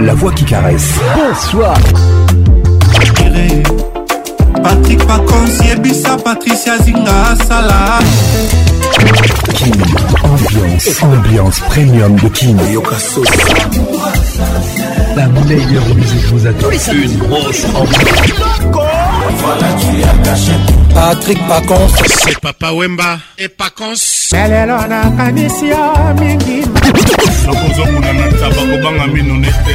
la voix qui caresse. Bonsoir. Patrick bissa Patricia Zinga, Salah. Kim ambiance, ambiance premium de Kim. La meilleure musique vous attend. Une grosse ambiance. patrik pacons se papa wemba e pacons lelo nakanisi yo mingi nakozomona na taba kobanga mino nete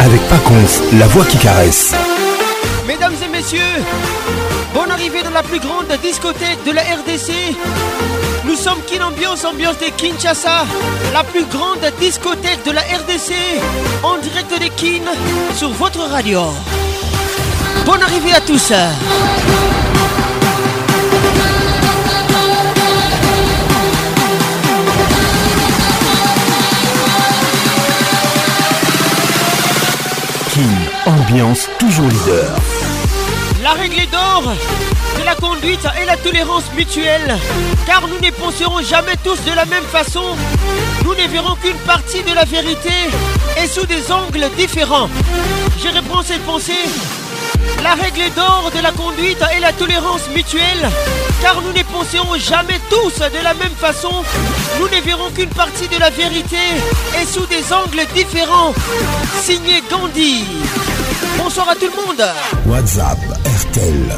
avec Paconf, la voix qui caresse. Mesdames et messieurs, bonne arrivée dans la plus grande discothèque de la RDC. Nous sommes Kin Ambiance, ambiance de Kinshasa, la plus grande discothèque de la RDC, en direct de Kin sur votre radio. Bonne arrivée à tous. toujours leader. La règle d'or de la conduite et la tolérance mutuelle, car nous ne penserons jamais tous de la même façon, nous ne verrons qu'une partie de la vérité et sous des angles différents. Je reprends cette pensée. La règle d'or de la conduite et la tolérance mutuelle, car nous ne penserons jamais tous de la même façon, nous ne verrons qu'une partie de la vérité et sous des angles différents. Signé Gandhi bonsoir à tout le monde. WhatsApp RTL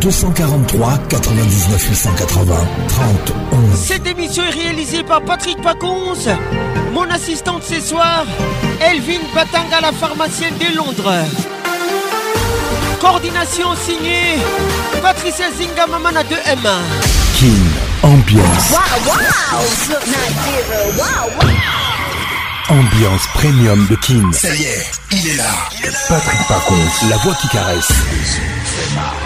00243 99 880 30 11. Cette émission est réalisée par Patrick Pacons, mon assistante ce soir, Elvin Batanga, la pharmacienne de Londres. Coordination signée Patricia Zinga Mamana de M. King Ambiance. Wow, wow, Ambiance premium de Kin. Ça y est, il est là. Patrick Paconce, la voix qui caresse.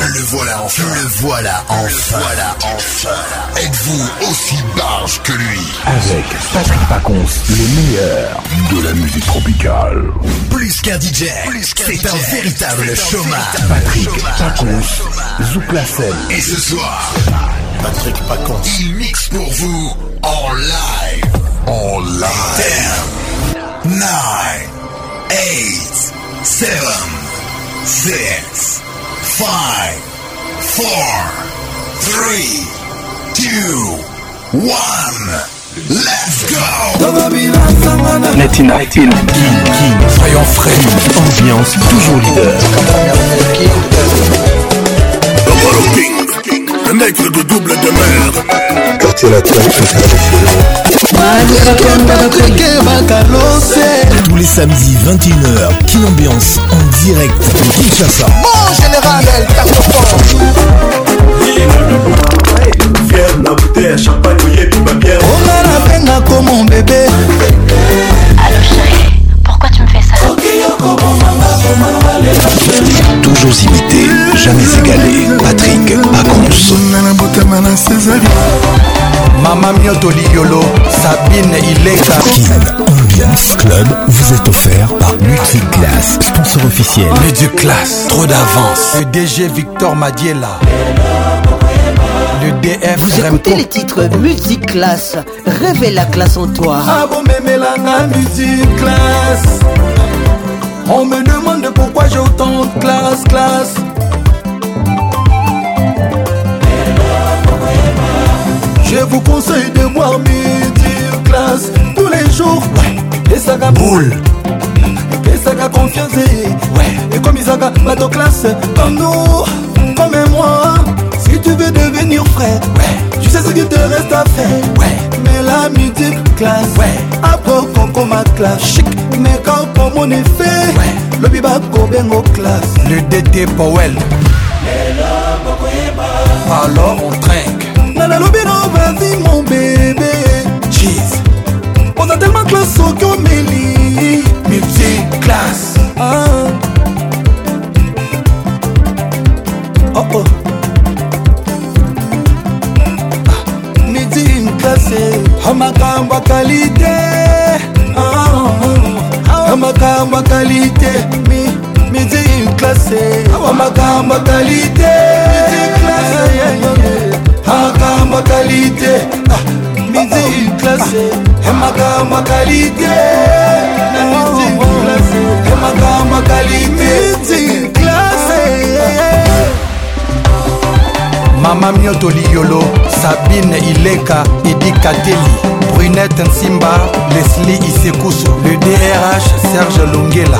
Le voilà enfin. Le voilà enfin. voilà enfin. Êtes-vous aussi barge que lui Avec Patrick Paconce, le meilleur de la musique tropicale. Plus qu'un DJ, c'est un véritable chômage. Patrick Paconce, Zouk la Et ce soir, Patrick Paconce, il mixe pour vous en live. En live. 9 8 7 6 5 4 3 2 1 Let's go! Net in King, King, Fayant Frame, ambiance toujours leader nègre de double de mer. Quartier latin, tous les samedis 21h, quelle Ambiance en direct de Kinshasa. Mon général, elle carte Fier la bouteille champagne, mouillée tout ma On a la peine à comme mon bébé. Allô chérie, pourquoi tu me fais ça Toujours imité jamais égalé. Patrick Pacons. Mama Mioto Liolo, Sabine Ileka. Ambiance Club vous est offert par Multiclass, sponsor officiel. Class, trop d'avance. Le DG Victor Madiela. Le DF Vous écoutez les titres Musique Classe, révèle la classe en toi. Ah bon, Musique On me demande pourquoi j'ai autant de classe, classe. Je vous conseille de voir classe tous les jours. Ouais. Et ça boule. Et ça confiance. Ouais. Et comme Isaka, de classe. Comme nous, comme moi. Si tu veux devenir frère, ouais. tu sais ce qu'il te reste à faire. Ouais. Mais la classe Ouais. Après qu'on ma classe. Chic. Mais quand pour mon effet. Ouais. Le bibaco bien au classe. Le DT Powell. Alors on trinque. miracle soki omeli multiclass ah. oh -oh. ah. midimklase amakambo ah, akalite amakambo ah, ah, akalite midimklase amakambo akalite amakambo akalite midimklase makambo akalite makambo akalite mama mioto liyolo sabine ileka edi kateli brunette nsimba lesli isekusu le drh serge longela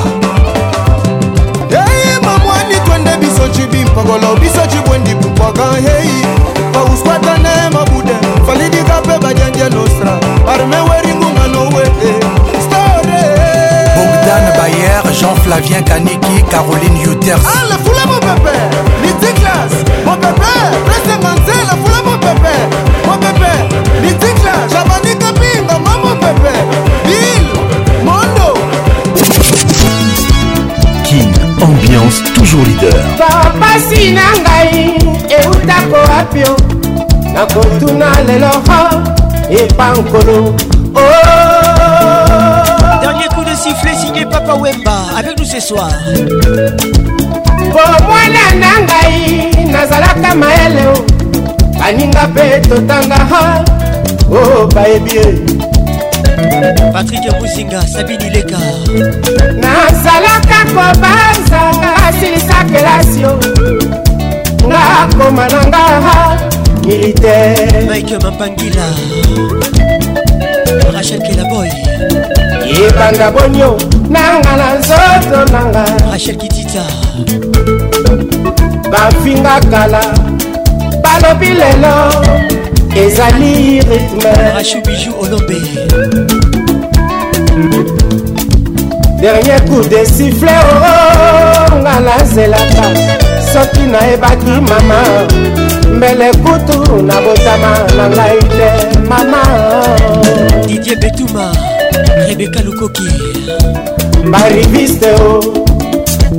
hey, mamwani twende biso cibi mpokolo biso cibwendi pupoka hei apa uskwatane mabude falidika pe bajenje nostra arme weringunga nowete eh. store bogdan bayer jean flavien kaniki caroline uters ala ah, fula mopepe litiklas mopepe presenga nzela fula mopepe mopepe litiklas jabanika pinga ma mopepe toujours leader papasi na ngai euta koapio nakotuna lelo epankolo oh. dernier coup de sifflet signé papa wemba avec nous ce soir bomwana na ngai nazalaka maeleo baninga mpe totanga o oh, bayebi patrik musinga sabini leka nazalaka kobanzanga asilisa kelasio nakoma nanga militaire mike mampangila rachel kelaboy yebanga bonio nanga na nzoto nanga rachel kitita bafinga kala balobi lelo ezali rythmerachubiju olobe dernier coup de sifflet oh, oh, oh, nga nazelaka soki nayebaki mama mbele kutu na botama na ngai te mama didie betuma rebeka lukoki bariviste o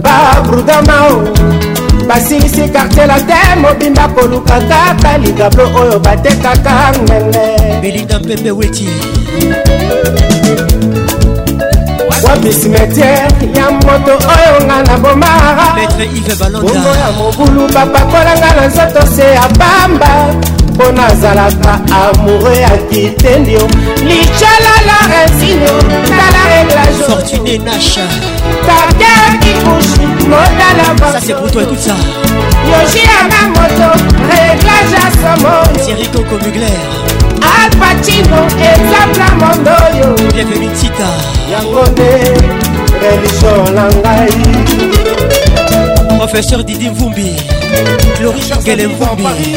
babrudama o basilisi kartier la te mobimba koluka kaka ligablo oyo batekaka ngene belinda mpepe weti wapi simetiere ya moto oyo nga na bomaabongo ya mobulu bapakolanga na nzoto se ya pamba mpo nazalaka amoure ya kitendio licalala resino tala fortune et qui couche Fortuné Nash Ça c'est pour toi, écoute ça Yoshi amamoto réglage à monde Thierry Coco Mugler Al Pacino, exemple à Mondoyo Bienvenue Tita Yangone, religion langai Professeur Didi vumbi Cloris Ngele Mvumbi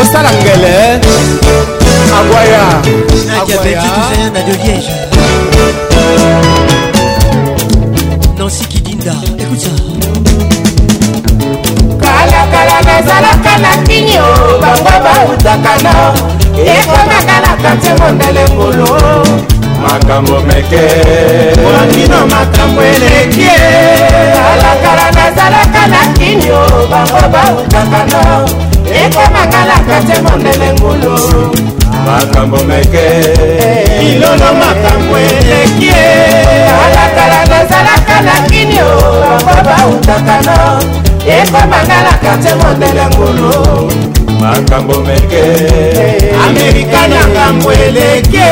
Osala Ngele Aguaya Nadia Benji, tout ça, de Liège bazalaka na kini o bango bautaka na ekomaka na kati mondele ngulu makambo meke mwangino makambo eleki kalakala nazalaka na kini o bango bautaka na ekomaka na kati mondele ngulu makambo meke ilono makambo eleki kalakala nazalaka na kini o bango bautaka na ekomangalaka te mondele ngulu makambo meke amerika na ngambo eleke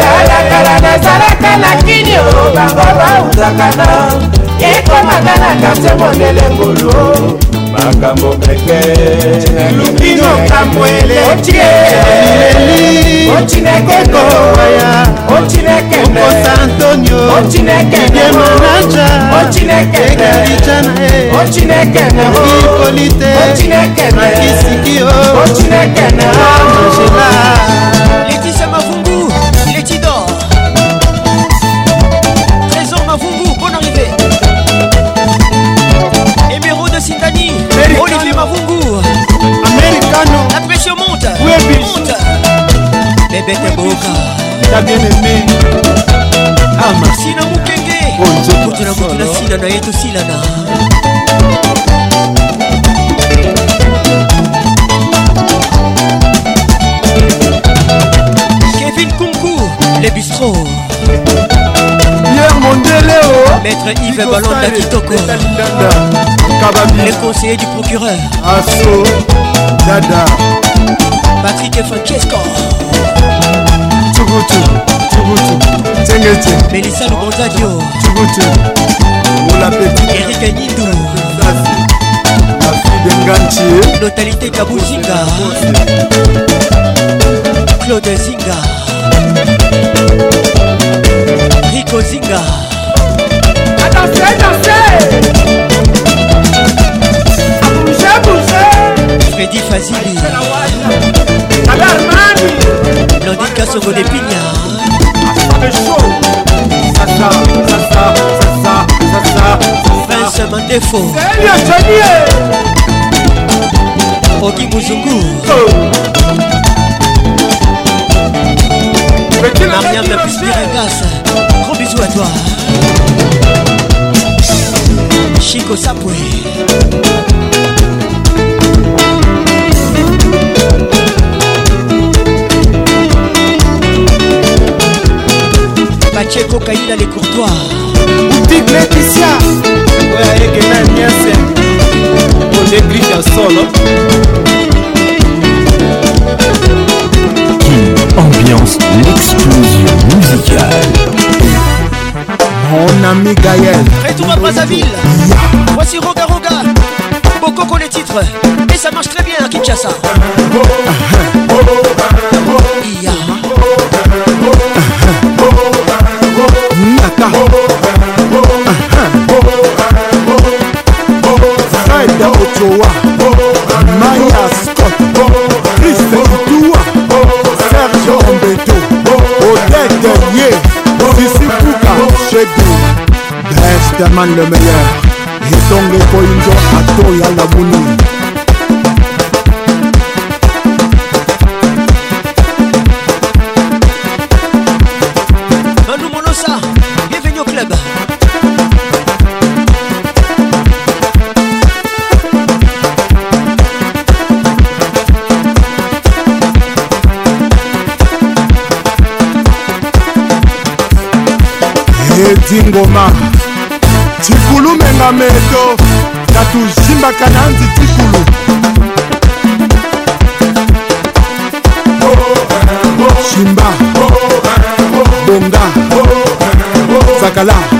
kalakala nazalaka na kini o bango bautaka na ekomangalaka te mondele ngulu makambo peke lubino kamwele otieleli otineke kowaya otineke okosa antonio otineke nemanaja otineke ekalica na ye otineke nakipolite otineke nakisikio otineke na mangela Kano. La pression monte. Oui, monte. Bébé t'es beau. T'as bien aimé. Ah, merci na mukenge. Bonjour. Oh, kuti na kuti na sila na yetu sila na. Kevin Kunku, les bistrots. Pierre Mondele, oh. Maître Yves Balonda Kitoko. Les conseillers du procureur. Asso. dada patrik francesco tubutu tubutu tengete melisa lubonzadio tubutu molapeti erike nyindu la fille de ngantie notalité kabuzinga claude zinga rico zinga atase atase abouge abouge dit Fazili Blondine Kassongo de Pigna Oki Muzungu Mariam la plus Gros bisous à toi Chico Sapoué Mathieu dans les courtois Boutique Laetitia est Solo Qui ambiance l'explosion musicale mon ami Gaël Retour à Brazzaville Voici Roga Roga connaissent les titres Et ça marche très bien à Kinshasa ah, ah. Linda Ochoa Maya Scott Chris Itua Serge Ombeto Odette Ye Sissi Kuka Chebou Besteman le meilleur Hitonge Koinjo Atoya Lamouni ngoma tikulu menga meto na tuzimbaka na nzi tikulu simba bonga zakala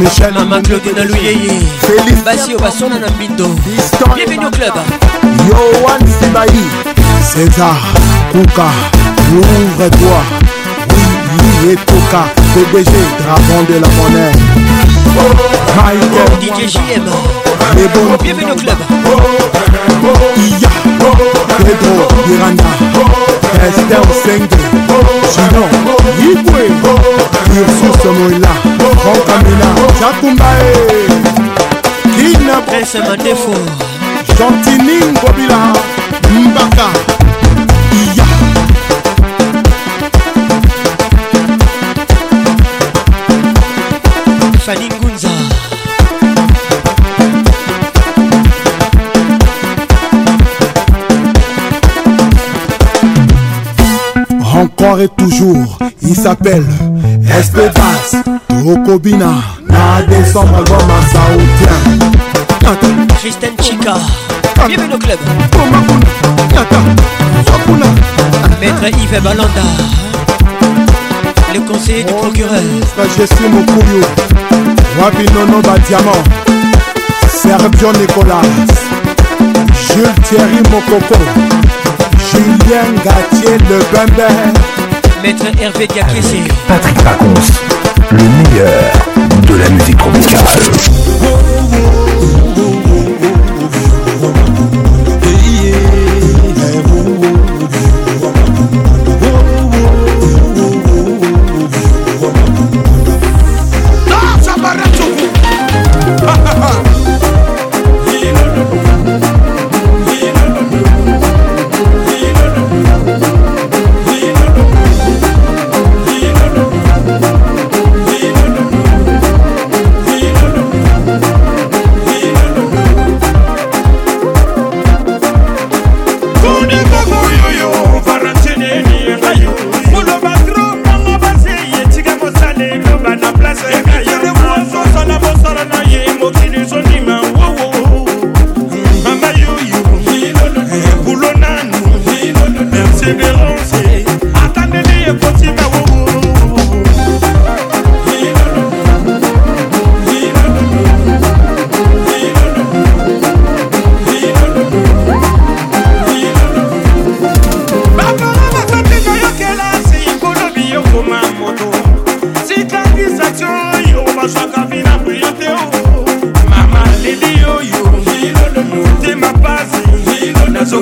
michel mama claude na luyeye basi oyo basona na mbindo bienvenu au club yoan sibai césar kuka louvre toi oui, et Toka, PDG, dragon de la monnaie. Michael DJ JM. Bienvenue au club. Yeah. pedro iranda ester senge ginon yibwe ursus moela frankamila jakumbae kina prince matefo gentining kobila mbaka iya encore et toujours, il s'appelle Espevas Tokobina Na décembre album à Saoutien Christian Chica Bienvenue au club Maître Yves Balanda Le conseiller du procureur Je suis mon Wabi Nono Badiamant Sergio Nicolas Jules Thierry Mokoko Julien Gatier le bambin. Maître Hervé Gakiesi, Patrick Paconce. le meilleur de la musique tropicale.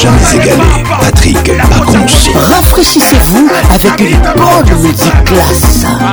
jamais égalé. Patrick Macron. Rafraîchissez-vous avec une bonne musique classe. Ah,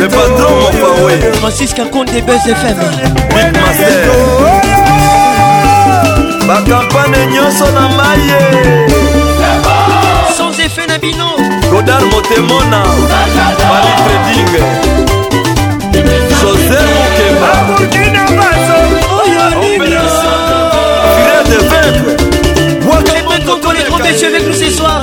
le patron mon pawe francis kakonde bes fm wit master bakampane nyonso na mai sans effet na bino godar motemona mari preding josé mokeba frère de vaincre Wakame Koko les grands messieurs avec nous ce soir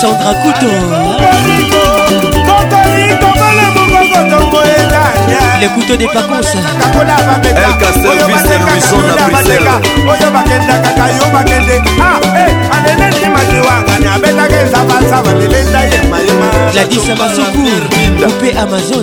Sandra Couto Les couteaux des Pacons Elka service et Luison à Bruxelles ah, eh, Gladys Amasoukour, coupé Amazon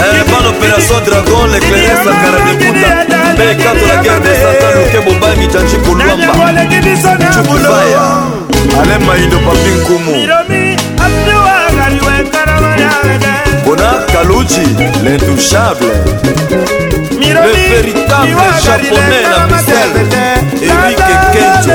pan eh, opération dragon leclerc sakara debuta mpe kato la guerre de satan luke bobangi janji kolwambacukubaya ale maindo papi nkumu bona kaluji l'intouchable le véritable japonais la misel erike kenjo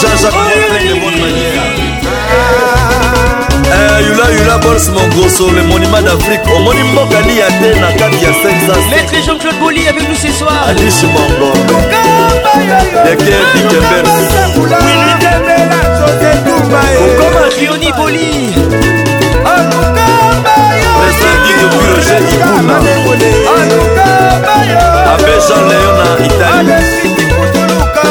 Jean-Jacques Montaigne de bonne manière eh, yula yula bols mongoso le monument d'afrique omoni mbokani ya te na kati ya 5 maître jean-claude boli avec nous ce soir alish mongo yeke dikemberokoma rioni boli Roger oh, Ibuna oh, Abbé Jean Léon na Italie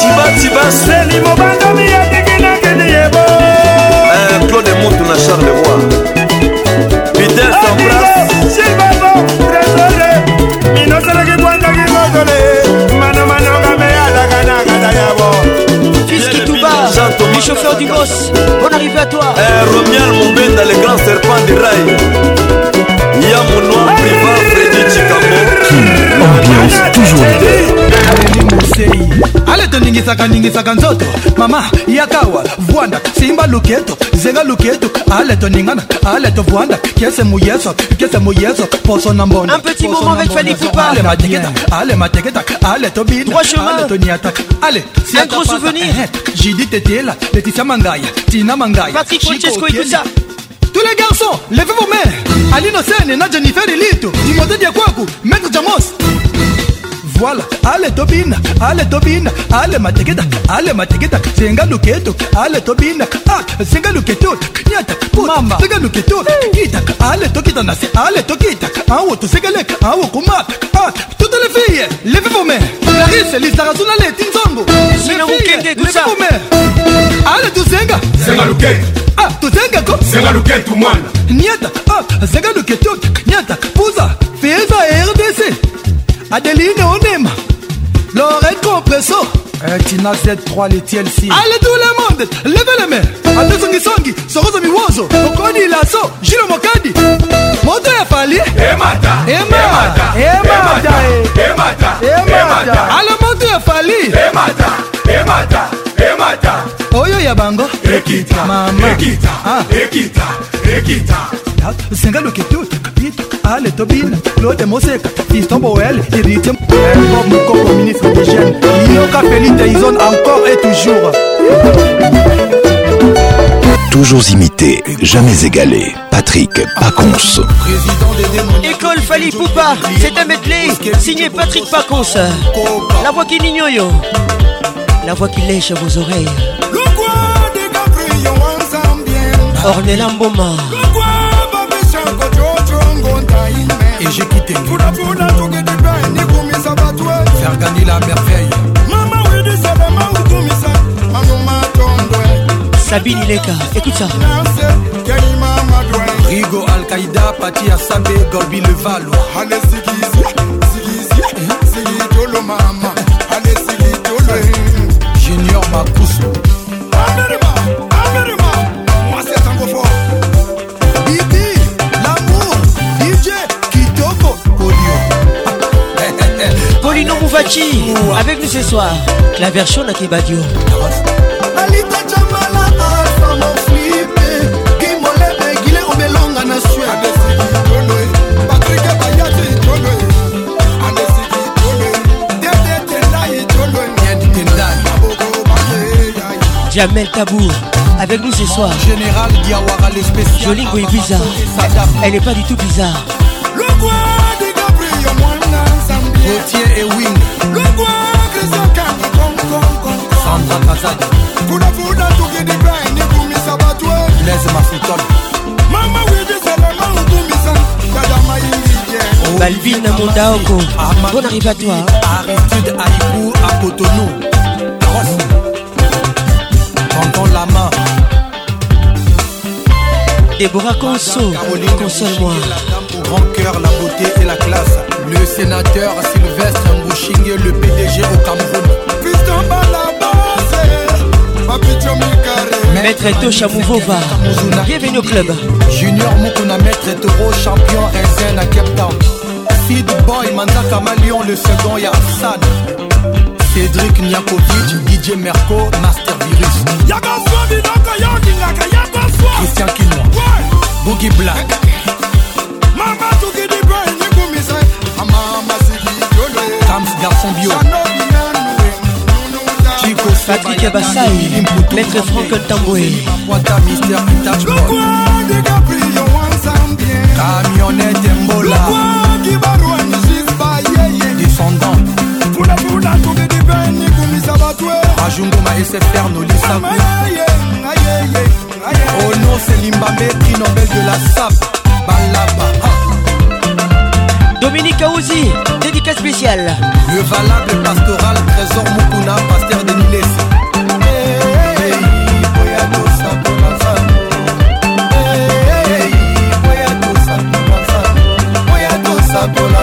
tibati baseli mobandami ya degenakeni yebo claude mutu na charlevoix pitel sambras minoseleki kwandaki mokole manomanonga meyalakanakana yabo Fiske Touba, le chauffeur du boss, bonne arrivée à toi. Eh, Romial Moubenda, le grand serpent du rail. Yamounois, privat, Freddy Chicago. Ambiance toujours leader. areli mosei ale toningisaka ningisaka nzoto mama yakawa vwanda simba luketo zenga luketo ale toningana ale tovwanda kese muyeso kese muyeso poso na mbona un petit moment avec Fanny Poupa ale mateketa ale mateketa ale tobina ale toniataka ale un gros souvenir eh, Judith Tetela Laetitia Mangaya Tina Mangaya Patrick Francesco écoute ça Tous les garçons, levez vos mains. Aline Sen, Na Jennifer Elito, Timothée Diakwaku, Maître Jamos, toile ale tobina ale tobina ale mateketa ale mateketa senga luketo ale tobina a ah, senga luketo nyata mama senga luketo kita ale tokita na se ale tokita awo tosekeleka awo komata a ah, toutes les filles levez vos mains clarisse lisarazuna leti nzongo levez vos mains ale tusenga senga luketo ah, a tusenga ko senga luketo mwana nyata a senga luketo nyata Adeline Onema, Lorette Compresso. Eh, Tina Z3, les TLC. Allez tout le monde, levez les mains. Ate Songi Songi, Sorozo Miwozo, Okoni Lasso, Jilo Mokadi. Moto ya fali. Emata. Emata. E Emata. E Emata. Eh. E Emata. Allez, moto ya fali. Emata. Emata. Emata. oyo ya bango ah. senga loketuta kapita ale tobina lode moseka fiston boel irite bob mokoko ministre de jeune yoka feli taison encore et toujours Toujours imité, jamais égalé. Patrick Pacons. École Fali Poupa, c'est un medley signé Patrick Pacons. La voix qui n'ignore, la voix qui lèche vos oreilles. ornela mboma ejekitengekunapuna toketipe nikumisa bato ferganila merveille mama wediselema ukumisa mamumatondwe sabini leka écoute ça rigo alkaïda pati asambe gorbi levalo ale sikizi sikizi sikitolo mama ale sikitolo junior makusu avec nous ce soir. La version de Kibadio. Jamel Tabou avec nous ce soir. Général Diawara, Jolie est bizarre. Elle n'est pas du tout bizarre. Le Gauthier et Wing Bon à toi Aristide Aïkou à Cotonou la Conso Console-moi grand cœur, la beauté et la classe. Le sénateur Sylvestre Mbouchingue, le PDG au Cameroun. Maître Tosha Mouvova, bienvenue au club. Junior Mukuna, Maître Toro, champion RZN à Cape Town. Feed Boy, Manzaka Malion, le second Yassan. Cédric Niakovic, DJ Merco, Master Virus. Christian Kinois, Boogie Black. Rams garçon bio Chico, Patrick Abassai, Maître Franck Tamboué Camionnette Mbola Descendant Ajungoma SFR Nolisa Ono Selimba Metri Nobel de la SAP Balaba Dominique Aouzi, dédicace spéciale. Le valable pastoral, trésor Mukuna, pasteur de Niles. Hey, hey, hey, Sapo la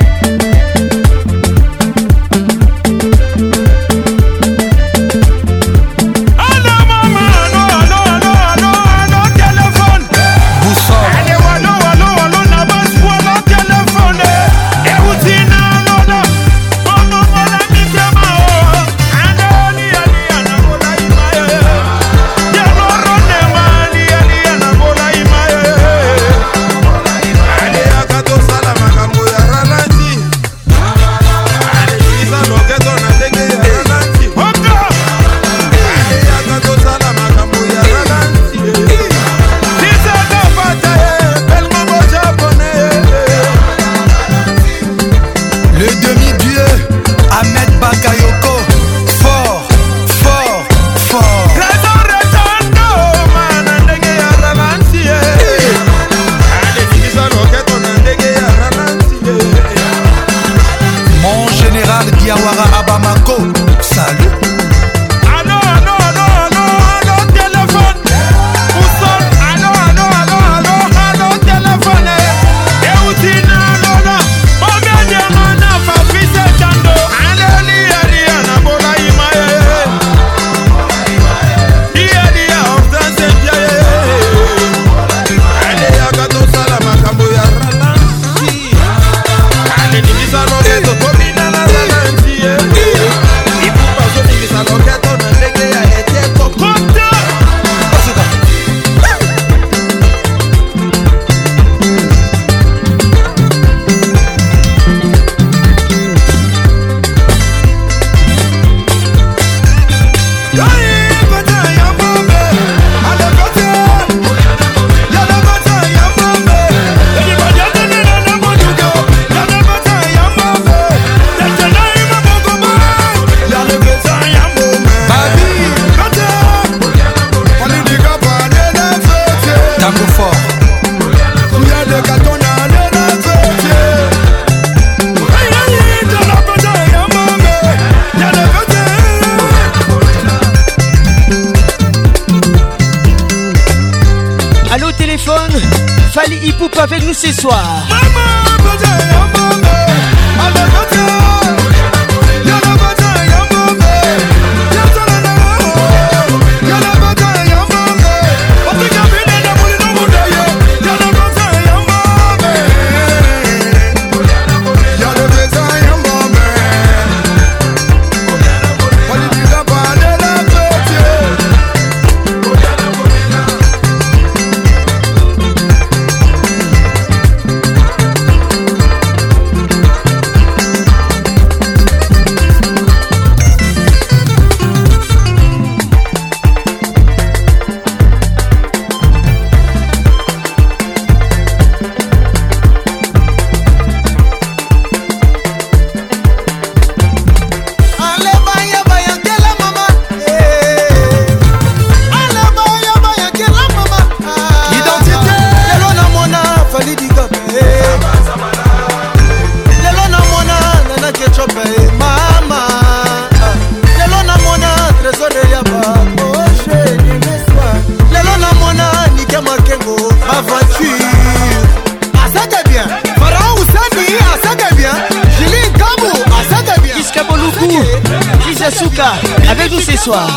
Souka avec nous ce soir.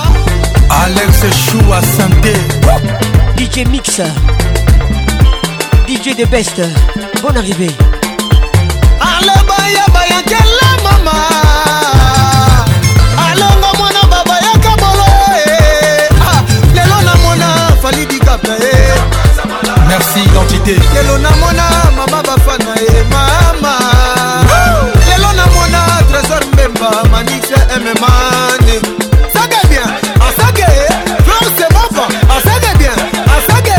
Alex Choua Santé. DJ Mix. DJ The Best. Bonne arrivée. alebaya bayakela mama alongo mwana babayaka bolo eh. ah, lelo namona falidikapla ye eh. merci identité lelo namona aime mani Sague bien, en ah, sague Flow c'est mon fort, ah, en sague bien, en sague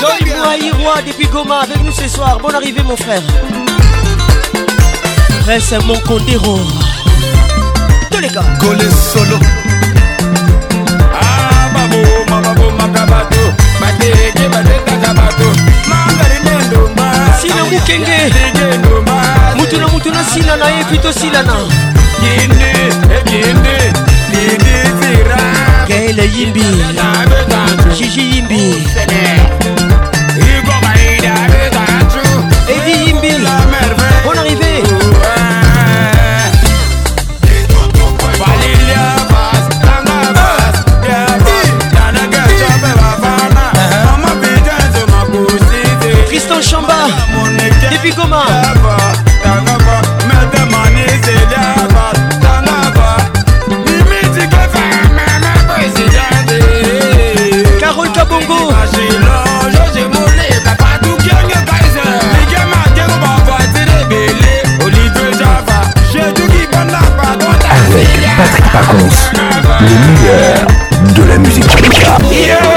Johnny Bouraï, roi depuis Goma avec nous ce soir Bonne arrivée mon frère Reste mon condéro Tous les gars Golé solo Ah babo, ma babo, ma kabato Ma teke, ma teka kabato Ma garinendo, ma sina mokenge mutu na mutu nasila na ye kito silana kinde lindi tira kele yimbi shishi yimbi Eddie Yimbi, bon arrivée uh-huh. Christian Chamba, depuis Goma. Pacons, le meilleur de la musique. Yeah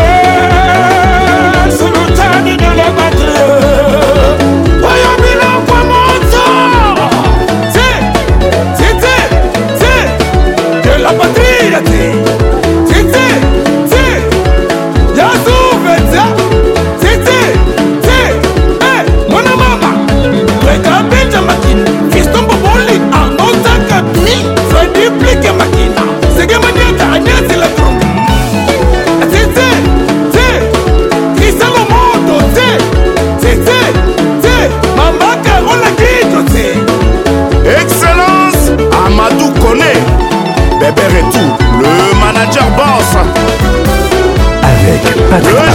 Patrick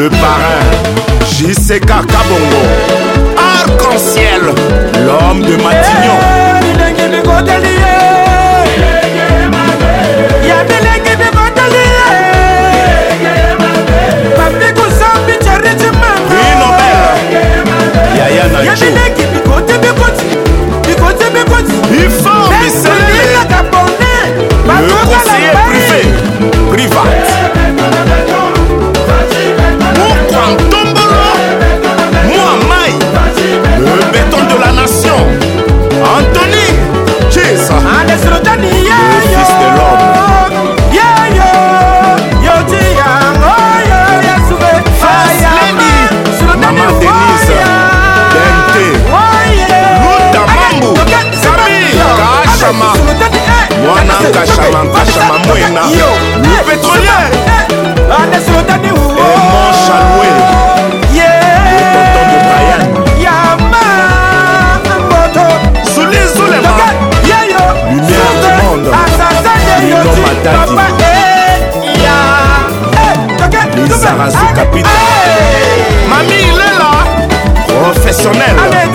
le parrain, JCK Kabongo, arc-en-ciel, l'homme de ma kashama mpashama mwena petrolier adesilotani umonchaloué Lumière du monde, Lino Matadi, eh, Lisa Razou Capitaine, Mamie Lela, professionnelle.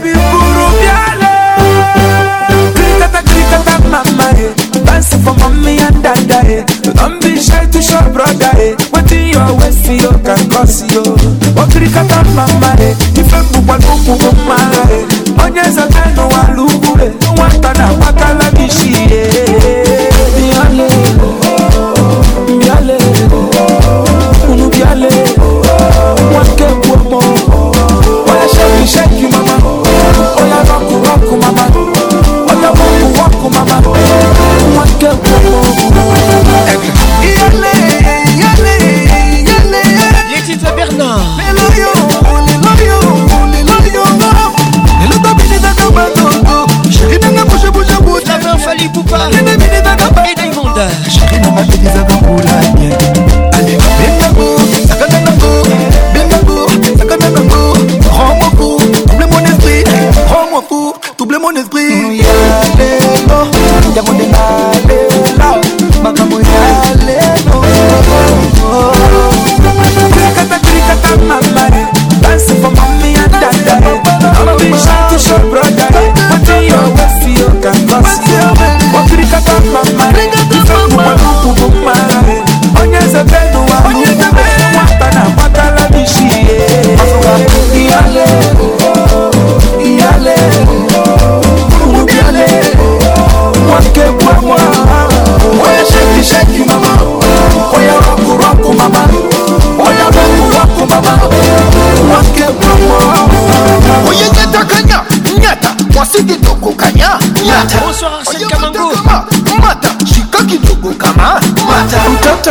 dada eh. Don't be shy to show brother eh. Wetin your waist you can cause yo. Okirikata mama eh. Ife bukwa nuku ma eh. a zote no walugu eh. Nwata na wakala bishi eh. Biale biale unu biale wanke kuomo. Oya shake shake mama. Oya rock rock mama. Oya walk walk mama. Wanke kuomo. mabota sheri na mabeliza bakula bien ale babengango sakanangango bengango sakanangango rends moi fou double mon esprit rends moi fou double mon esprit oh, yango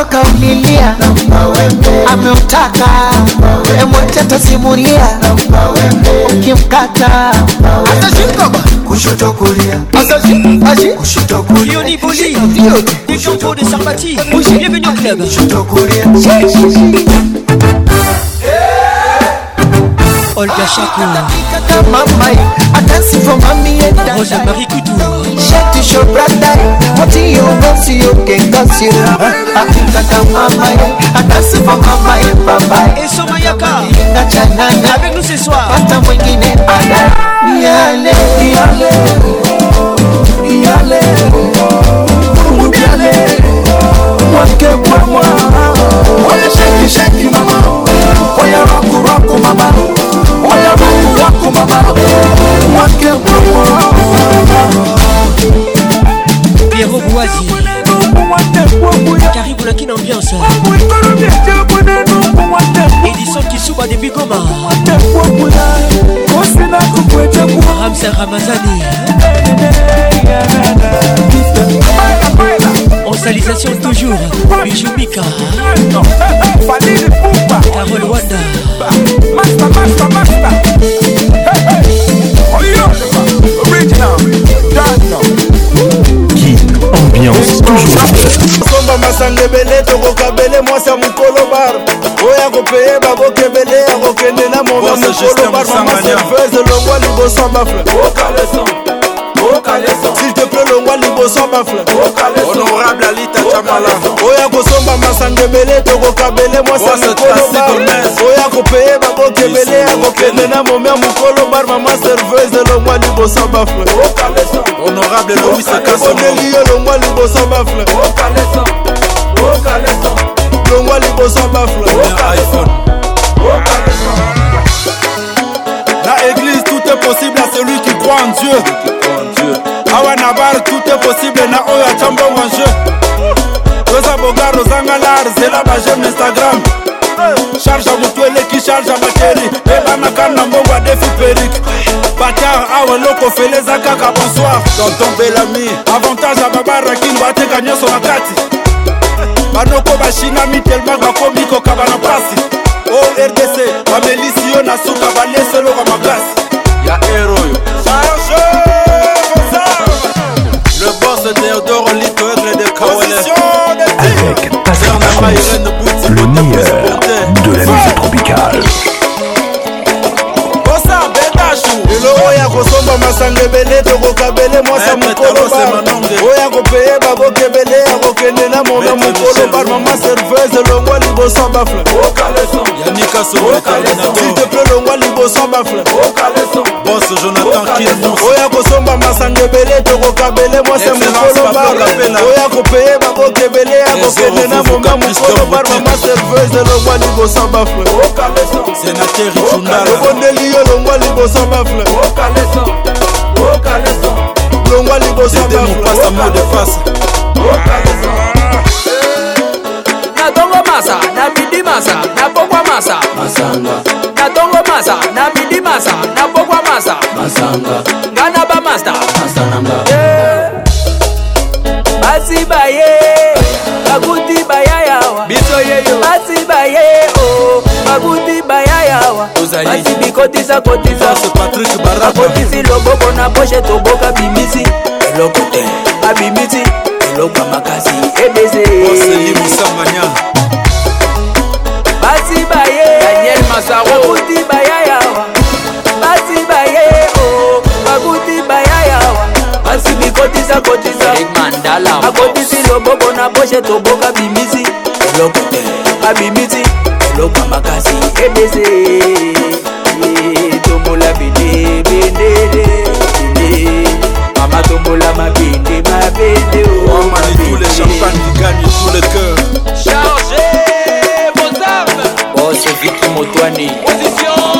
toka ulilia, ameutaka emwete tasimulia, ukimkata atashindwa kushoto kulia, kushoto kulia. de kulia. to show brother Watching you go see you can cause you I think I can mama I can see for mama and papa Et so Mayaka Avec nous ce soir Pasta mwingine ana Yale Yale Yale Mundiale Wake kwa mwa Waya shake shake mama Waya roku roku mama Waya roku roku mama choisi Caribou la kin ambiance Edison Kisuba de Bigoma Ramsey Ramazani En salisation toujours Bijou Mika Carole Wanda Master, master, master Hey, hey oh, Original, done ambiance toujours somba masanga ebele tokokabele mwasi ya mokolo bar oyo akopeye baboka ebele akokende na moba mokolo bar mamaservese longwa liboso ya bafre tosomba fle honorable alita chamala oya kosomba masanga ebele tokokabele mwasa mikolo oya kopeye baboka ebele akokende na momia mokolo bar mama serveuse elongwa liboso bafle honorable lois kasoneli elongwa liboso bafle longwa liboso bafle La église, tout est possible à celui qui croit en Dieu. kabar tout est possible na oyo atya mbongo nje toza bogar ozanga lar zela bageme na instagram charge ya motu eleki charge ya bateri ebanaka na mbongo adefi perik batar awa eloko fele eza kaka bonsoir tonton belami avantage ya babarakin bateka nyonso na kati banoko bashinami telma bakomi kokaba na mpasi o rdc bamelisi yo na suka balesi eloko makasi ya eroyo Irene Bouti, koyeba masanga ebele tokokabele mwasa eh, mokolo oya kopeye babokebele ya kokende na monga mokolo barmama serveuse longwa liboso bafla siteple longwa liboso bafla oya kosomba masanga ebele tokokabele mwasa mokolo oya kopeye babokebele ya kokende na monga mokolo barmama serveuse longwa liboso bafla obondeli yo longwa liboso bafla longwa liboso mopasa mo de face na tongo masa na midi masa na pokwa masa na tongo masa na midi masa na pokwa masa nga na bamasta basi baye bakuti bayayawa biso yeyo basi baye o oh, bakuti bayayawa basi bikotisa kotisa akotisi loboko na poshe toboka bimisi eloko te abimisi eloko makasi ebese basi baye bakuti bayayawa basi baye o oh. akotisa kotisa akotisi loboko na boshe toboka bimisi eloko te abimisi eloko makasi ebese tombola bende bendele bende mama tombola mabende mabende omani oh, oh, tous les champagnes qui gagnent tout le cœur chargé vos armes oh c'est vite motoine position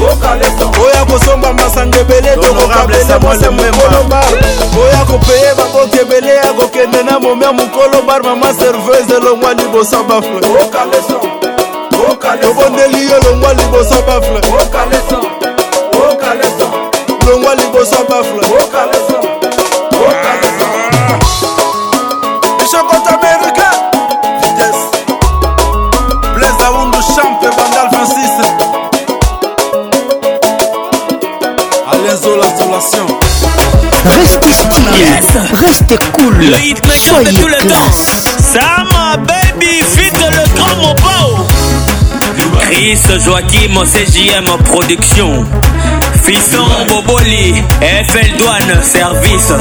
oya kosomba masanga ebele tokokabelemwasemwekolomba oya kopeye baboki ebele ya kokende na momia mokolo bar mama serveuse elongwa liboso bafle tobondeli yo longwa liboso bafle longwa liboso bafle Reste cool. Le hit club de tout le temps. Sama, baby, fit le grand Chris Joachim, CJM Production. Fisson Boboli, FL Douane Service.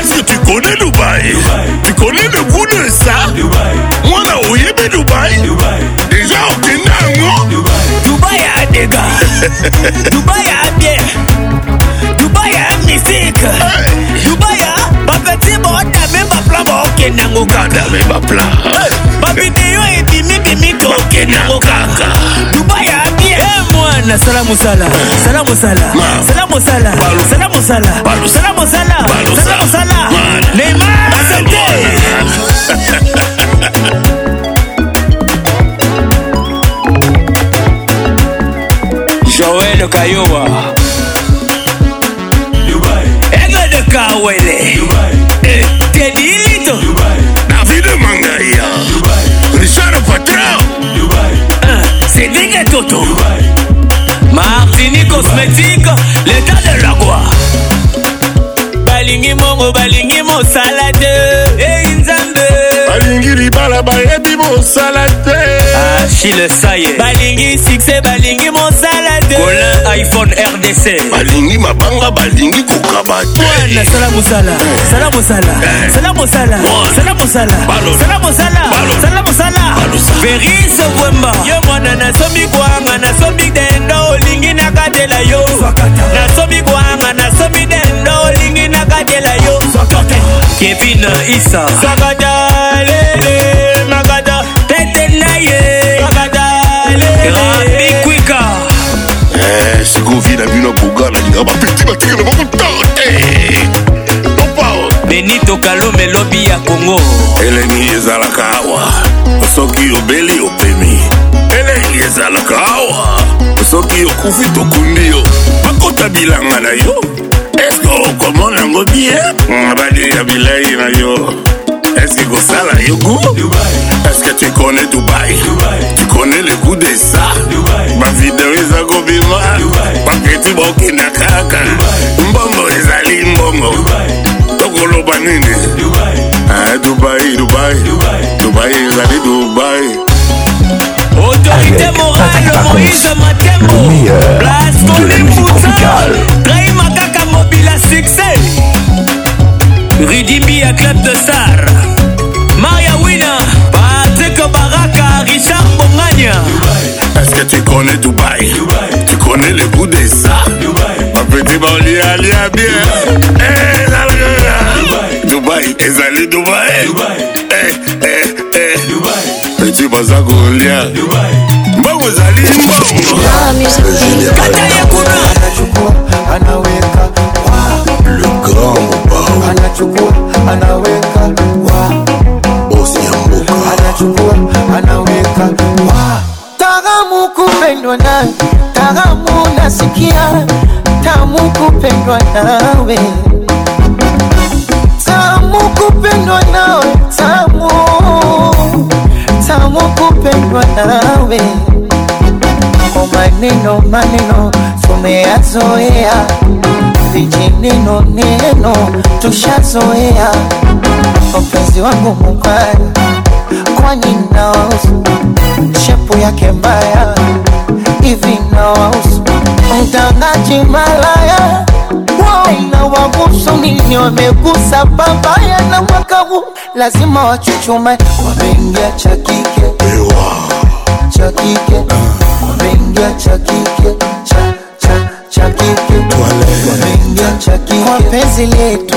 Est-ce que tu connais Dubaï, Dubaï. Tu connais le goût de ça Moi là, où Dubaï, Dubaï. Déjà, tu Dubaï. Dubaï a des gars. Dubaï a bien. Dubaï a musique. Hey. Dubaï bapeti bootame baplan bokendango kandame baplan babideyo ebimibimi tokendango kaka e duba ya bie eh, mwana sala mosala sala mosala sala mosala sala mosala sala mosala sala mosala neymar accepte Joel Kayowa Toto Martini cosmétique l'état de la gloire balingi mongo balingi mosala te ei nzambe balingi libala bayebi mosala te achille saye balingi succès balingi mosala te colin iphone rdc balingi mabanga balingi kokaba te sala mosala sala mosala eh. sala mosala sala mosala sala mosala sala mosala verise wemba yo mwana nasomi kwanga nasomi dendo olingi nakatela yo nasomi kwanga nasomi dendo olingi nakatela yo kevin isa sakata abavitibatire bamutate oh. benito kalome lobi ya kongo elengi ezalaka awa soki obeli opemi elengi ezalaka awa soki okufi tokundi yo bakota bilanga na yo eske okomona yango bien badeya bilei na yo Est-ce que Gossala a goût Est-ce que tu connais Dubaï, Dubaï. Tu connais le goût de ça Ma vidéo est à Gobima Ma petit broki na kaka Mbongo est à Limbongo tokoloba nini ah, Dubaï, Dubaï Dubaï est à Dubaï Autorité morale Moïse Matembo Place ton écoutant Trahir ma caca mobile à succès Rudibi à Club de Star Tu connais Dubaï, Dubaï. tu connais le goût des ça. Ma petite banlieue, allez à bien. Eh, la gueule. Dubaï, ils allaient Dubaï. Dubaï. Eh, eh, eh. Dubaï. Petit bazar gaullien. Dubaï. Mbongo zali mbongo. Kata ya kuna. Anaweka. Le grand mbao. Anachukua, anaweka. Wa. Bosi ya mboka. Anachukua, anaweka. Wa. kupendwana tamu nasikia tamu kupendwa nawe tamu kupendwa nawe tamu tamu kupendwa nawe kwa oh, maneno maneno tumeyazoea vijineno neno tushazoea mpenzi wangu mubaya kwani naosu shepu yake mbaya hivi naosu mtangaji malaya na wagusu nini wamegusa babaya na mwaka huu lazima wachuchume wameingia cha kike cha kike wameingia cha kike cha cha cha kike wameingia cha kike kwa penzi letu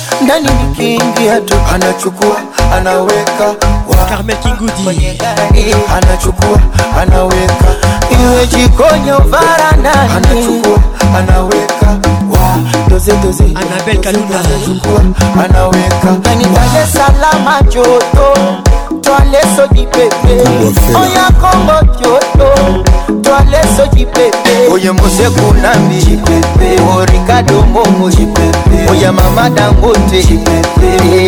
ndani nikiingia tu anachukua anaweka Carmel Kingudi anachukua anaweka iwe jikoni varanda anachukua anaweka doze doze Anabel Kalunda anachukua anaweka ndani Dar es Salaam joto Twale soji pepe Oya kombo kyoto Twale soji pepe Oye mose kunambi O oh, Ricardo Momo Oya mama dangote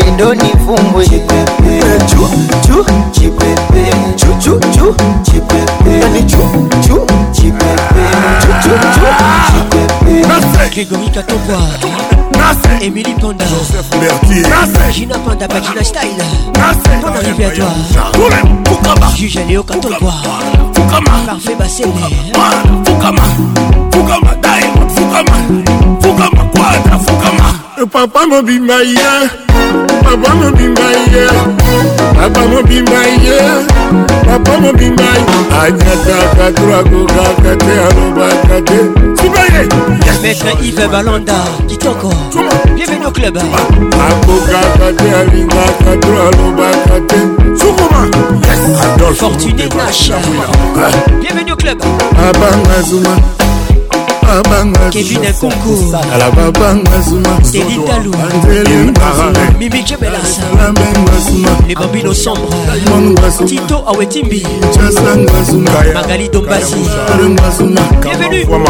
Endo eh, ni fumbwe eh, Chu chu chipepe Chu chu chu chipepe Yani chu chu chipepe Chu chu chu chipepe ah! Grégory Katokwa Tracé Émilie Panda Joseph Mertier Tracé Gina Panda Bagina Style Tracé Bon arrivé à toi Toulem Fukama Juge Léo Katokwa Fukama Parfait Bassene Fukama Fukama Diamond Fukama Fukama Quadra Fukama euh, Papa mobimba ye Papa mobimba ye Papa mobimba ye Papa mobimba ye Anyataka Dragokaka te alobaka te maître yves balanda kitoko bienvenu au club akokaka te alingaka to alobaka te sukuma fortuné nash bienvenu au club abanga zuma babangakevina kunkuala babanga zumaeditalumibicebelasamenga zuma lebabino sombrtito awetimbi jasanga zumamagali dombasi bienvenu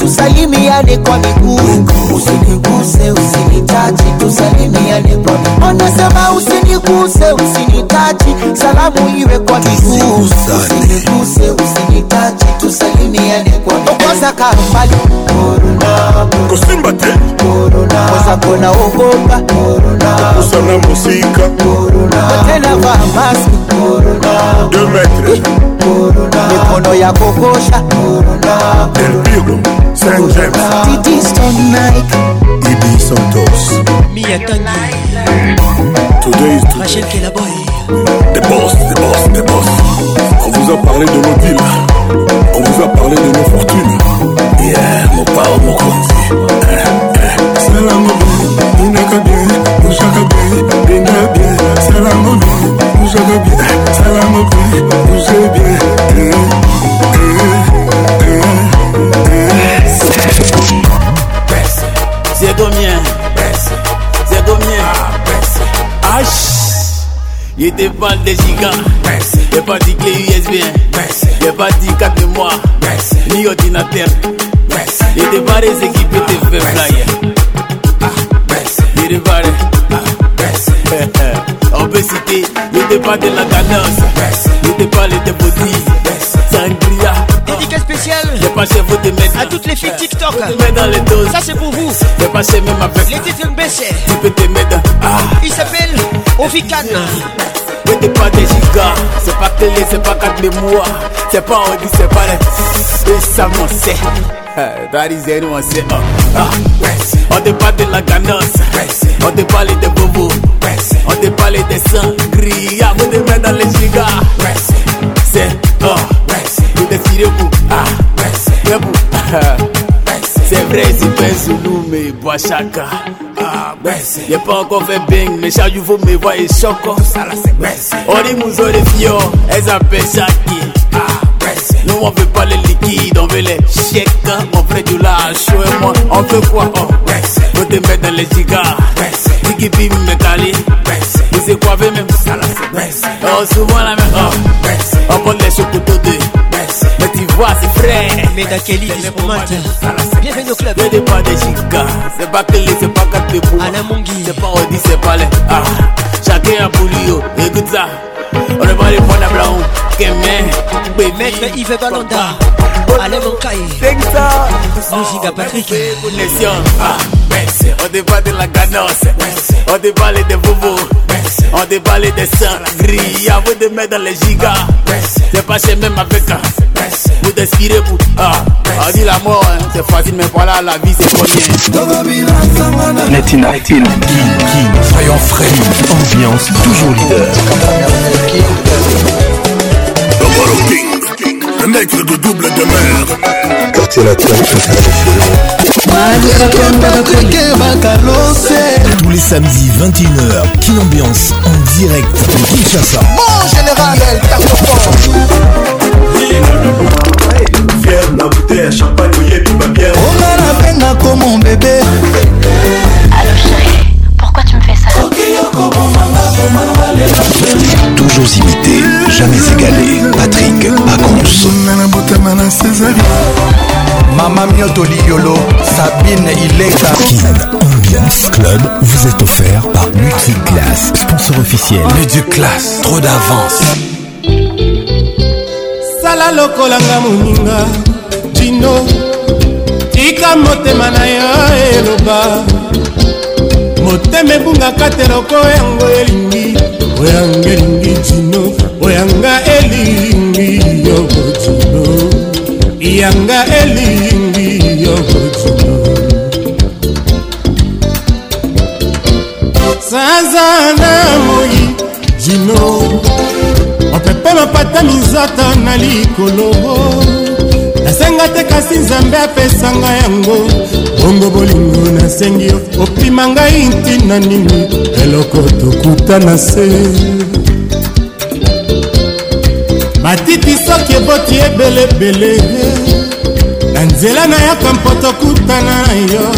tusalimiane kwa miguu, usiniguse, usinitachi, tusalimiane kwa wanasema, usiniguse, usinitachi, salamu iwe kwa miguu, usiniguse, usinitachi, tusalimiane kwa kwanza kambali korona kusimba te korona kwanza kona ogopa korona kusana musika korona tena vaa maski korona 2 metres eh. mikono ya kokosha Ibi Santos Mia Tanguy Today is Rachel Kelaboy The boss, the boss, the boss On vous a parlé de nos villes On vous a parlé de nos fortunes Yeah, mon pao, mon konzi Salamou, on est comme bien On chaka bien, on est bien Salamou, on chaka bien Salamou, on chaka bien Ils te des gigas. pas dit USB. Hein. pas dit 4 ordinateur. les équipes ah, ah, pas de la les Sangria. pas chez vous de mettre. À toutes les filles TikTok. dans les doses. Ça c'est pour vous. J'ai pas chez même avec. Les titres Tu peux te mettre. Ah. Il s'appelle pété pas des gigas. C'est pas télé, c'est pas 4 mémoires. C'est pas Audi, c'est pas les. Et ça, m'en sait. That is it, on sait. On n'est pas de la ganance. On n'est pas les des bobos. On n'est pas les sangria. On est même dans les gigas. C'est, oh, nous des Vous pour, ah, c'est pour, ah. C'est vrai, si tu Zoulou, mais Boachaka. Ah, baisse. Y'a pas encore fait bing, mais chaque jour me voit et choco. Ça là, c'est baisse. On dit mouzo les fio, oh, elles appellent Shaki. Ah, baisse. Nous on veut pas les liquides, on veut les chèques. On fait du lâche, et moi, on veut quoi? Oh, baisse. Faut te mettre dans les gigas. Baisse. Tiki bim, métalli. Baisse. Vous savez quoi, même? Ça là, c'est baisse. Oh, souvent la même. Oh, baisse. On prend les chocotos de. Mais tu vois, c'est frère. Mais dans quel lit je commente Bienvenue au club. Ne n'est pas des gigas. C'est pas Kelly, c'est pas Katebo. Alain Mongi. C'est pas Odi, c'est pas les. Ah, chacun a pour lui. Oh. Écoute ça. On le prend les points d'ablon. Kemen, Bébé. Maître Yves Balanda. Alain Mankaï. Texas. Musique Patrick. Connexion. Ah, On débat de la ganance. On débat les des bobos. On débat les des sangs. Gris. Avant de mettre dans les gigas. C'est pas chez même avec un. vous t'inspirez vous Ah, on dit la mort, hein, c'est facile, mais voilà, la vie c'est premier. Netina, King, King, soyons frais, ambiance toujours leader. Tomorrow King, le mec de double de mer. Quartier latin, tous les samedis 21h, Kin Ambiance en direct de Kinshasa. Bon général, El Fier la bouteille champagne, On a la peine comme mon bébé. chérie, pourquoi tu me fais ça Toujours imité, jamais égalé. Patrick Pacons. Mama Mioto Liolo, Sabine il est bien Ambiance Club vous est offert par Multiclass, sponsor officiel. Multiclass, trop d'avance. tala lokolanga moninga jino tika motema na yo eloba motema ebungaka te loko yango elingi oyanga elingi jino oyanga elingi yo jino yanga elingi yo jino sanza na moi jino mpe bapata minzoto na likolo nasenga te kasi nzambe apesanga yango bongo bolingo nasengi opima ngai ntina nini eloko tokuta na se matiti soki eboti ebelebele na nzela nayaka mpo tokutana na yo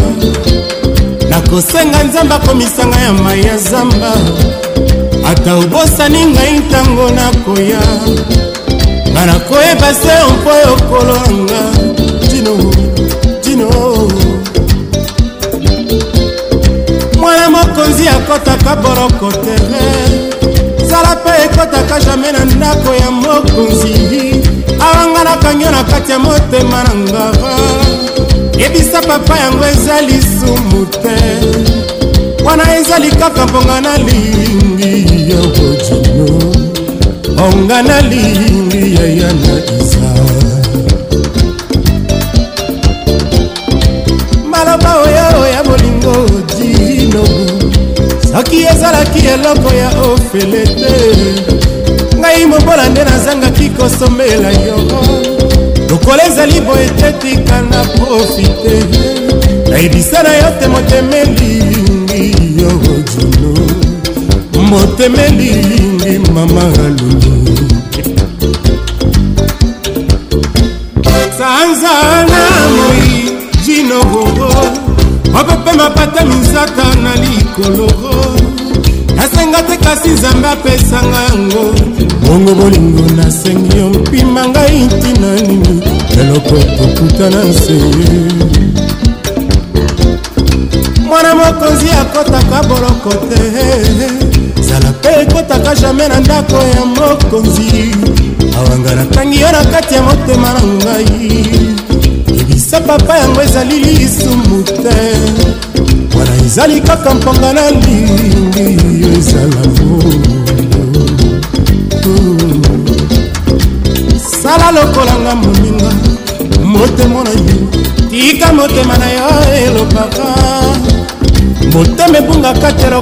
nakosenga nzambe akomisanga ya mai ya zamba ata obosani ngai ntango nakoya nga nakoyeba se mpo yokolanga tino tino mwana mokonzi akɔtaka boroko tere zala mpe ekɔtaka jamai na ndako ya mokonzi awanga nakangi na kati ya motema na ngava yebisa papa yango eza lisumu te wana ezali kaka mponga nalingi ya bojono onga nalingi ya yana iza maloba oyo ya bolingo dino soki ezalaki eloko ya ofele te ngai mobola nde nazangaki kosomela yo lokola ezali boye te tika na profite nayebisa na yo te motemeli yo odulu motema elilingi mama alulu sanza na moi jinororo mapepe mapata misaka na likoloro nasenga te kasi nzambe apesanga yango bongo bolingo nasengi yo mpima ngai ntina nini lelo po tokutana se mwana mokonzi akɔtaka boloko te zala mpe ekɔtaka jamai na ndako ya mokonzi awanga natangi yo na kati ya motema na ngai ebisa papa yango ezali lisumu te wana ezali kaka mponga na lii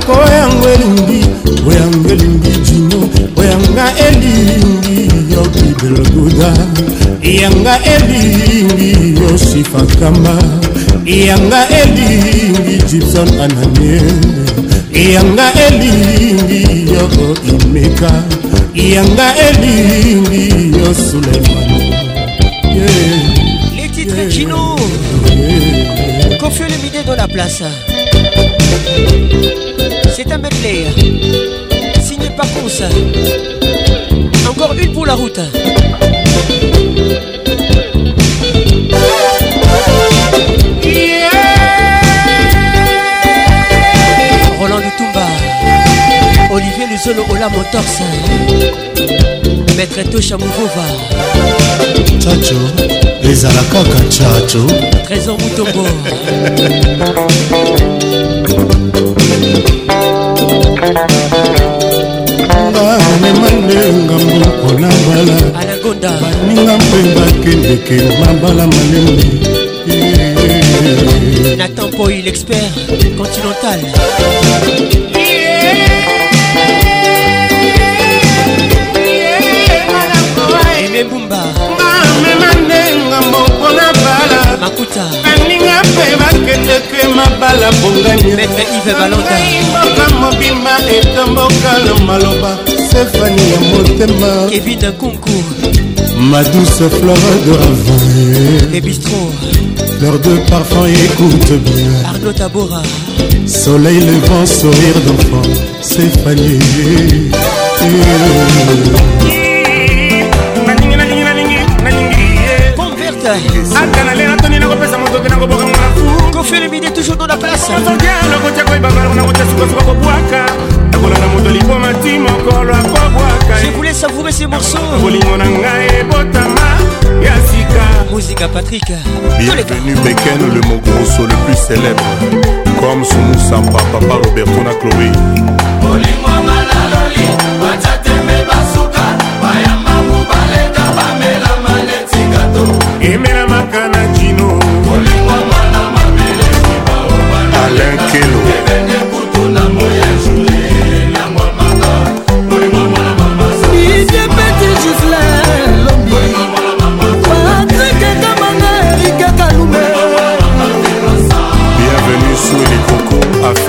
moko oyango elingi oyango elingi jino oyanga elingi yo kibelguda yanga elingi yo sifakamba yanga elingi gibson ananie yanga elingi yo imeka yanga elingi yo suleiman yeah. les titres yeah. chino yeah. confieux le midi dans la place C'est un medley hein. signé par ça. Encore une pour la route. Roland Roland Toumba Olivier Luzolo Ola Motors. maître tosha mouvova chacho ezala kaka chacho trésor mutombo ngamemande ngambo mpona mbala baninga mpe bakendeke mabala malembe Nathan Poy, l'expert continental. balota baninga mpe bakendeke mabala bonganiamboka mobima etomboka lo maloba stefani ya motema kevina kunku ma douce flore de ravie les bistrots L'heure de parfum, écoute bien. Arnaud Tabora. Soleil le levant, sourire d'enfant, c'est fané. Converte. okendango bokango na fungo felemide toujours dans la place nazokia lokotia koyebabala nakotia sukasuka kobwaka nakolanda moto liboma ti mokolo akobwaka je voulais savourer ces morceaux bolingo na ngai ebotama ya sika muzika patrik bienvenu beken le mogroso le plus célèbre comme sumusamba papa roberto na chloé bolingo malaloli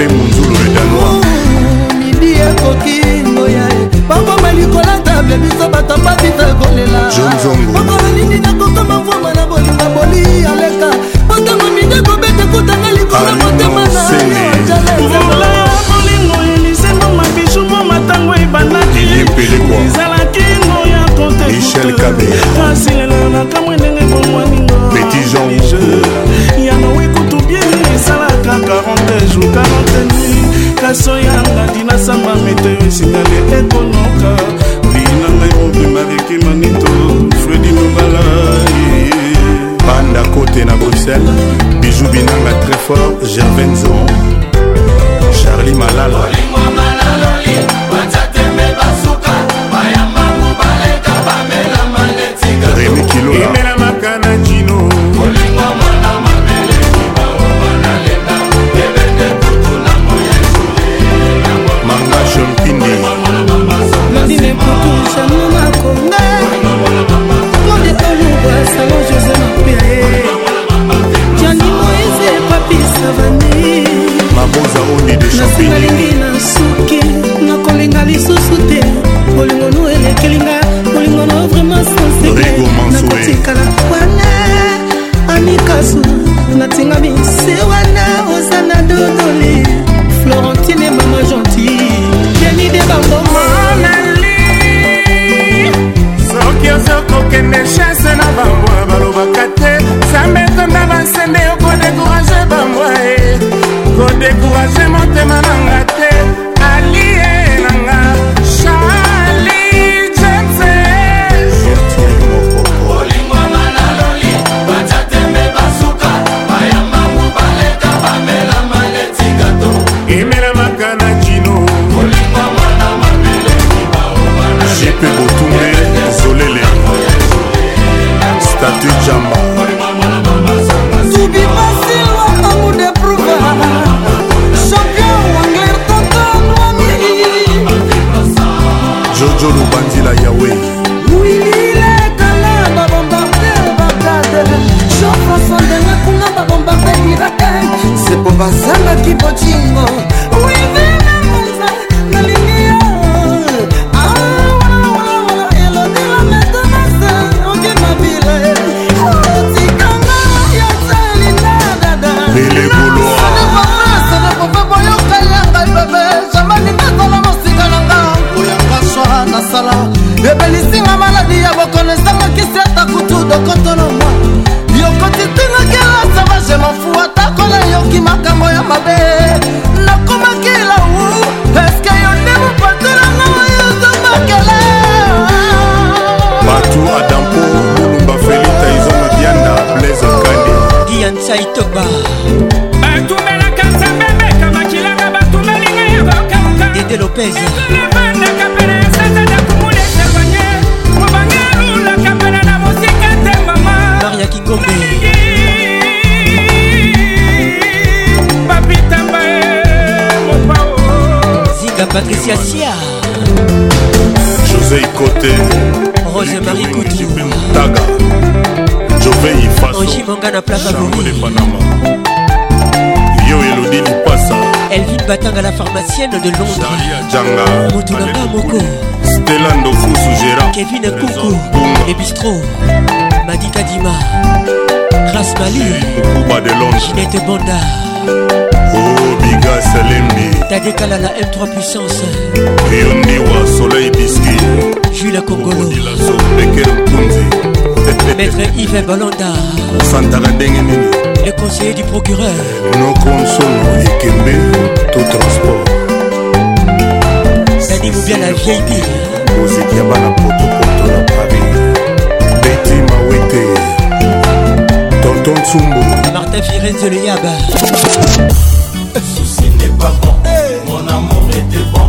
parfum monzulu le danois midi ekoki ngoya bakoma likolata bya biso bato babita kolela bakola nini nakokoma mvoma na bolinga boli aleka botango midi kobeta kutanga likolo motema na yoala molingo elisengo mabiju mo matango ebandaki ezalaki ngoya koteasilelo nakamwe ndenge bomwaningo petit jean yango ekutu bien esala eza 40 jour 40 nuit kaso yanga dinasamba meteo esingani ekonoka binanga mobima reki manito fredi nobala banda kote na bruxelles bijou binanga très fort gervain zon charlie malala nalingi lokotonoma yokoti tingakela savage mofu atako nayoki makambo ya mabe nakomaki lau eske yonde mopatelanga yozomakele batu adampo bulumba felita izoma diana blaise kande giansaitoba batumelaka nzambe meka makilanga batumelinga ya bakanga dede lopez kombe papitamba e, mopao zinga patricia sia josé kote rose marie kutumutaga jove ifasoangimonga na plaka de panama yo elodi lipasa elvin batanga la pharmacienne de londres motu na nga moko stela ndofusu gérard kevin kuku ebistro Magui Kadima Grace Mali Kuba de Longe Ginette Bonda Oh Biga Salembi Tadé Kalala M3 Puissance Riondiwa Soleil Biski Jules Kongolo Dilaso Becker Mpunzi Maître Yves Balonda Santara Dengenini Le conseiller du procureur Nos consoles Ekembe Tout transport Sadi Moubia la vieille pile Musique Yabana Pour te tonton nsumbu marta firenze le yaba ceci n'est pas bon mon amour était bon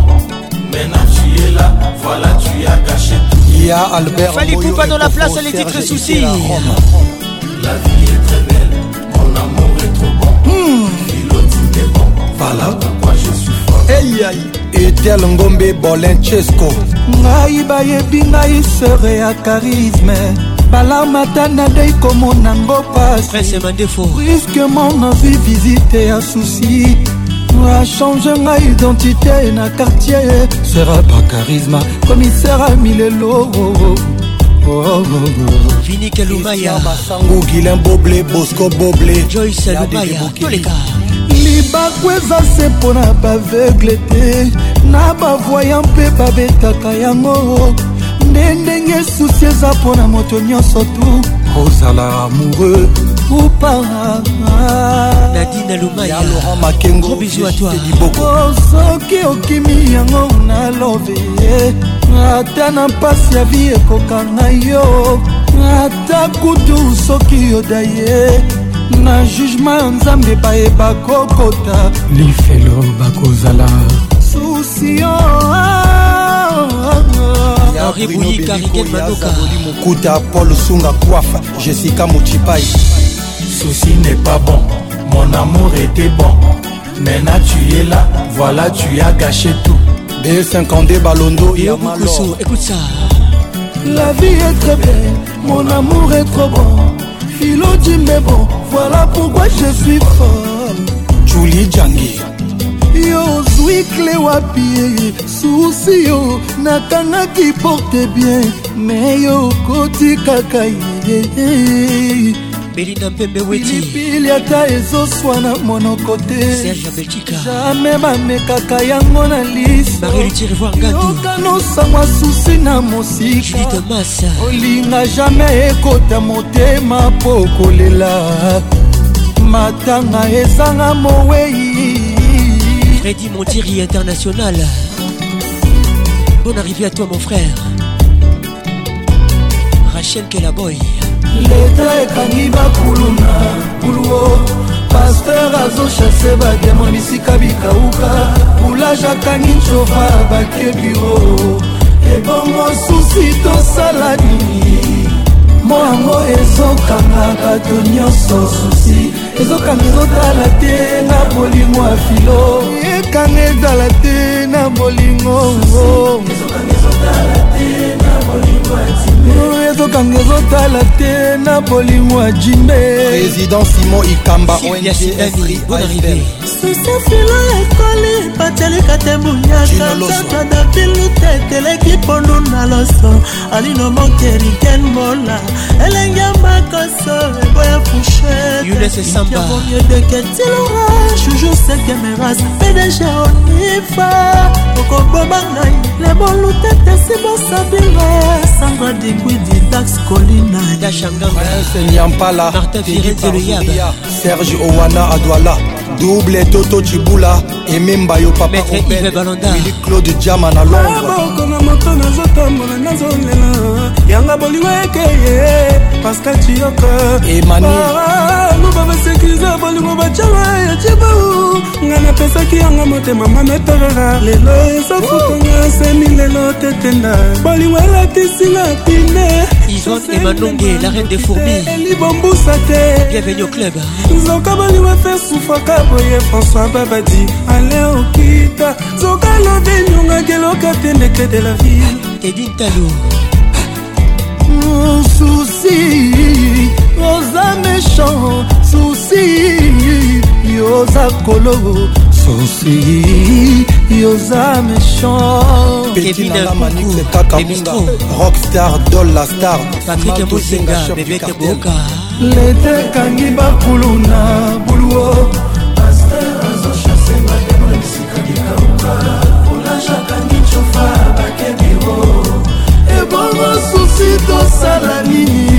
maintenant tu es là voilà tu as gâché il y a Albert Fallait pas dans la place les titres soucis la vie est très belle mon amour est trop bon mmh. il est bon voilà pourquoi je suis fort hey, aïe etel ngombe bolencesco ngai bayebi ngai sere ya charisme balamata nadei komona ngo pasiriske mon envi visite ya susi achange ngai identité na quartier sera pa charisma commissaire amilelo vinike lumayabasangu gilin boble bosco boble joyce lumaya toleka libaku eza se mpo na baveugle te na bavoya mpe babetaka yango nde ndenge susi eza mpo na moto nyonso tu ozala amoureux ou paradina lumaya laurent makengo bizuatoiboko oh, soki okimi yango nalobe ata na mpasi ya vi ekokanga yo ata kutu soki yoda ye na jugema ya nzambe bayeba kokota lifelo bakozala susio Henri Bouilly, Kariken Madoka Mokuta, Paul Sunga Kouafa, Jessica Mouchipaï Ceci n'est pas bon, mon amour était bon Maintenant tu es là, voilà tu as gâché tout B52 Balondo, Yamakousso, écoute ça La vie est très belle, mon amour est trop bon Philo dit mais bon, voilà pourquoi je suis folle Julie Djangi yo ozwi kle wapi susi yo nakangaki porte bien me yo okoti kaka ye belinda mpembe wetipili ata ezoswana monoko te jamai bamekaka yango na lisoyokanosangwa susi na mosika olinga jamai ekota motema mpo kolela matanga ezanga mowei Freddy Montiri International. Bonne arrivée à toi mon frère. Rachel Kelaboy. leta ekangi bakulu na kuluo paster azoshase bademo bisika bikauka boulage akangi ncova bakebiro ebongo susi tosala nini moango ezokanga bato nyonso susi ezokanga ezotala te na bolingo ya filo ekanga ezala te na bolingo ezokanga ezotala te na bolingo ya jimbe président simon ikamba susefilo ekoli batelika te buyakatata na biluta eteleki pondu na loso alino mokeriken mola elenge makoso eboya fusheteomiedeketiloa jujour sekemeras pdg onifa okoboma ngai lebolutete sibosabires sandra dekwedi dax colina yashangangayampala artafireteleyaba serge owana adwala double toto cibula ememba yo papaili claude jama na londreboko ah, na moto nazotambola nazolela yanga bolingo ekeye pascal ciyoko emani bango babasekiza bolingo batyawa ya cibau ngai napesaki yango motema mametorera lelo ezafutanga semi lelo tetenda bolingo elatisinga pine Yvonne Emanonge, la reine des fourmis. Bienvenue au club. nzoka balingo efe sufaka boye françois babadi ale okita nzoka lobi nyonga geloka te ndeke de la ville edintalo mosusi oza méchant susi yoza kolo susi yoza méchantpetinalamanixekakamungarockstar dol la star patrik mozinga bebeke boka lete kangi bakulu na buluo ebongo susi tosala nini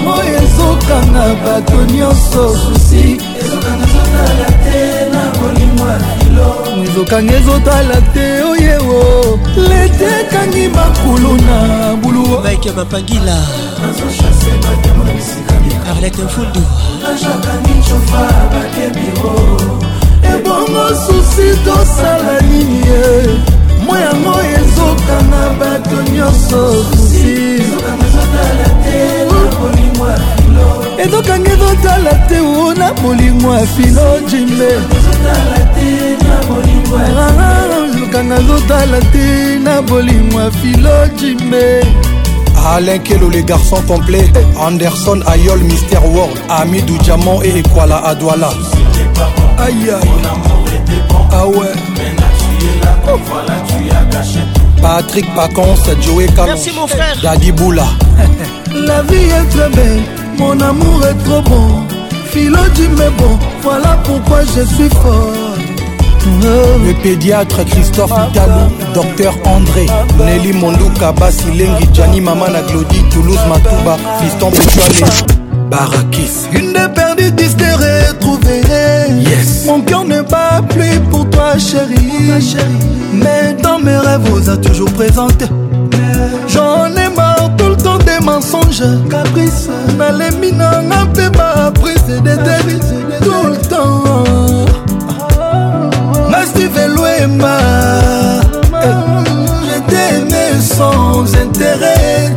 yango ezokanga bato nyonso susi ezokanga ezotala te oyewo lete ekangi makulu na bulu mike mapangila arlete mfundu ebongo susi tosala nini ye mo yango ezokanga bato nyonso susi ezokangi ezotala te o na molimo ya filo jimbe lukanga azotala te na bolimo ah, ah, ah, ya filo jimbe Alain Kelo les garçons complets Anderson Ayol Mister World Ami du Diamant et Ekwala Adwala Aïe aïe Ah ouais Maintenant tu es là, voilà tu as caché Patrick Pacon, c'est Joey Calon. Merci mon frère. Daddy Boula. La vie est très belle, mon amour est trop bon. Philo dit mais bon, voilà pourquoi je suis fort. Le pédiatre Christophe Italo, docteur André, Nelly Mondouka, Basilengi, Gianni Mamana, Glody, Toulouse, Matouba, Fiston Bouchonnet. Une des perdues, dis de retrouvée. Yes. Mon cœur n'est pas plus pour toi, chérie. chérie. Mais dans mes rêves, vous a toujours présenté. J'en ai marre tout le temps des mensonges. Caprice. Mais les mineurs n'ont pas des dérives. Tout le temps. Ma Steve ma J'étais sans intérêt.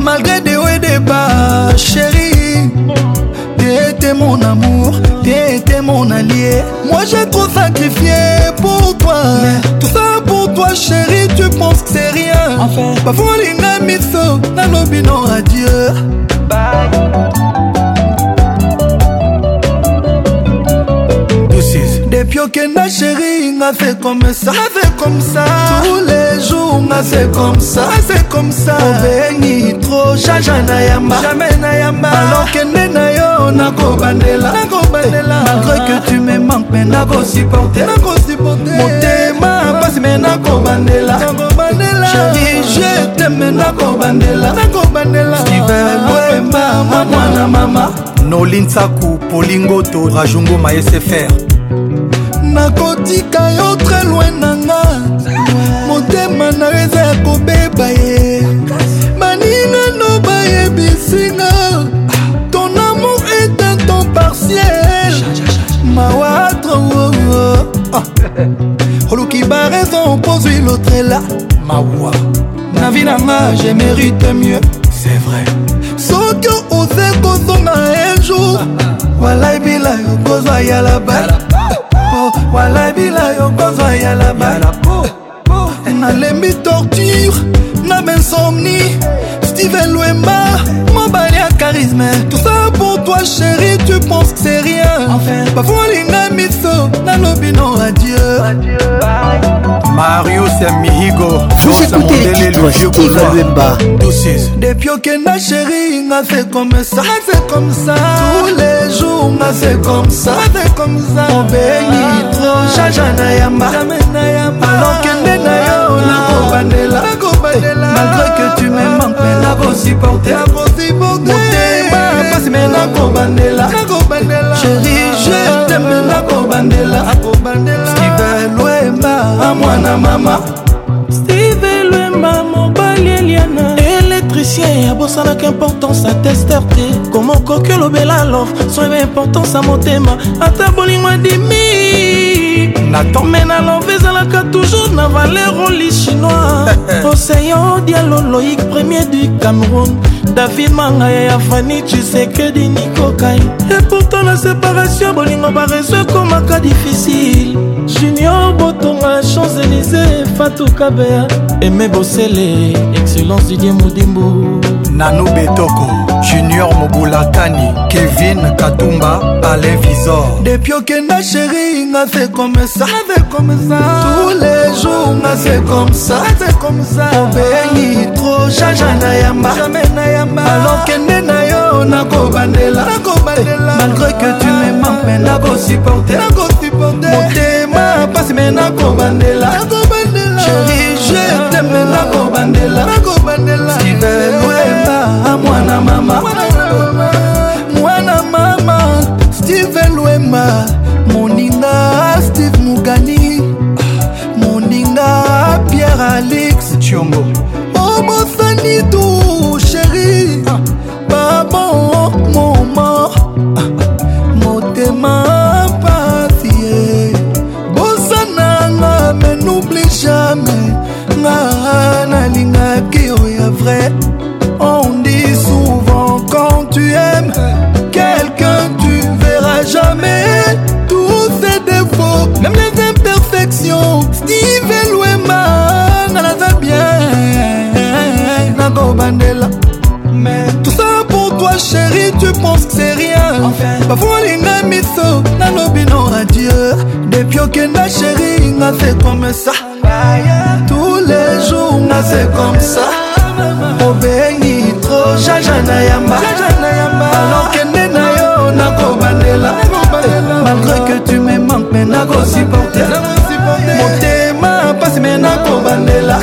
Malgré des hauts et des bas, chérie. était mon amour, t'es était mon allié. Moi j'ai trop sacrifié pour toi. Mais tout ça pour toi, chérie, tu penses que c'est rien. Enfin, Bavolinga miso, nalobino adieu. Bye. yokenda sheri nga fait comme ça nga fait comme ça tous les jours nga fait comme ça nga fait comme ça obengi tro jaja na yamba jamais na yamba alokende na yo nakobandela nakobandela malgré que tu me manques mais nakosupporte nakosupporte motema pasi me nakobandela nakobandela chéri je t'aime nakobandela nakobandela steven boema mwa mwana mama nolinsaku polingoto rajungo mayese faire nakotika yo tre loin na nga motema na yo eza ya kobeba ye baninano bayebisinga ton amour est un temps partiel mawatre oh, oh, oh. oluki baraison opozwi lotrela mawa na vi na nga je mérite mieux c'est vrai soki oze kozonga un jour walaibila yo kozwa yalabala po walabila yo kozwa yalaba nalembi torture na bensomni steven lwemba mobali ya charisme tout ça pour toi chéri tu penses que c'est rien enfin, bino adieu marius ya mihigo force mondele luvieux kozwa depuis okenda sheri nga fait comme ça fait comme ça tous les jours nga fait comme ça fait comme ça obeli trop jaja na yamba alokende na yo nakobandela malgré que tu me manques nakosupporte motema pasi me nakobandela sheri je t'aime nakobandela steve lwemba amwana mama steve lwemba mobali eliana électricien abosanaka importance atester te koma okoki olobela alor soyeba importance ya motema ata bolingo adimi natome na love ezalaka toujours na valer oli chinois oseyo dialo loïk premier du cameroun david mangaya ya fani chisekedi nikokai epourtant na séparation bolingo barezo ekomaka difficile junior botonga champs-élysé fatukabea eme bosele excellence didie modimbu nano betoko junior mobulatani kevin katumba alain visor depuis okenda sheri nga se comme ça tous les jours nga se comme ça obengi tro jaja na yamba alors kende na yo nakobandela malgré que tu me mampe nakosupporte motema pasi me nakobandela vie tu penses que c'est rien enfin. bafuolinga miso nalobi non adieu depuis okenda chéri nga fait comme ça tous les jours nga fait comme ça obengi tro jaja na yamba alokende na yo nakobandela malgré que tu me manques me nakosuporte motema pasi me nakobandela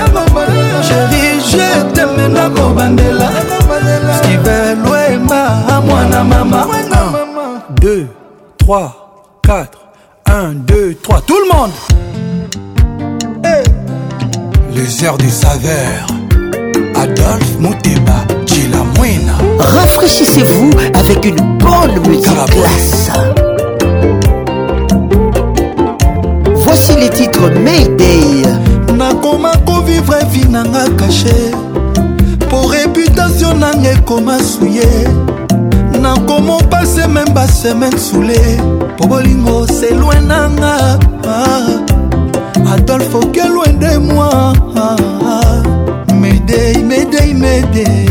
chéri je teme nakobandela skiver 2, 3, 4, 1, 2, 3, tout le monde! Les airs du saveurs. Adolphe Mouteba, la Rafraîchissez-vous avec une bonne musique classe. Voici les titres Mayday. Nakoma vivre vie nanga nakoma suye nakomopase meme basemaine sule mpo bolingo selwe nanga adolfo kelwe nde mwa medei medei medei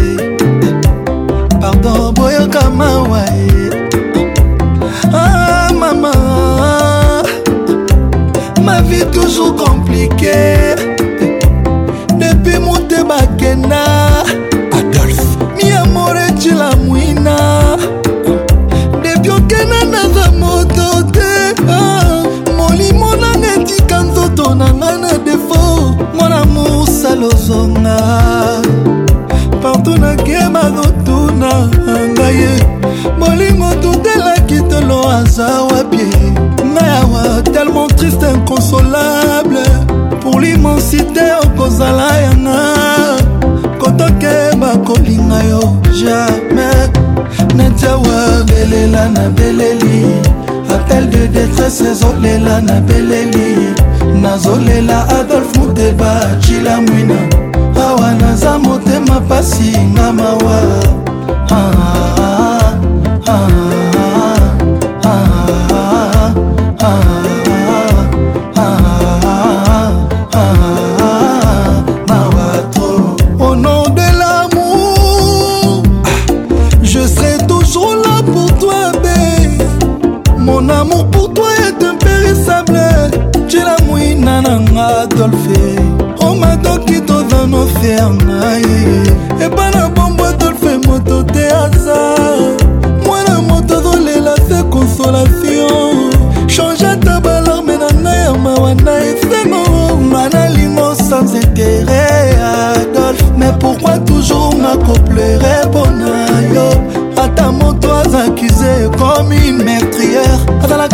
pardon boyoka mawa ah, mama ma vie toujours compliquée lozonga partout nakema kotuna ngai bolingo tutelaki tolo aza wapie ngai awa tellement triste inconsolable pour l'immensité okozala yanga kotokeba kolinga yo jamais netiawa belela na beleli appel de détresse ezolela na beleli nazolela adolphe te bacila mwina awa naza motema pasi nga mawa ah, ah, ah, ah. ah.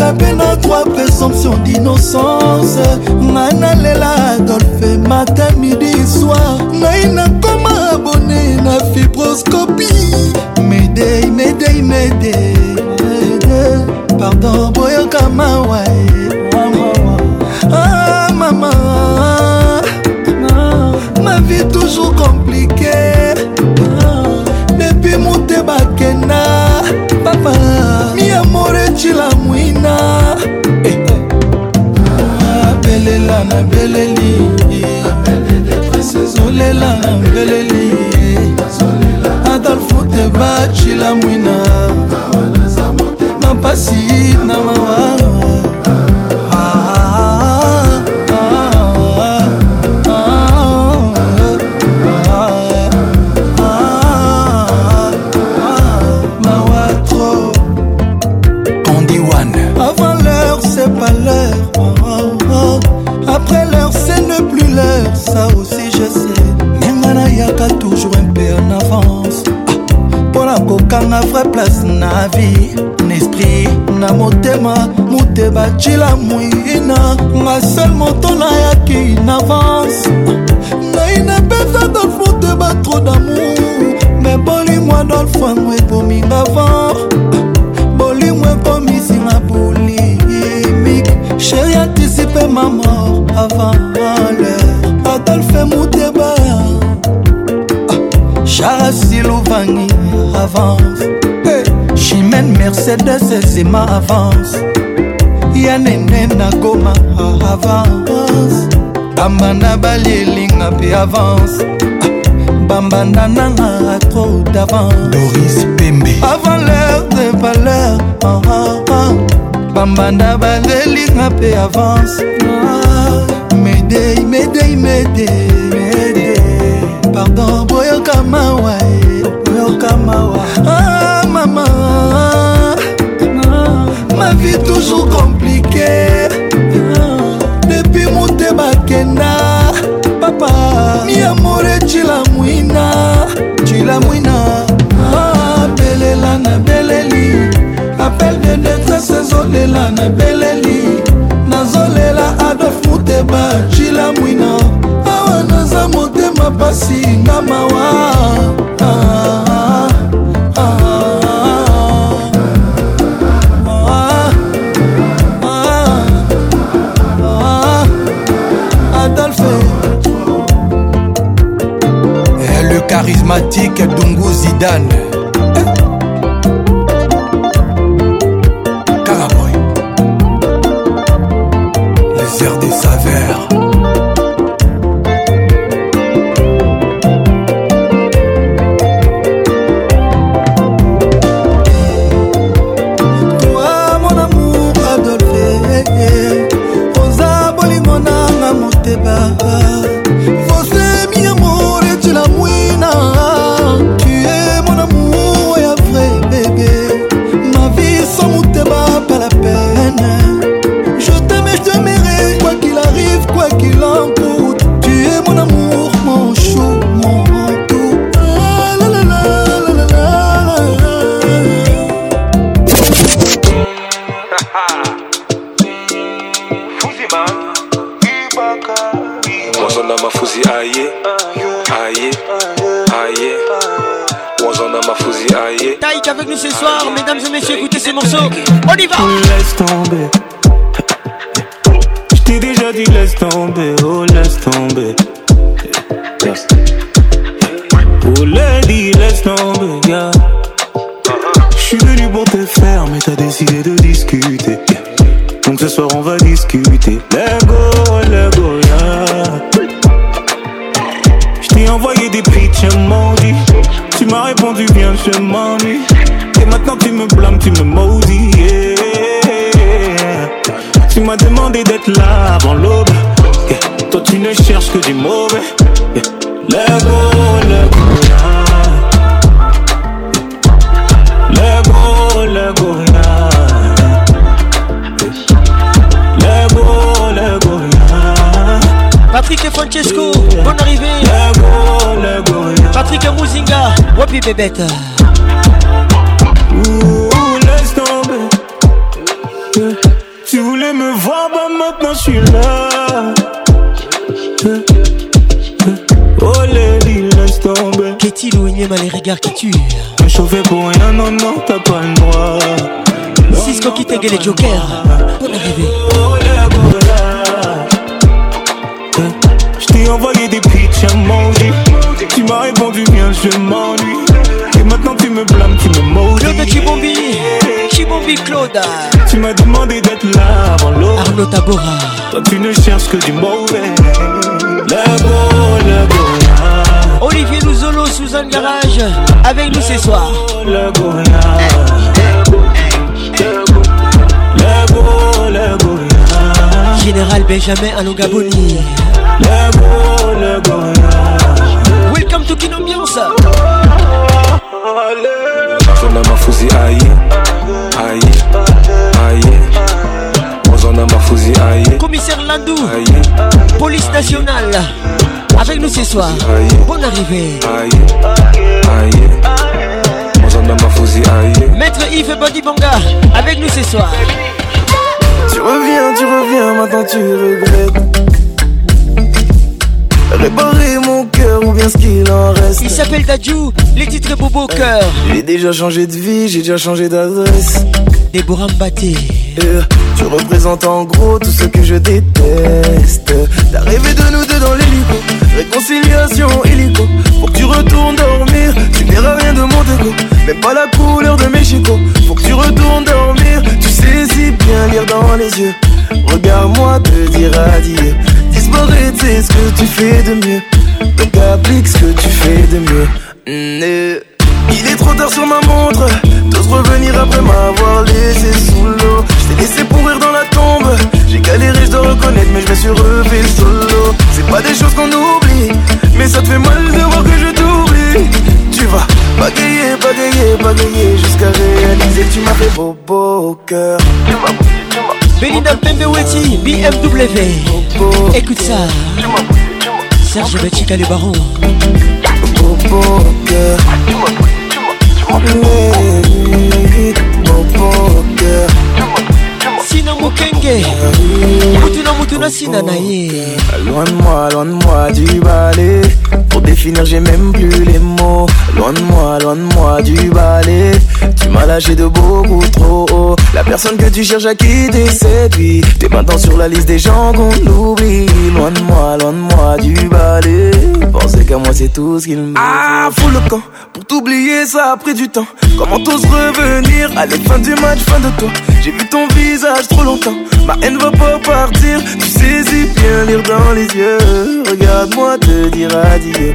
ozala mpe notre présomption d'innocence ngai nalela adolphe matin midi soir ngai nakoma abone na fibroscopie medei medei medei pardon boyoka mawa bacila mwina mapasi na vrai place na vie na esprit na motema moteba cila moina nga sel moto nayaki na avance naina mpeza dolfo te batro damour me bolingo adolfo yango ekominga vent bolingo ekomisinga polimike sheri anticipe ma mort avant l'heure adolfe moteba ah, charasiluvangi avance chimène mercedes ezema avance ya nene na goma avance bamba na bali elinga mpe avance ah, bambanda nanga atro d'avance avant l'heure de valeur ah, ah, ah. bambanda balelinga mpe avance medei medei medei pardon boyoka mawae yoka mawa ah, mama ma vie toujours compliquée depuis motema kenda papa miamore cilamwina cilamwina abelela ah, na beleli apel de detresse ezolela na beleli nazolela adolf muteba cilamwina mapasi nga mawa ah, ah, ah, Adolphe eh, Le charismatique Dungu Zidane Caraboy Les airs des saveurs tomber bête. Ouh, laisse tomber. Tu voulais me voir, bah maintenant je suis là. Oh lady, laisse tomber. Qu'est-il ou mal les regards qui tuent? Me chauffer pour rien, non, non, t'as pas le droit. Cisco qui t'a les jokers Bonne arrivée. Claude. Tu m'as demandé d'être là avant l'eau. Arnaud Tabora. Toi, tu ne cherches que du mauvais. Le beau, le beau. Olivier Nouzolo, un Garage. Avec nous ce soir. Le beau, le beau, Général Benjamin Alongaboni. Le beau, Welcome to Kin Ambiance. J'en ai Commissaire Landou Police nationale Avec nous ce soir Bonne arrivée Maître Yves Body Avec nous ce soir Tu reviens, tu reviens, maintenant tu regrettes Réparer mon ce qu'il reste. Il s'appelle Tadjou, les titres pour Bobo euh, Cœur. J'ai déjà changé de vie, j'ai déjà changé d'adresse. Déborah Mbaté. Euh, tu représentes en gros tout ce que je déteste. T'as de nous deux dans l'hélico, réconciliation hélico. Faut que tu retournes dormir, tu verras rien de mon dégo Même pas la couleur de mes chicots. Faut que tu retournes dormir, tu sais si bien lire dans les yeux. Regarde-moi te dire adieu. Disparaître, c'est ce que tu fais de mieux. Donc applique ce que tu fais de mieux. Mm, euh. Il est trop tard sur ma montre. D'autres revenir après m'avoir laissé sous l'eau. Je t'ai laissé pourrir dans la tombe. J'ai galéré, je dois reconnaître, mais je me suis relevé solo. C'est pas des choses qu'on oublie, mais ça te fait mal de voir que je t'oublie. Tu vas bagayer, bagayer, bagayer jusqu'à réaliser. que Tu m'as fait beau, beau cœur. Tu m'as, BMW, Écoute ça. Serge de Chica le baron sina mokenge mutuna mutuna sina na ye loin de moi loin de moi du balai finir, j'ai même plus les mots. Loin de moi, loin de moi du balai. Tu m'as lâché de beaucoup trop haut. La personne que tu cherches à quitter lui, T'es maintenant sur la liste des gens qu'on oublie. Loin de moi, loin de moi du balai. Pensez qu'à moi, c'est tout ce qu'il me. Ah, fous le camp. Pour t'oublier, ça a pris du temps. Comment t'oses revenir à la fin du match, fin de toi? J'ai vu ton visage trop longtemps. Ma haine va pas partir. Tu saisis bien lire dans les yeux. Regarde-moi te dire adieu.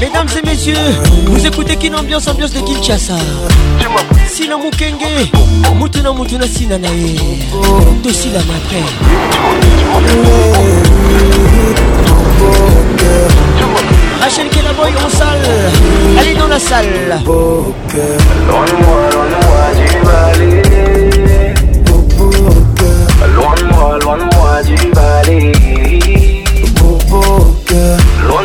Mesdames et messieurs, vous écoutez Kin Ambiance, ambiance de Kinshasa. Sina Mukenge, Mutuna Mutuna Sinanae, Tosila Mapre. Rachel Kelaboy en salle, allez dans la salle. Loin de moi, loin de moi du balai. Loin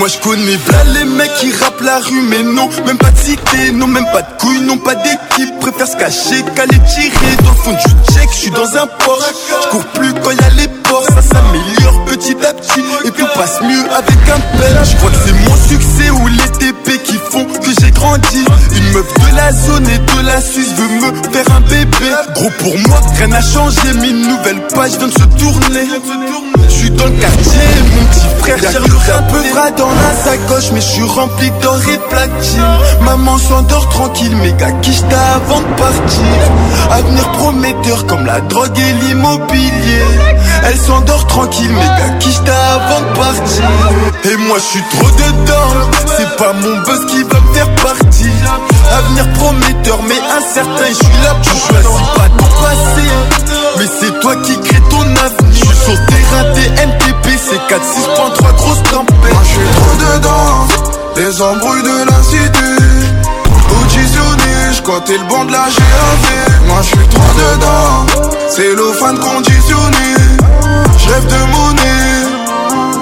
Moi je connais pas les mecs qui rappent la rue mais non Même pas de cité, non même pas de couilles, non pas d'équipe Préfère se cacher qu'à les tirer Dans le fond du check, je suis dans un port Je cours plus quand y a les ports, ça s'améliore petit à petit Et tout passe mieux avec un père Je crois que c'est mon succès ou les TP qui font que j'ai grandi Une meuf de la zone et de la Suisse veut me faire un bébé Gros pour moi, rien n'a changé, mais une nouvelle page vient de se tourner je suis dans le quartier, mon petit frère. j'ai un peu bras dans la sacoche, mais je suis rempli d'or et platine. Maman s'endort tranquille, mais gars avant de partir. Avenir prometteur comme la drogue et l'immobilier. Elle s'endort tranquille, mais gars avant de partir. Et moi je suis trop dedans, c'est pas mon boss qui va me faire partir. Avenir prometteur mais incertain, je suis là pour choisir pas ton passer Mais c'est toi qui crée ton avenir. raté MTP, c'est 4, 6.3, grosse tempête. Moi, je suis trop dedans, les embrouilles de la cité. Auditionné, je comptais le bon de la GAV. Moi, je suis trop dedans, c'est l'eau fan conditionné. Je rêve de monnaie.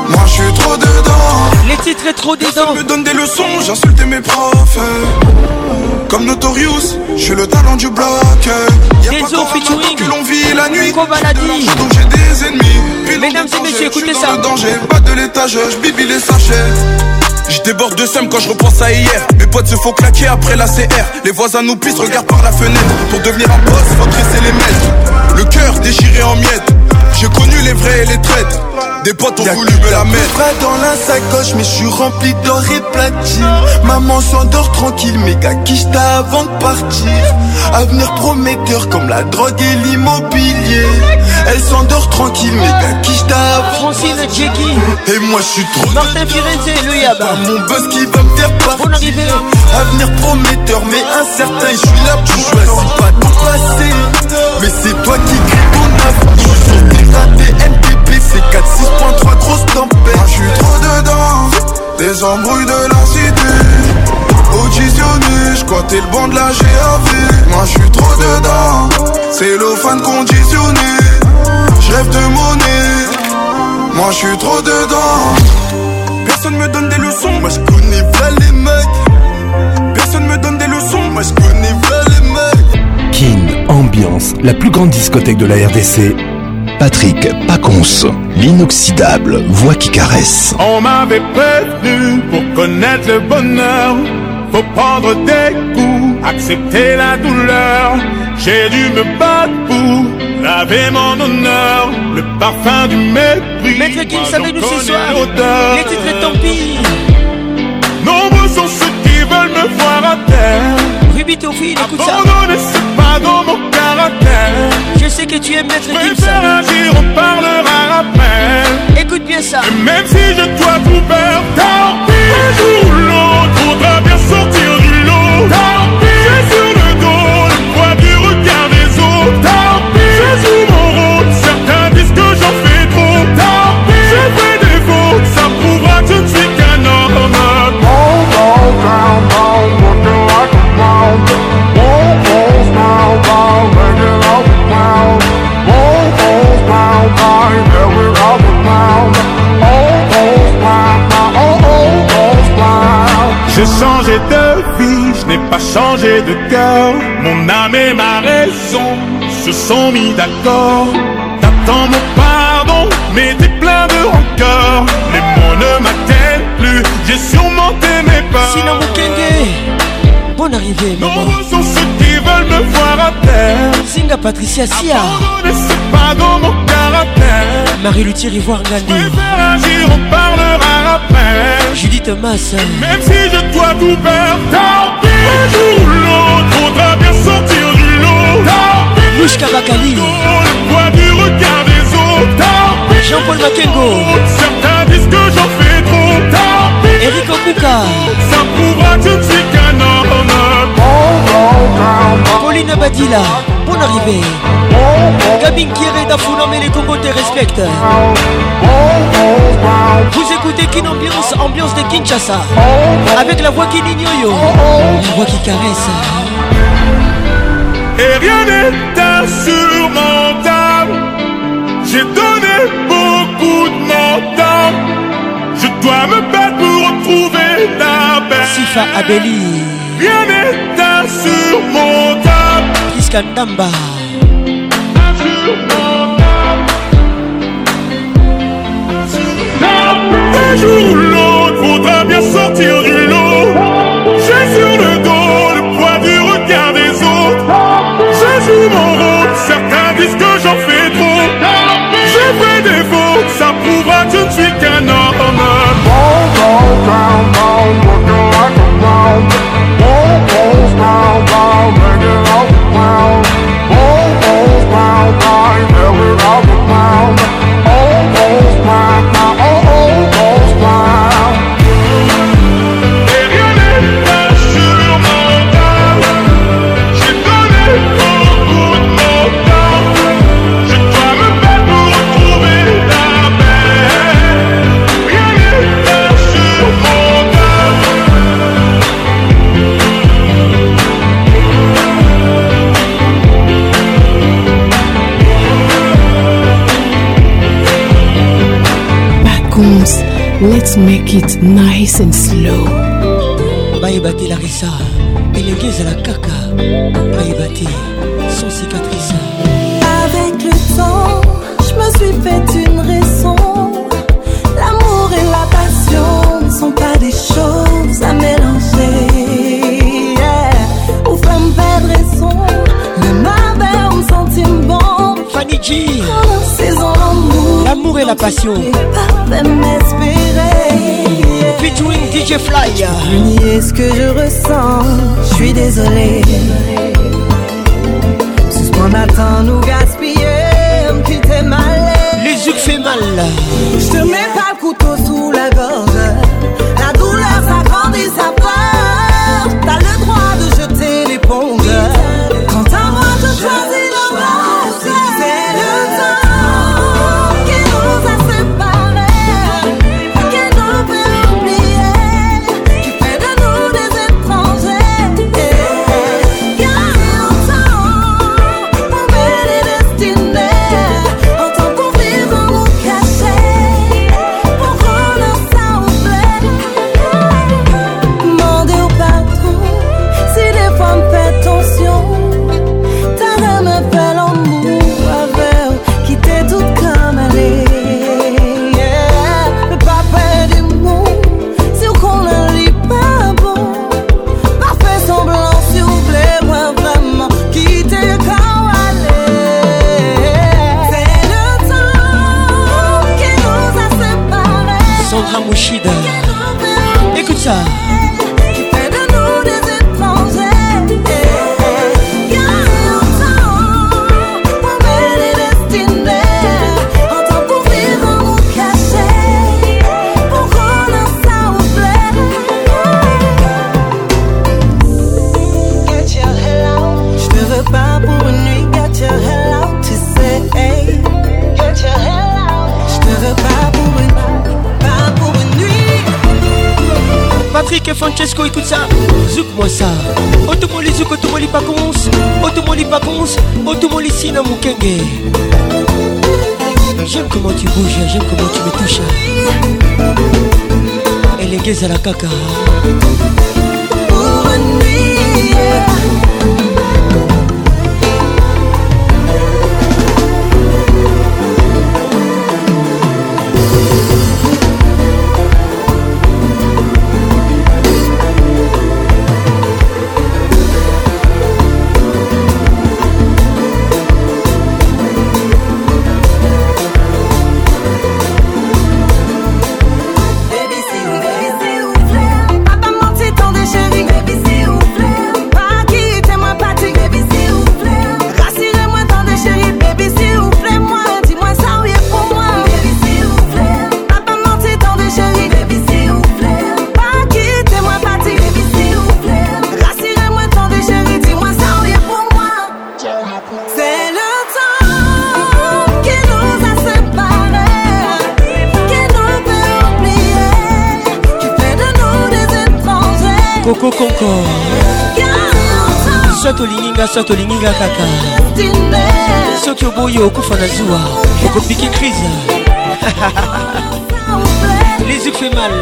Moi je suis trop dedans Les titres est trop dedans me donne des leçons, j'insultais mes profs Comme Notorious, je suis le talent du bloc Y'a pas encore que l'on vit la nuit Donc j'ai des ennemis Mesdames et messieurs, écoutez ça dans le danger, pas de l'étage, je bibi les sachets je déborde de seum quand je repense à hier Mes potes se font claquer après la CR Les voisins nous pissent, regardent par la fenêtre Pour devenir un boss, faut tresser les maîtres Le cœur déchiré en miettes j'ai connu les vrais et les traites. Des potes ont voulu me la mettre. Pas dans la sacoche, mais je suis rempli d'or et platine. Maman s'endort tranquille, mais qui avant de partir. Avenir prometteur comme la drogue et l'immobilier. Elle s'endort tranquille, mais qui avant de Et moi je suis trop. Martin Mon boss qui va me faire partir. Avenir prometteur, mais incertain. Je suis là pour jouer, pas tout passer. Mais c'est toi qui crée ton avenir. 6000 4, 6.3, grosse tempête. Moi j'suis trop dedans, des embrouilles de la cité. je t'es le banc de la GAV. Moi, je suis trop dedans, c'est le fan conditionné. Chef de monnaie, moi, je suis trop dedans. Personne me donne des leçons, moi, je pas les mecs. Personne me donne des leçons, moi, je pas les mecs. Kin, ambiance, la plus grande discothèque de la RDC Patrick Paconce, l'inoxydable voix qui caresse. On m'avait prévenu pour connaître le bonheur. pour prendre des coups, accepter la douleur. J'ai dû me battre pour laver mon honneur. Le parfum du mépris. Maître Kim savait nous ce soir. Les titres tant pis. Nombreux sont ceux qui veulent me voir à terre. Ruby Tofil, écoute ça. pas dans mon caractère. Je sais que tu aimes mettre Préfère agir, on parlera après. Écoute bien ça. Et même si je dois vous perdre, tant pis. Un jour ou l'autre, faudra bien sortir du lot. se sont mis d'accord. T'attends mon pardon, mais t'es plein de rancœur. Les mots ne m'atteignent plus, j'ai surmonté mes peurs. Sinon, Kenge, bonne arrivée, maman. Nombreux sont ceux qui veulent me voir à terre. Singa Patricia Sia. c'est pas dans mon caractère. Marie-Lou Thierry Voir préfère agir, on parlera après. Judith Massa. Même si je dois tout faire tant pis, un jour l'autre, faudra bien sortir. Louche Kabakali Jean-Paul Makengo Certains disent que j'en fais trop tard Eric Okuka Ça pourra tu ne Pauline Badila Bonne arrivée Gabin Kieré mais les Congos te respectent Vous écoutez Kin Ambiance, ambiance de Kinshasa Avec la voix qui n'ignore La voix qui caresse Et rien n'est insurmontable. J'ai donné beaucoup de mental. Je dois me battre pour retrouver la paix. Sifa Abeli. Rien n'est insurmontable. Insurmontable. Un jour ou l'autre, faudra bien sortir du lot. J'ai sur le dos le poids du regard des autres. J'ai sur mon j'en fais trop. Je fais des faux, ça prouve tout je ne suis qu'un homme. Let's make it nice and slow. Baïba la Larissa, élégué à la caca. Baïba sans cicatrice. Avec le temps, je me suis fait une raison. L'amour et la passion ne sont pas des choses à mélanger. Yeah. Ou femme perdre raison, le mauvais, on me sentit bon. Fanny G. Oh, saison L'amour et la passion. Between DJ Fly. Nier ce que je ressens, je suis désolé. ce qu'on attend nous gaspiller, me fais mal. Les yeux fait mal. Je te mets pas ezala kaka kolinga soki olinginga kaka soki oboyi okufa na zuwa okopiki crise lisuk fait mal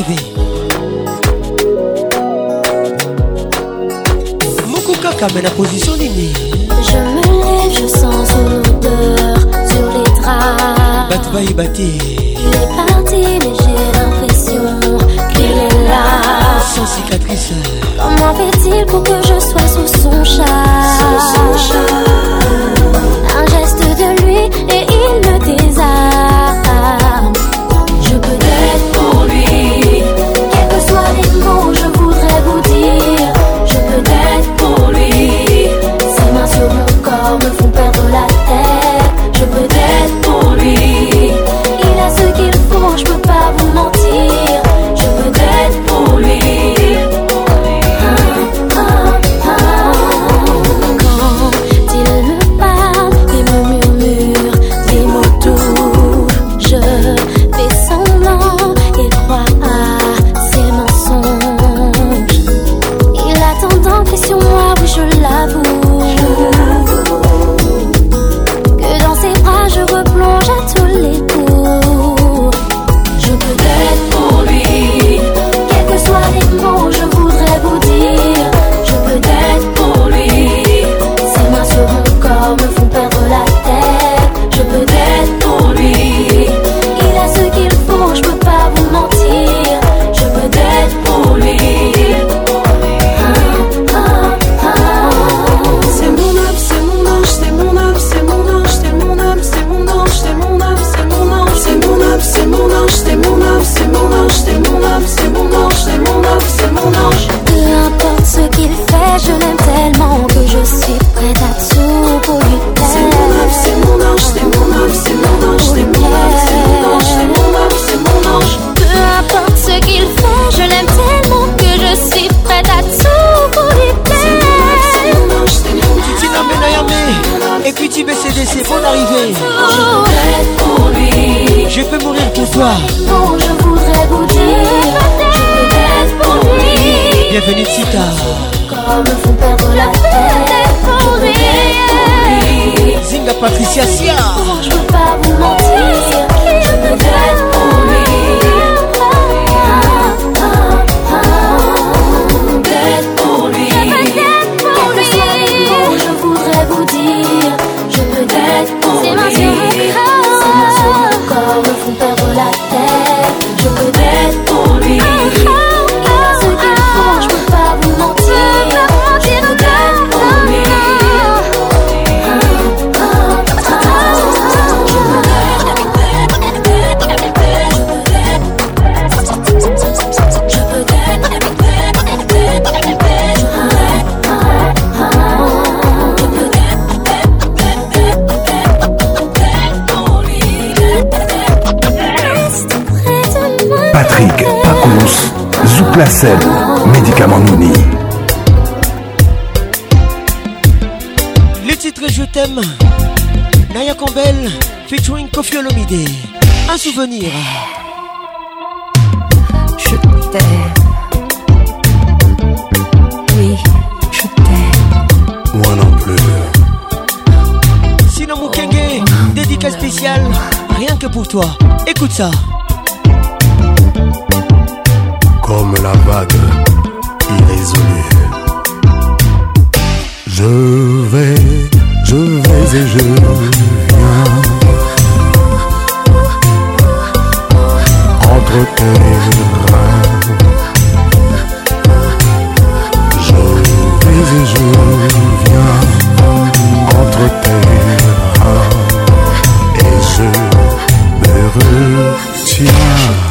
arrivé. coca la position Je me lève, je sens une odeur sur les draps. Il est parti mais j'ai l'impression qu'il est là. Sans Comment fait-il pour que je sois sous son chat? Un geste de lui Sel, médicament Nouni. Le titre Je t'aime, Naya Campbell, featuring Kofi Un souvenir. Je t'aime. Oui, je t'aime. Moi non plus. Sinon, Mukenge, dédicace spéciale, rien que pour toi. Écoute ça. la vague irrésolue. Je vais, je vais et je viens. Entre tes reins. Je vais et je viens. Entre tes reins. Et je me retiens.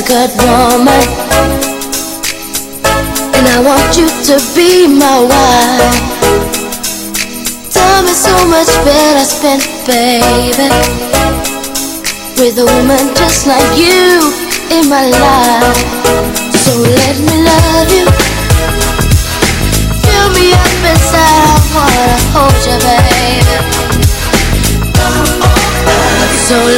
a good woman. And I want you to be my wife. Time is so much better spent, baby. With a woman just like you in my life. So let me love you. Fill me up inside. I wanna hold you, baby. So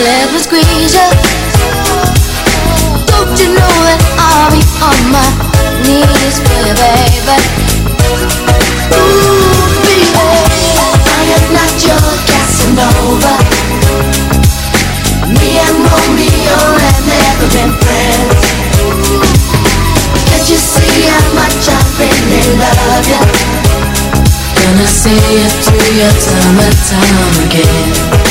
baby. Ooh, baby, I am not your Casanova. Me and Romeo have never been friends. Can't you see how much I love Gonna see it through your time and time again.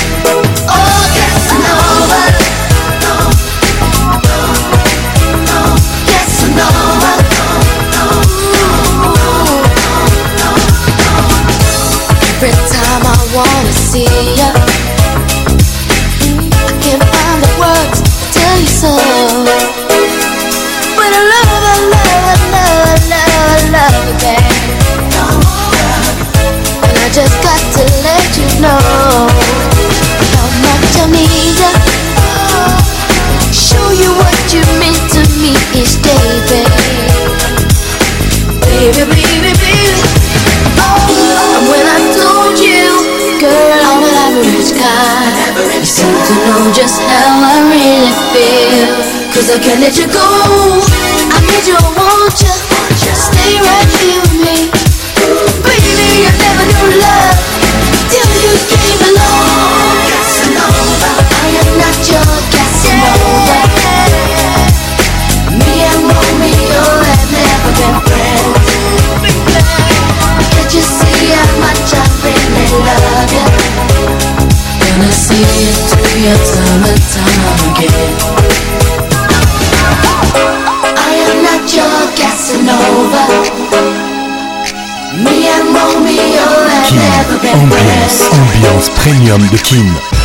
I can let you go Premium de Kim.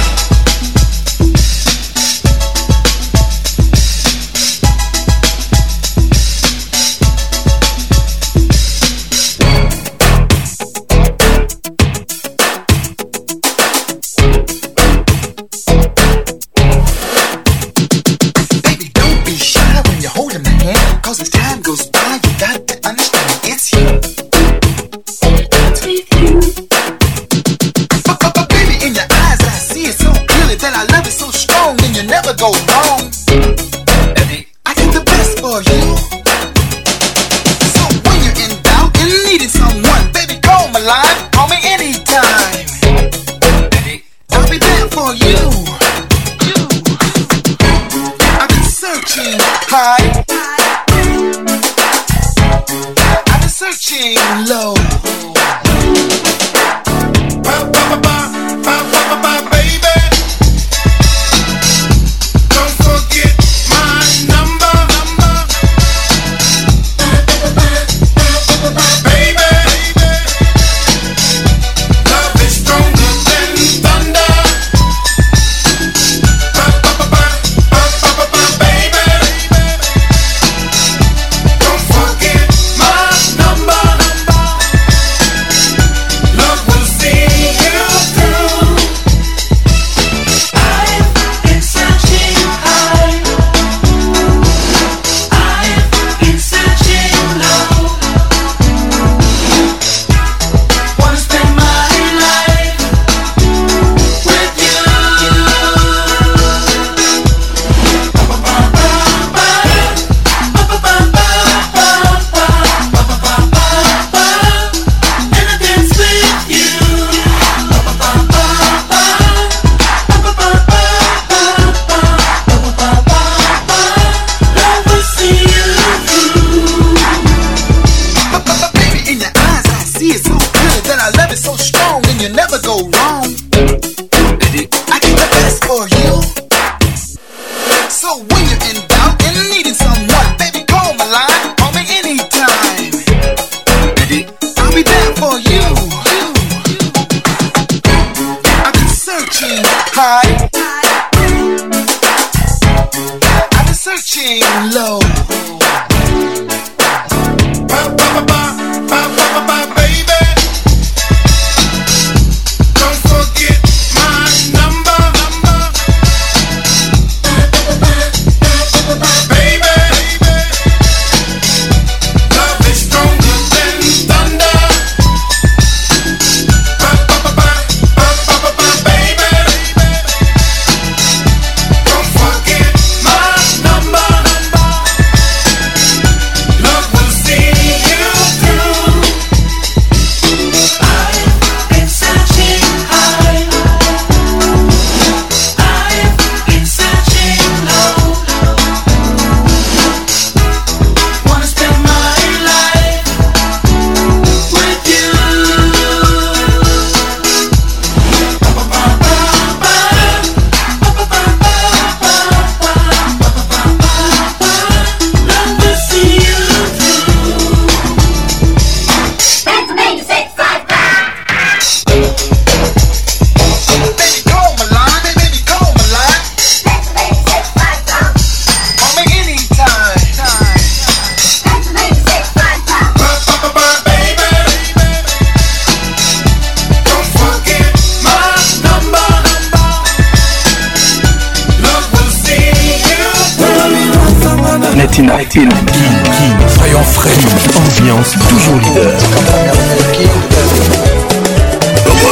Latina. Kin, Kin, soyons frais, ambiance toujours leader.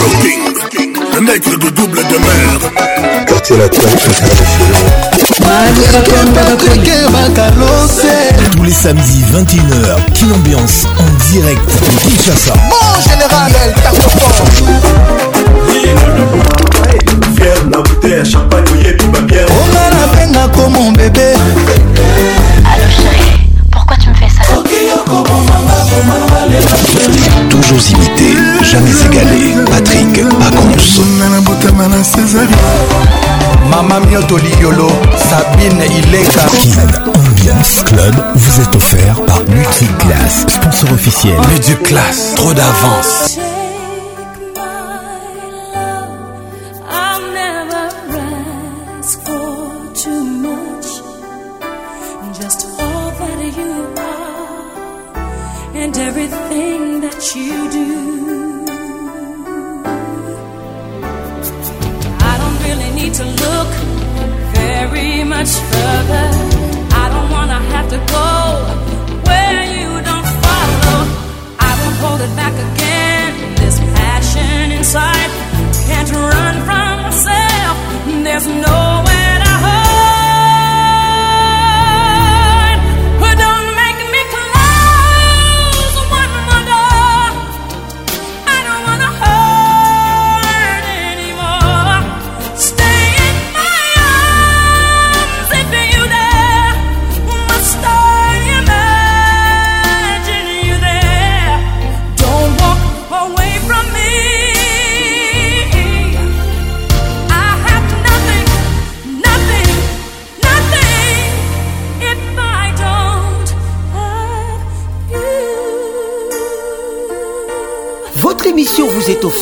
Le King, le nègre de double de mer. Quartier latin international. Tous les samedis 21h, Kin Ambiance en direct de Kinshasa. Mon général, elle Fier la bouteille champagne, à champagne, oyebi babière. Onga na benga comme mon bébé. toujours imité, jamais égalé. Patrick Pacons. Mama Mioto Liolo, Sabine Ileka. Kin Ambiance Club vous est offert par Multiclass, sponsor officiel. Multiclass, trop d'avance.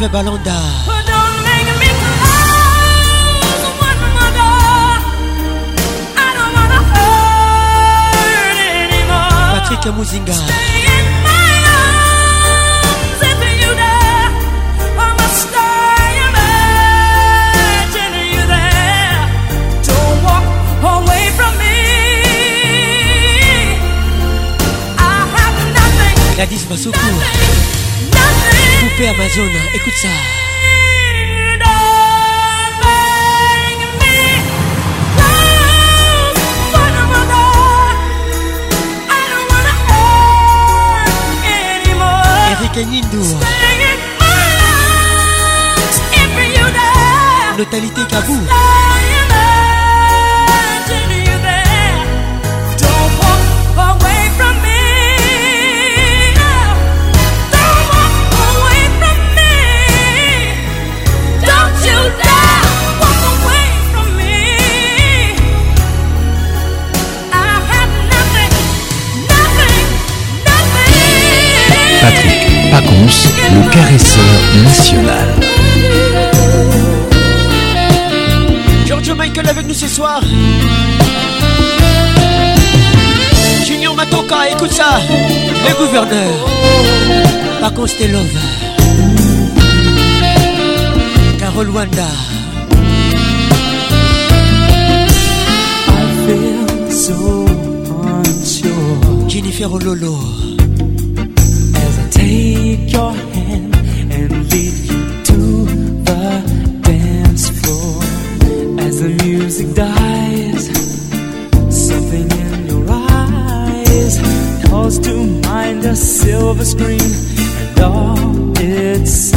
Steve Balanda. Patrick Mouzinga. Gladys Massoukou. poupée Amazon, écoute ça. Eric Nindou. Notalité Kabou. Pacons, le caresseur national. Giorgio Michael avec nous ce soir. Junior Matoka, écoute ça. Le gouverneur. t'es Telov. Carol Wanda. I Jennifer Ololo. a the music dies, something in your eyes calls to mind a silver screen and all its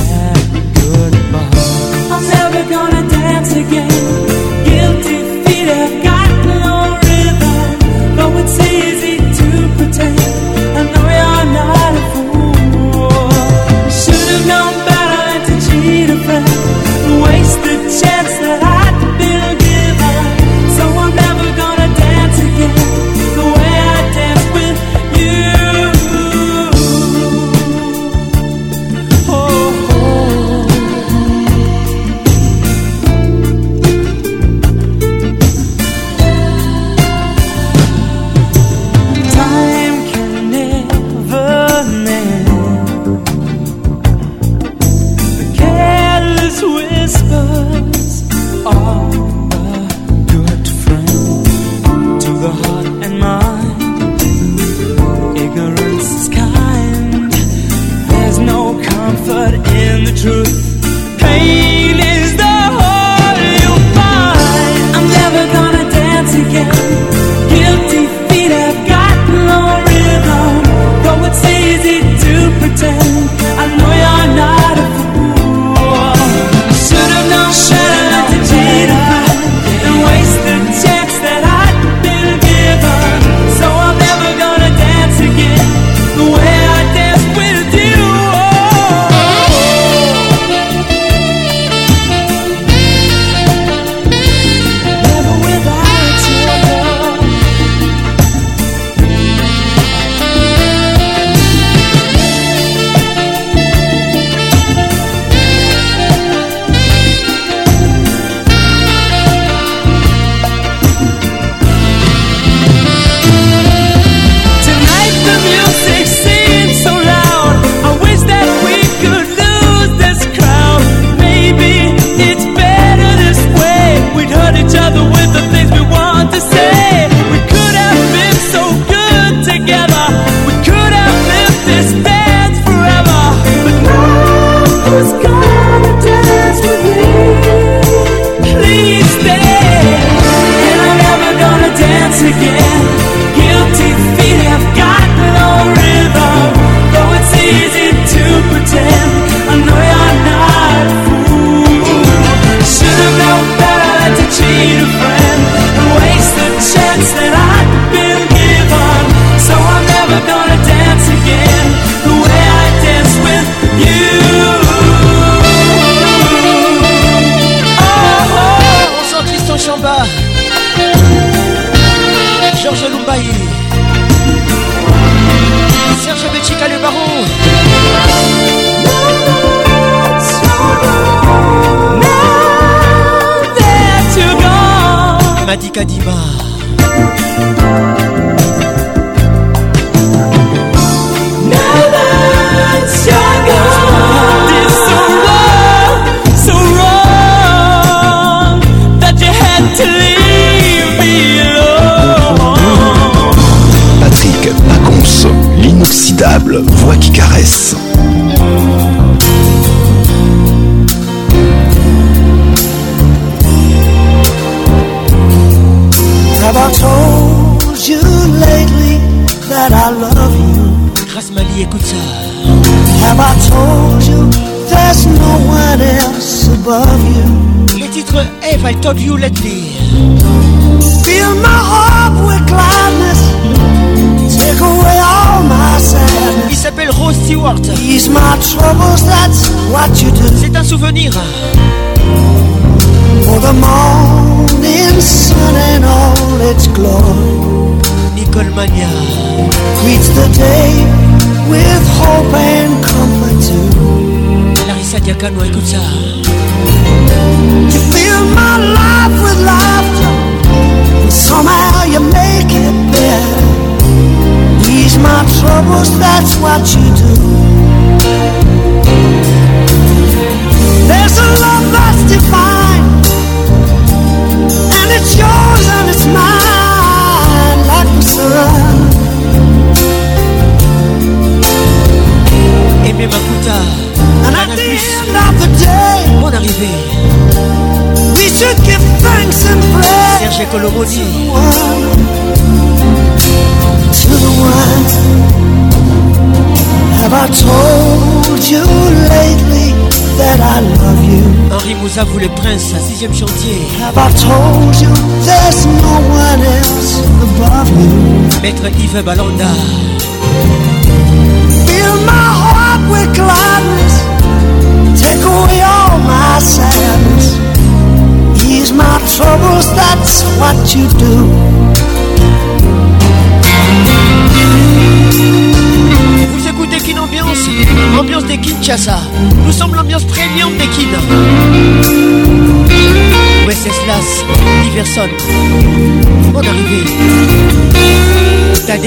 Reims, à 6ème chantier. Have I told you there's no one else above you? Maître Yves Balanda.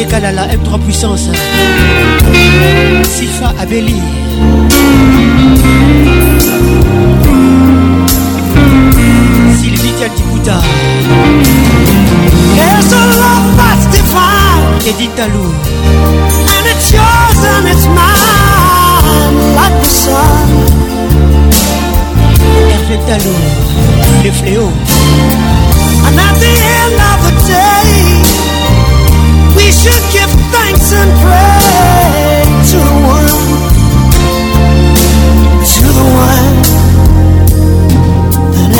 Kalala M3 puissance Sifa Abeli Sylvie Dibuta There's a love that's divine Edith Talou And it's yours and it's mine Like the sun Hervé Talou Le fléau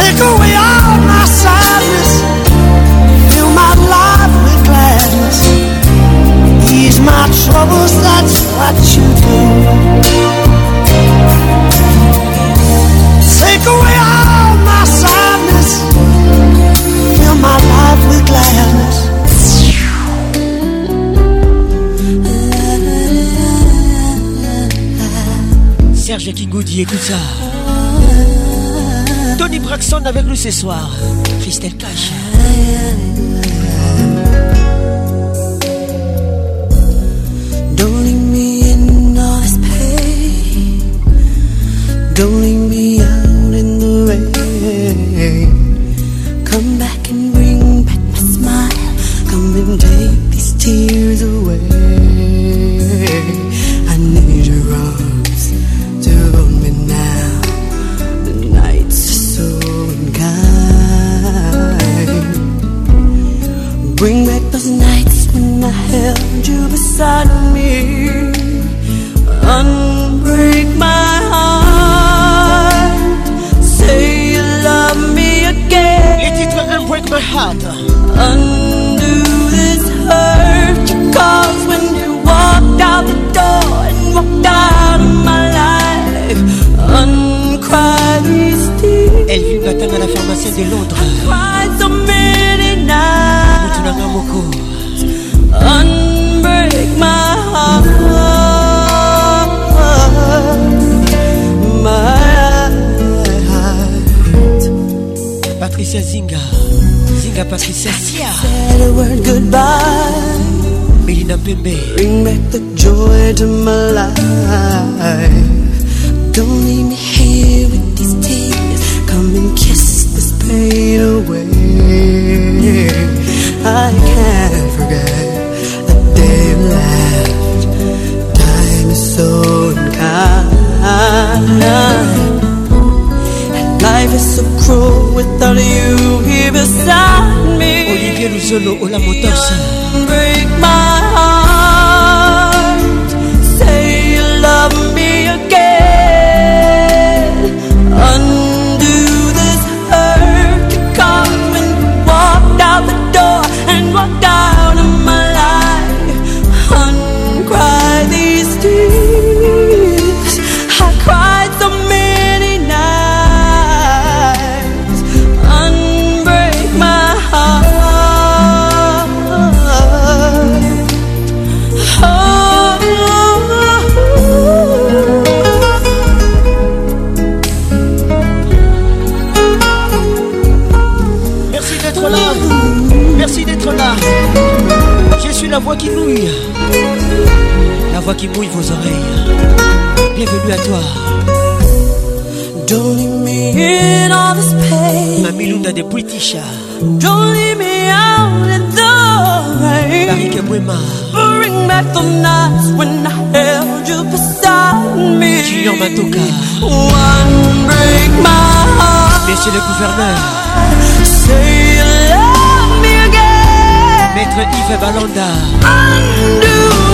Take away all my sadness, fill my life with gladness. Ease my troubles, that's what you do. Take away all my sadness, fill my life with gladness. Serge Kingodi, écoute ça avec nous ce soir. Christelle Cash. Linda Patricia Sia Say word goodbye Melina Pembe Bring back the joy to my life Don't leave me zolo ola motos qui vos oreilles. Bienvenue à toi. Don't leave me in all this pain. Amilunda de British. Don't leave me out in the rain. Barike Bwema. Bring back the nights when I held you beside me. Junior Matoka. One break my heart. Monsieur le gouverneur. Say you love me again. Maître Yves Balanda. Undo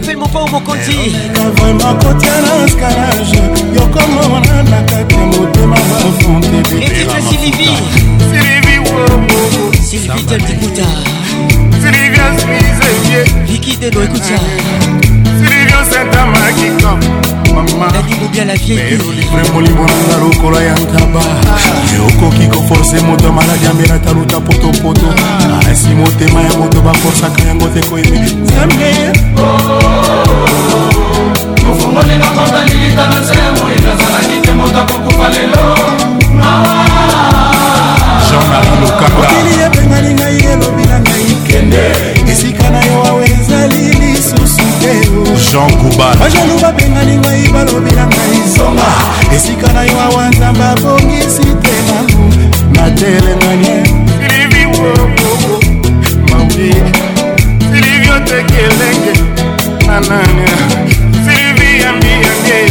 pepe mopa omokonzi etite silivi ya la vieillelivre molimo nanga lokola ya nkaba okoki koforse moto ya maladi ya mbela taluta potopoto kasi motema ya moto baforsaka yango te koyebi nzambe ofongoli na kota lilita na nse ya moyi nazalaki te moto akokufa lelo jean-marie lokanga okili epengalingai elobi na ngai kende esika na jean kubanbajalo babengani ngai balobela ngai zonga esika na yo awa nzambe abongisi tema natelemanie liviwokoko mabi silivio tekelenge anania silvi yambiyange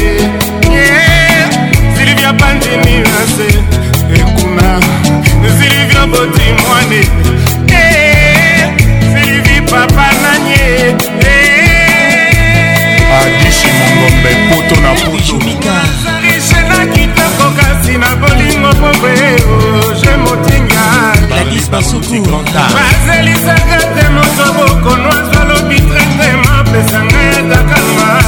silvia bandini ase ekuna silvio botimwane mobembe poto na potoisenaki tako kasi na bolingo pope oje motinga bazelisaka te moto bokonwasa lobi trete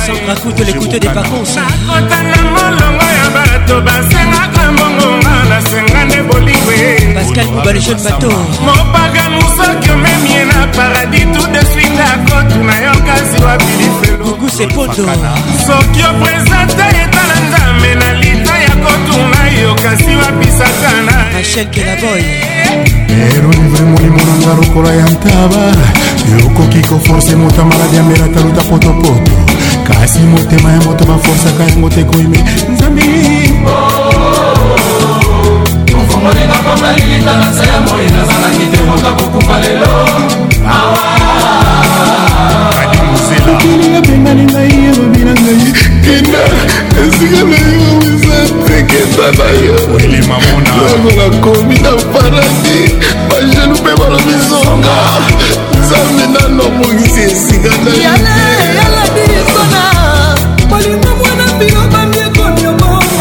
sokakutu lekute de vacances nakotanga molongo ya bato basengaka mbongonga nasenga nde bolingo e. pascal mubaleshon bato mopaka mosoki omemie na paradis tout desuit ndako tuna yo kasi wabilifelo gugu sepondo soki opresente kasi babisaka naerolivre molimo nanga lokola ya ntaba okoki koforce moto maladi amela taluta potopoto kasi motema ya moto baforsaka yango te koyime nzambi molinga mpoka lilita na se ya moi nazalaki te moto akokufa lelo awa nzela mokili ebengani ngai elobi na ngai kenda esika na yo eza tekenda na yo lelo nakomi na paradi bajelu mpe balobi zonga nzambe nano mongisi esika na yalabiisona molingo mwana bino bamiekoniokomana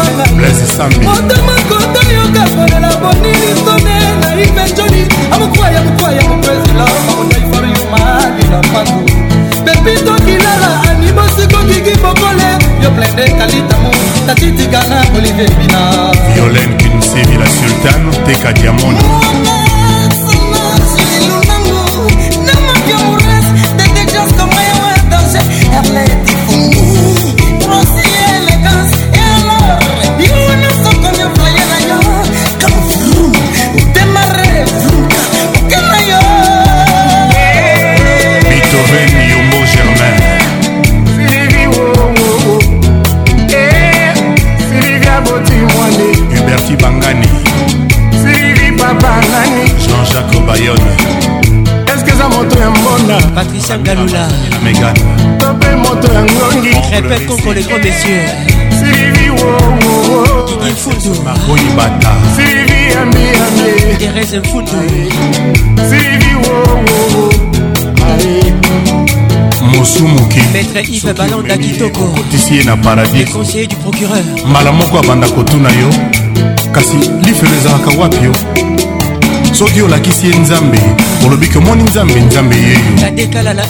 Kende Kalitamou Tati Tigana Olivier Bina Violaine Kinsemi la sultane Teka Diamond Erle Mona Patricia Ngalula Megan Tapé moto ya ngongi Répète contre les grands messieurs Sylvie Wowo Didi Mfundo Margoyi Bata Sylvie Ami Ami Thérèse Mfundo Sylvie Wowo mosu moke maître ive balanda kitoko okotisi ye na paradis conseiller du procureur mbala moko abanda kotuna yo kasi lifelo ezalaka wapi yo soki olakisi ye nzambe olobi ke omoni nzambe nzambe yeyo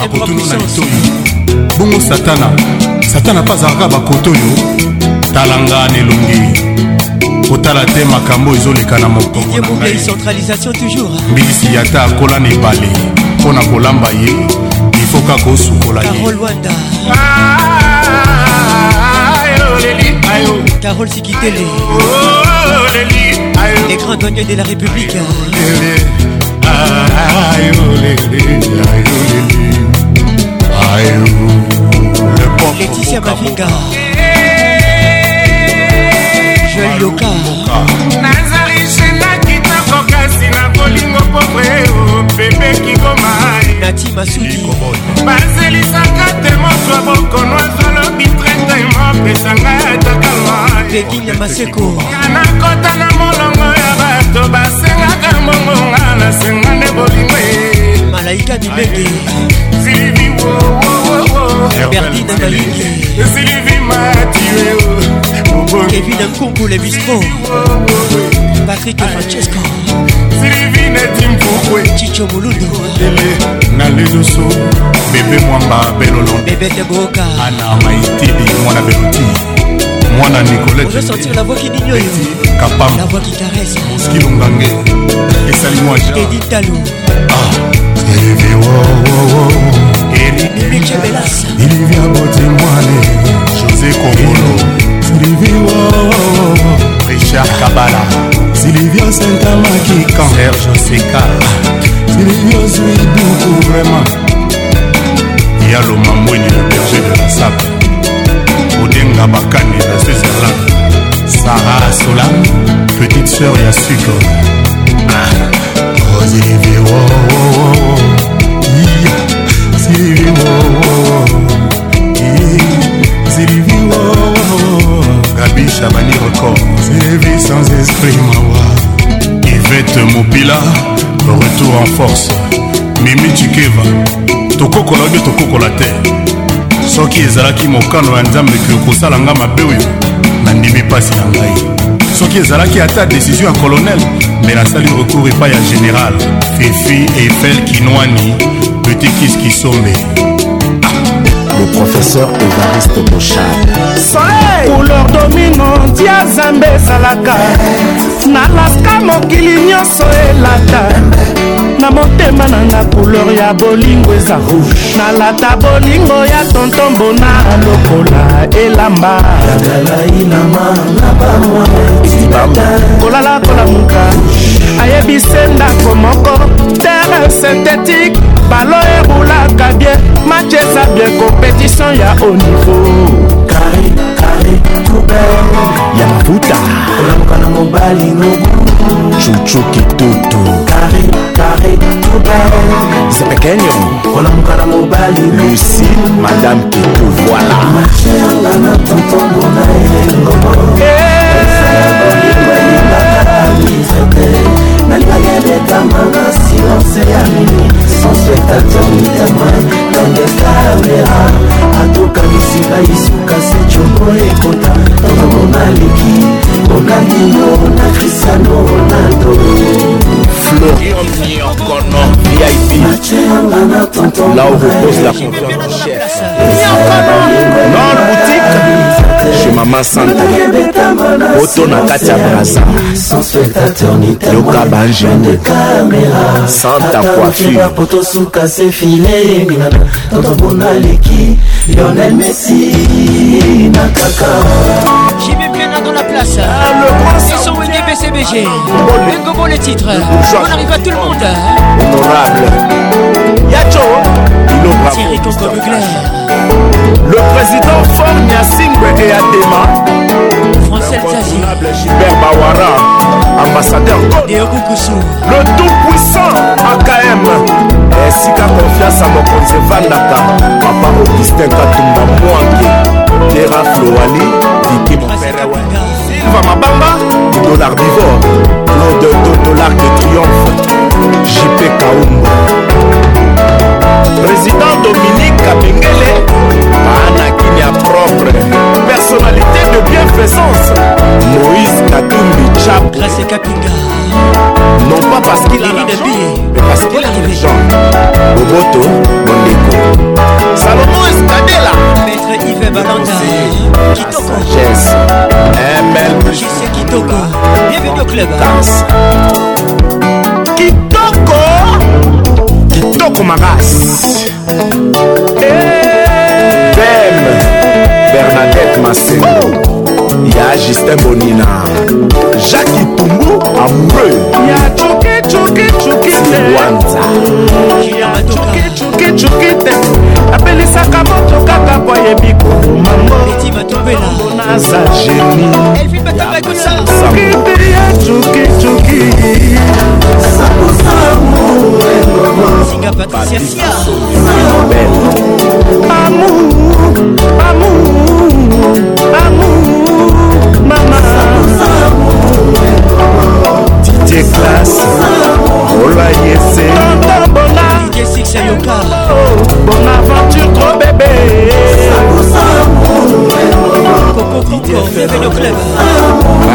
akotuna na itoyo bongo satana satana mpe azalaka bakoto oyo talanga na elongi kotala te makambo ezoleka na mokongombisi yata akola na ebale mpo na kolamba ye ifoka kosukola ye Carole ah, ah, ah, Sikitele. Oh, oh, oh, Les grands gagnants de la République. Laetitia Mavinga. Joël Yoka. nazali senaki nakokasi na bolingo pobre opepeki komai nati masudibazelisaka te moso ya bokono azwalobi trete mopesanga tokalwa pekinya maseko nakota na molongo ya bato basengaka mbongonga nasenga nde bolingo malaika mibenge silvi berdine malingi silvi matue kevin nkongo le bistro patrik francesco cicho boludodele na lezoso bebe mwamba belolondebeteboka ana maitili mwana beloti mwana nicoletekapamskilongange esali mwajaelivia botimwane josé kobolo siliviwo richard kabala silivio sentamakika serge seka silivio zuiduku vraiment ya lomambweni le berger de la sape odenga bakani na switzerland sara solam petite sœur ya sucre ah. oh, siliviwo oh, oh, oh. yeah. siliviwo oh, oh. gabi chabani record sévi sans esprit mawa ivete mobila retour en force mimi tikeva tokokola obio tokokola te soki ezalaki mokano ya nzambe ke kosala nga mabe oyo nandimi mpasi na ngai soki ezalaki ata desizio ya kolonel me nasali recours epai ya général fifi efel kinwani petit kis kisombe le professeur évariste bochard soleil couleur domino dia zambe ezalaka nalaska mokili nyonso elata na motema nanga couleur ya bolingo eza rouge nalata bolingo ya tontombona lokola elamba kolala kolamuka ayebise ndako moko te fleuve synthétique balo ebolaka bien match eza bien compétition ya haut niveau kari kari tubel ya mafuta olamoka na mobali nobu chuchu kitutu kari kari tubel zepekenyo olamoka na mobali lucie madame kitu voilà marche yanga na tontongo na elengomo balibaliebetama na silence ya mini sans spectateur mitamwe dangestalela atokanisi baisuka secoko ekota tokomona leki ronaldino na cristiano ronaldo Florian Nyankono VIP Là où repose la confiance du chef Non boutique chez mama santa poto na kati ya braza yoka bangene santa coiffure dans la place. Ils sont Wenge BCBG. Bengo bon les titres. On arrive à tout le monde. Honorable. Yacho. bravo. Thierry Coco Le président Fort Niasingwe et Adema. Français Honorable Gilbert Bawara, ambassadeur Kokusu. Le tout-puissant AKM. esika confiance à mokonzi evandaka papa augustin katumba mwange tera floali viki moperewe silva mabamba dollar divore claude dodolar de triomphe jp kaumbo président dominique kabengele maanakini ya propre personnalité de bienfaisance moïse katumbi chaplace kapinga non pas parce qu'il a l'argent mais parce qu'il est intelligent boboto bondeko salomon escadela maître ive balanda kitoko sagesse ml plus kitoko bienvenue au club Dance. kitoko makasi dem bernadette maseno ya justin bonina jacques itumbu amoureux chukichukichukichukichukite apelisaka moto kaka po ayebi kokomangonaza genie ya chukichuki amour amour amour mama didier classe olayese bonaventure oh, trop bébé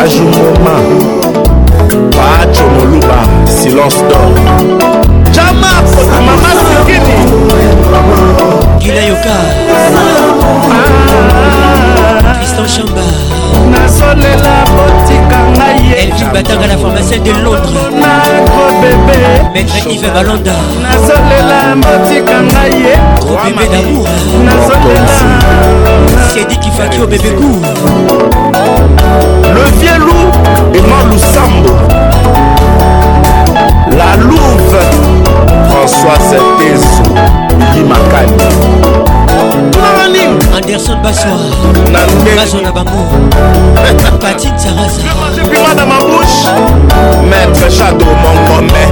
ajumoma pacho moluba silence dor jama kota mama sikini gilayoka ah. tristan chamba nazolela botik ngai elvin batanga na pharmacien de londres nako bebe maître ive balonda nazolela motika ngai ye gro bebe damour nazolela sedikifaki o bebe cour le vieux loup ema lusambo la louve françoise teso limakani anderson baswa bazo na bango pati sarasapima na mabouche maître chado monkome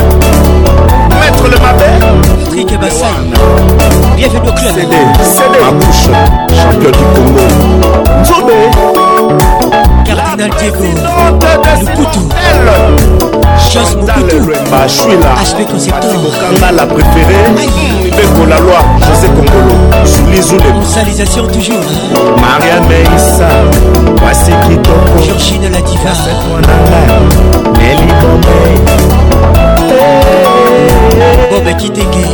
maître le mabe patrik basai bienvenu club cd cd mabouche champion du congo nzobe cardinal diego luputu jos mokutuashwila kanga la préféré mibeko la loi josé kongolo zulizulemusalisation toujours maria meisa mwasi kitoko georgine la diva bobe kitenge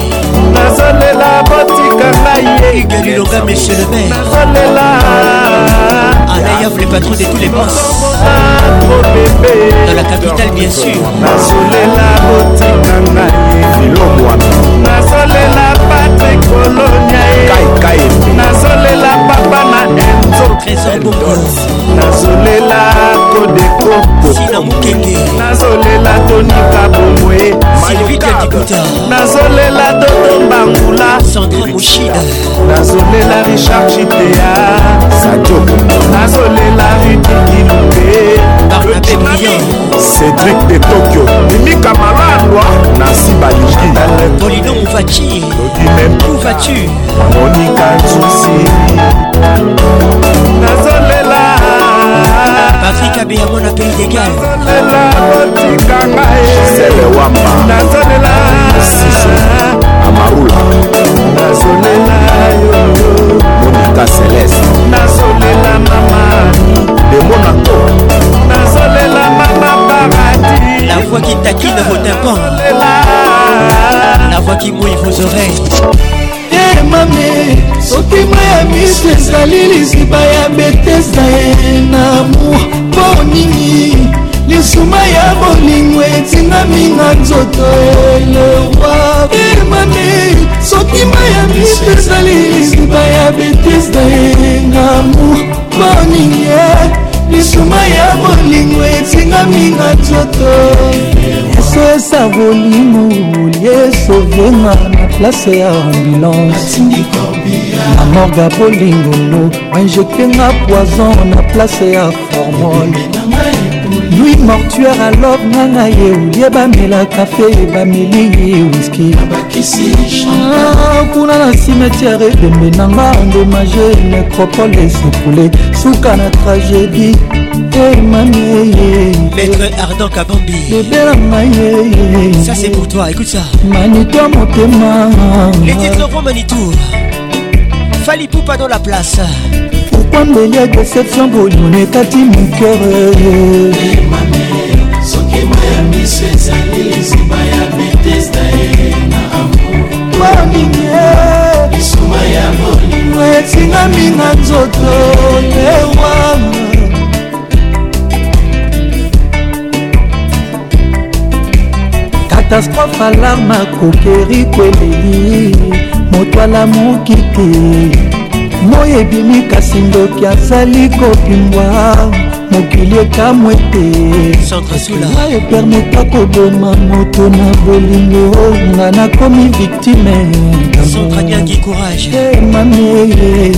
nazalela botika ngai galilonga monsieur le maire patron de tous les boss Dans la capitale bien sûr nazolela botika ngai elobwana nazolela patrik kolonia e. E. nazolela papa na enzo trésor bobo nazolela kodekokosina mokenge nazolela tonika bomwe nazolela totomba ngula nazolela richard chitea sadio nazolela ritikilube cédric de tokyo mimika malandwa nasi baligi tolino mouvati lodimem ouvatu monika nzusi nazole patrika beyamo na pays de galnazolela amarula nazolela yo monika celeste nazolela mama demonato nazolela mama paradis la voix qui taquine vos tympans la voix qui mouille vos oreilles e mame soki ma ya miso ezali liziba ya betesda ye na mour mpo nini lisuma ya bolingo etingami na nzoto eleroi e mame soki ma ya miso ezali liziba ya betesda ye na mour mpo nini lisuma ya bolingo etingami na nzoto nyonso esaboli mobuli esovienga na place ya ambulance na morga bolingolo bainjektenga poison na place ya formol lui mortuaire alor nanga ye olie bamela kafe bameli ye wiski ah, kuna na cimetiare ebembe nanga endomage necropole esepule suka na tragédie Maître Ardent Kabambi Ça c'est pour toi, écoute ça Manitou Motema Les titres vont Manitou Fali Poupa dans la place Pourquoi mbeli ya déception bolingo ekati mokere soki moya miso ezali bolingo etingami na nzoto ewana katastrophe alarme akokeri kweleli moto alamuki te moi ebimi kasi ndoki azali kopimbwa mokili ekamwe teya epermeta koboma moto na bolingo nga nakomi victime eh, eh.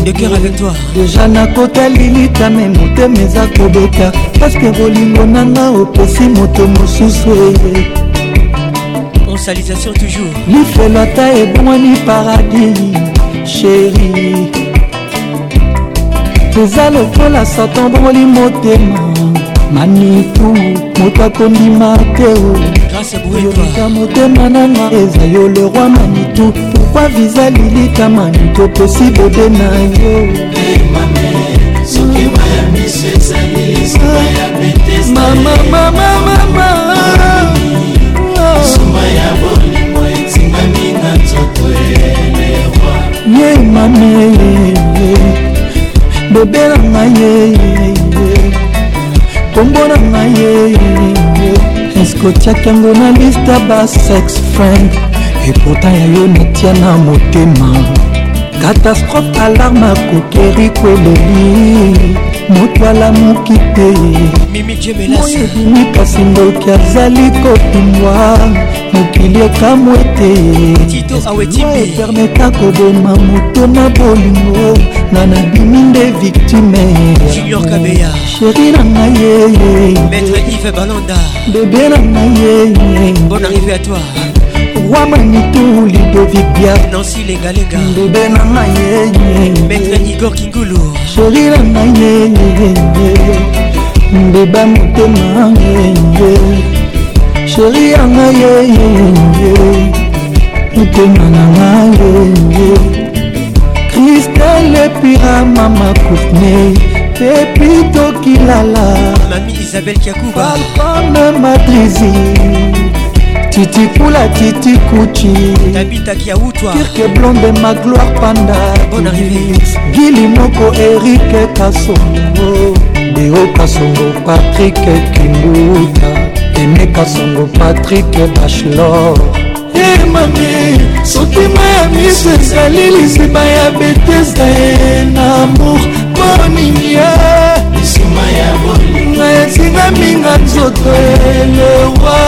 deja nakotali litame motema eza kobeta paske bolingo nanga opesi moto mosusu eh, lifelo ata ebongwani paradis sheri eza lokola satan bongoli motema maniku moto akondima te oyolika motema nanga eza yo le roi manitu pourkui viza lilita manitu opesi bebe na yo ye mami bebe na ngai ye eh, eh, eh. kombo na ngai ye eske otiaki yango na liste basex friend epota ya yo natia na motema katastrophe alarme akokeri kweleli moto alamuki te moyebimi kasi ndoki azali kotumwa mokili okamwe te epermeta koboma moto na bolingo nga nabimi nde victime sheri na ngai yeye bebe na ngai yeye wama nitu lidovikia nansi lengalenga ndube na ngai yeye maître igor kingulu sheri na ngai yeye ndeba motema yeye sheri ya ngai yeye motema na ngai yeye kristele pira mama courtney pepito kilala mami isabel kiakuba alpame matrizi titikula kitikuchikirke blonde magloire panda bon gili moko erike kasongo deo kasongo patrik kimbuta eme kasongo patrik bachelor emami soki maya miso ezali lisima ya betesa e na amour moninia lisima ya bolinga etingaminga nzoto elewa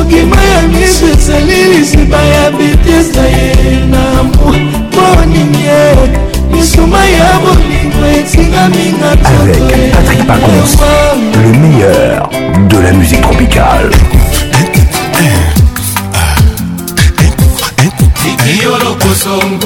mokima ya miso esali lisiba ya bitese na ye na moningi misuma ya bolingo etingaminga avec Patrick Pacons, le meilleur de la musique tropicale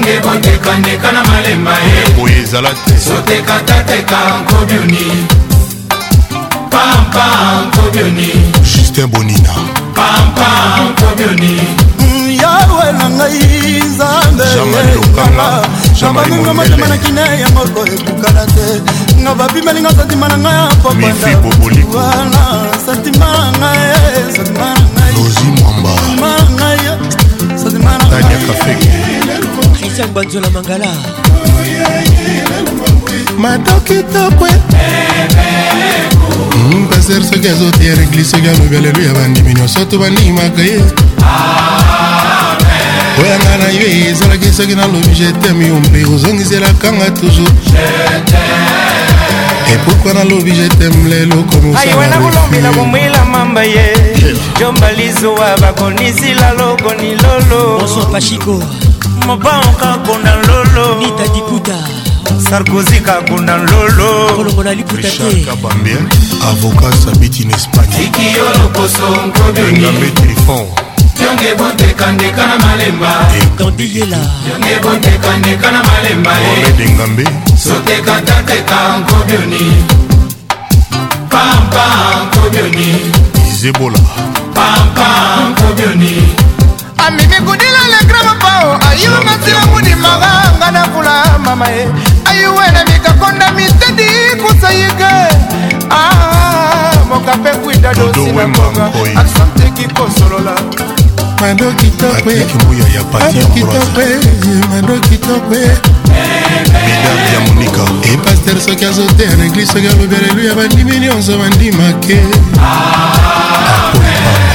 ndenge bondekandeka na malema ye eh. boye ezala te sotekatateka nkobioni pampa nkobioni justin bonina pampa nkobioni mm, yawe na ngai nzambe nabanginga motema na kine ya moko ekukala te nga babimelinga santima na ngai apopandana santima na ngai santima na ngai santima na ngai christian banzola mangala mata kitoko paster soki azoteya reglise soki alobi aleluya bandimi nyonso to bandimaka ye oyo nga na yo ezalaki soki nalobi jeteme yo mpe ozongiselakanga toujours epokwa nalobi jeteme lelo komosaiwe nakolobila komwila mamba ye jombalizuwa bakonisila lokonilolo mobanka konda lolo nita diputa sarkozi kakunda lolo kolongola liputa te kabambe avocat sabiti na espagne ikiyo lokoso nkobengambe telefon yonge bontekandeka na malemba tondiyela yonge bontekandeka na malemba eh. edengambe sotekataka nkobioni pampa nkobioni izebola pampa nkobioni amemi kudila lekremapao ayumasilangudi maganga na kula mama ye ayuwene mikakonda mitedi kusayike ah, mokape kwida dosi na mbonga asante kikosolola mando kitokemando kitokwe medame ya monika epaster soki azoteya na eglise soki alobela eluya bandimi nyonso bandimake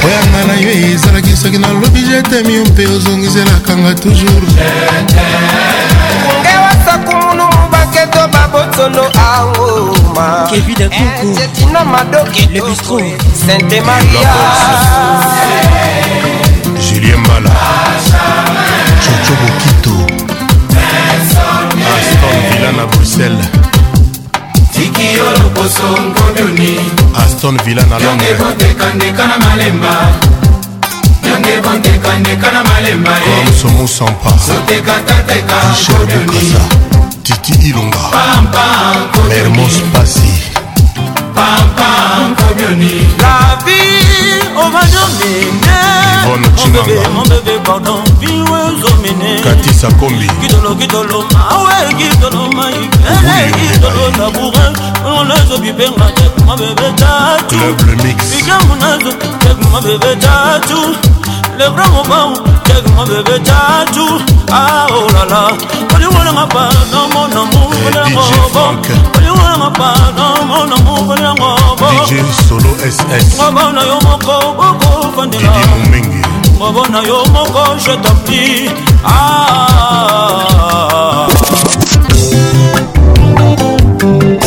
oyanga na yo ezalaki soki nalobi jetemi yo mpe ozongiselakanga toujours ewasakumunu baketo babotono aoma kevidakuku eh, cetina madoki le bistro sainte maria julien mbala coco bokito aston villa na bruxelles tikiyo lokoso nkoduni aston villa na londres bondekandeka na malemba yange bondekandeka na malemba somo sampa sotekatataeka nkoduni titi ilonga mermos pasi La vie on va dominer Mon bébé, mon bébé, pardon Viwez omene Katisa Kombi Gidolo, gidolo, mawe Gidolo, maibele Gidolo, labourin Ngolazo bibenga Tek ma bébé tatu Club le mix Igamunazo Tek ma bébé tatu Le grand moment Tek ma bébé tatu Ah oh la la Oli wala ngapa Nomo, nomo Oli ngapa Oli mpadamono mokoli yango ngoba na yo moko bokofandela ngoba na yo moko je tapli ah.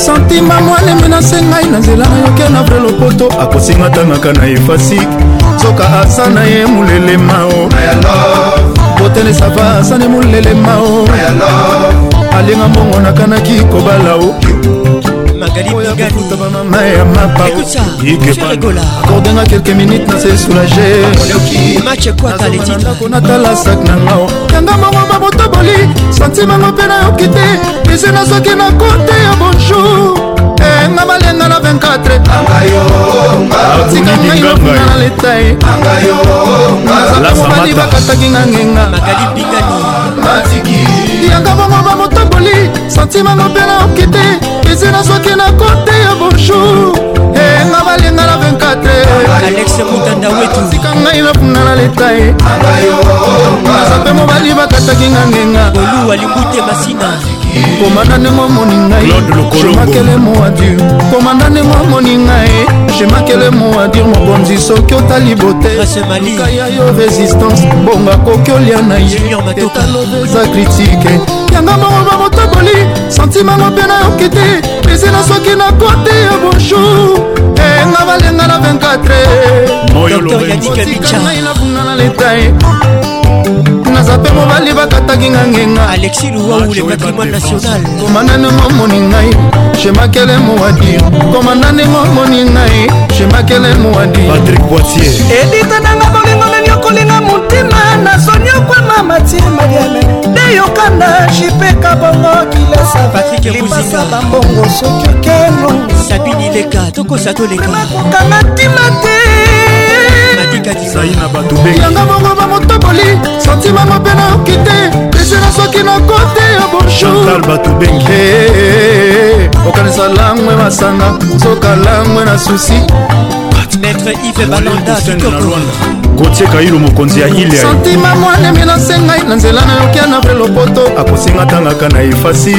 santima mwalemi nasengai na nzela nayoke na vrai lopoto akosinga tangaka na efasike soka asa na ye molelema o botele sava asa ne molelema o alinga mbongo nakanaki kobala o magalibigaliutama ya mapaakordanga quelques minutes nase soulagematchekwakaletiako natala sak nanga yanga mongo babotoboli santimango mpe nayoki te pese nasoki na kote ya bonjour eh, nga malenga na 24tika ngai lokuna na letai naza mobali bakataki nga ngenga yanga bongo bamoto ezali santimango mpe naoki te ezi nazwaki na kote ya bonjour enga eh, balinga na 24esika ngai nafunda na leta ye naza mpe mobali bakataki nga ngenga oluwa likute masina komanda ndenge omoni ngaiemakele moadur komanda ndenge omoni ngai e, jemakele moadur mokonzi soki otali boteluka ya yo résistance bonga koki olia na ye etalobeza kritike yango moko bamotoboli santimango mpe nayoki te pesi na soki na kote ya bonjour enga eh, balenga na 24 ngai nabunga na letae aza mpe mobali bakataki nga ngenga alexi luwau le patrimoine national komanda ndenge omoni ngai shemakele mowadi komanda ndenge omoni ngai shemakele mowadi patrik boitier edita nanga bolingo nani okolinga motima nazoni okwama matie mariame nde yokanda jipeka bongo kilesalimbasa bambongo soki okeno sabini leka tokosa toleka nakokanga ntima te yanga bongo bamotoboli santima mabe nayoki te esena soki nakote ya bonjour eh, eh, eh, okanisa langwe masanga soka langwe na susi maître ive balanda kotieka ilo mokonzi ya ile santima mwanemi nasengai na nzela nayokia na vre lopoto akosinga tangaka na efasi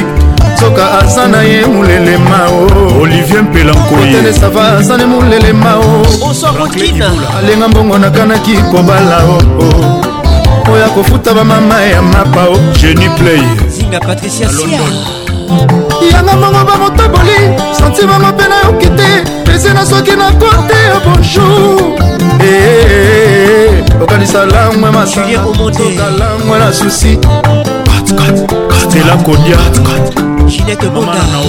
soka aza na ye molelema o olivier mpelankotedesava aza ne molelema o alenga mbongo nakanaki kobala o oyo akofuta bamama ya mapa o jeni play yanga mbongo bamotaboli santi bango mpe nayoki te ese na soki nakote ya bonjour eh, eh, eh, okanisa langwe masalangwe na susi stela kodia ginete bondaenga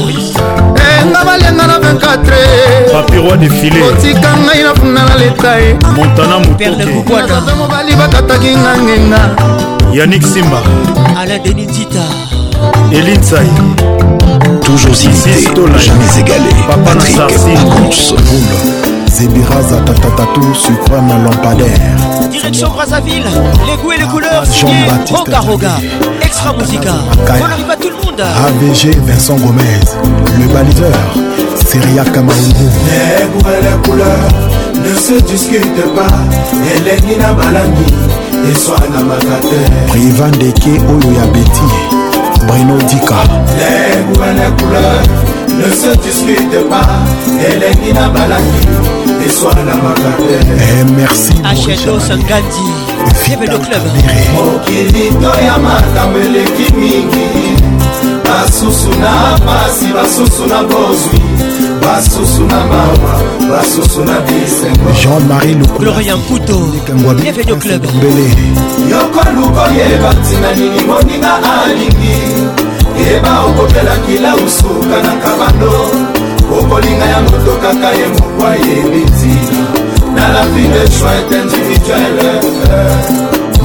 eh, balenga na 24papiroi defile otika ngai na funda na leta ye montana motokeaza mobali bakataki nga ngenga yanik simba ala denitita elinsai toujours imité, jamais égalé. Papa Patrick Pacons, Boula. zebiraza tatatatu sucre na lampadaire direction brazzaville les goûts et les ah, couleurs roga roga extra ah, musica on arrive à tout le monde avg vincent gomez le baliseur seria kamaungu les goûts et les couleurs ne se discutent pas elengi na malandi eswana makate privan deke oyo ya beti brino dika les goûts et les couleurs ne se discute pas elengi na balaki eswana makabe eh, merci achedo sangadi bienvenu club mokili to ya makambo eleki mingi basusu na pasi basusu na bozwi basusu na mawa basusu na bisengo jean-marie lukulorian puto bienvenu club yoko lukoyeba ntina nini moninga alingi yeba okopelaki lausuka na kabando okolinga ya moto kaka ye moko ayebi ntina na la vie de choit individuelle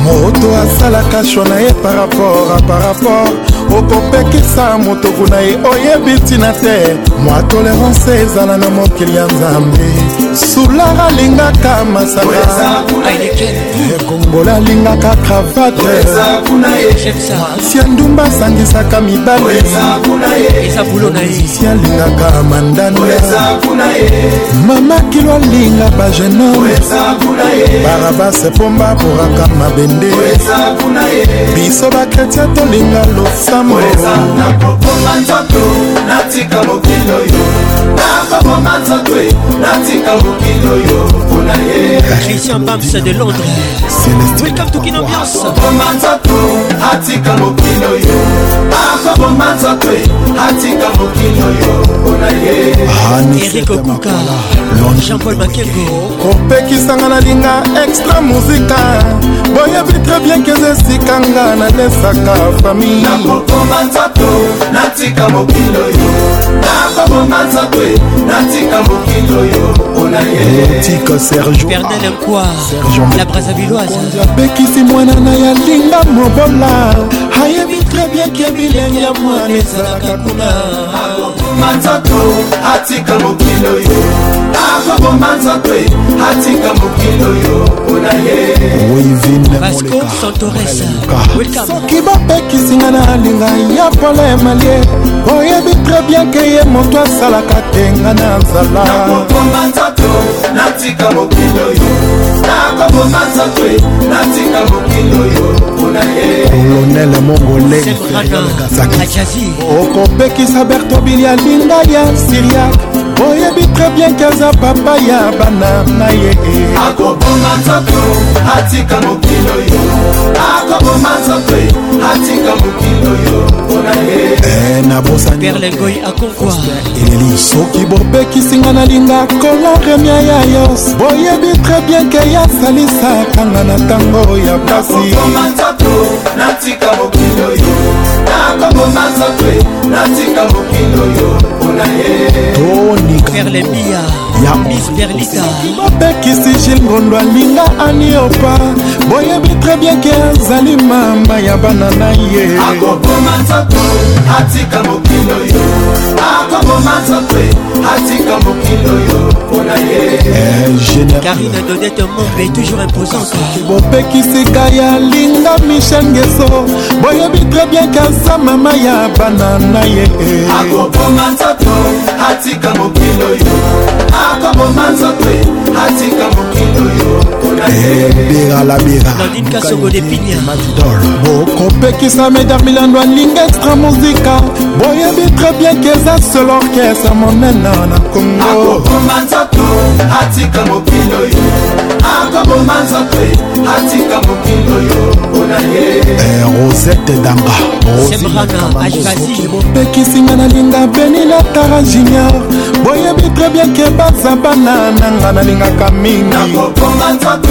moto asalaka shwa na ye par rapport a par rapport okopekisa motoku na ye oyebi ntina te mwa tolerance ezala na mokili ya nzambe sular alingaka masakaekongolo eh, alingaka kravate sia ndumba asangisaka mibalisi alingaka mandande mama kilo alinga bagenome barabase pomba poraka mabende biso bakretia tolinga losa moeza nakoboma nzoto natika mokili oyo nakoboma nzoto natika mokili oyo mpona ye christian bams de londres welcome to kinambiance nakoboma nzoto atika mokili oyo nakoboma nzoto atika mokili oyo mpona ye erik okuka jean-paul makembo kopekisanga nalinga extra muzika boyebi tre bien keza esikanga nalesaka famille nakoboma nzoto natika mokili oyo nakoboma nzoto e, natika mokili oyo mpona yetika sergepernel nkwa la brasavilloiseabekisi mwana na yalinga mobola ayebi tre bien ke bilenge ya mwana ezalaka kuna akoboma nzoto atika mokili oyo akoboma nzoto e, atika mokili oyo mpona yesoki bapekisinga na alinga ya polemalie oyebi tre bien ke ye moto asalaka tenga na nzala nakoboma nzoto natika mokili oyo nakoboma nzoto e, natika mokili oyo kolonele mongolengazakiokopekisa bertobilia linda ya siriak oyebi très bien ke aza papa ya bana na ye akoboma nzoto atika mokilo yo akoboma nzoto atika mokilo yo mpona ye eh, nabosanperlengoi akonkwa eleli soki bobekisinga nalinga kola remia ya yos boyebi très bien ke yasalisakanga na ntango ya pasi natika mokilo yo nakomomasatwe natika mokili oyo mpona ye perlemia ya mabekisi jil ngondo alinga aniopa boyebi tre bien ke azali mama ya bana na ye akoboma nzoto atika mokilo yo akoboma nzoto atika mokilo yo mpona yekarina eh, donete mombe toujours imposante bopekisika ya linga michel ngeso boyebi tre bien ke aza mama ya bana na ye akoboma nzoto atika mokilo yo akoboma nzoto e, atika mokili oyo bera la bera bokopekisa medar milando ya linga extra muzika boyebi tres bien keza seul orkestre monene na kongoakoboma nzoto atika mokili oyo akoboma nzoto atika mokili oyo mpona ye rosete danga bopekisinga nalinga benila tara junior boyebi tres bien ke baza bana nanga nalingaka mingi akoboma nzoto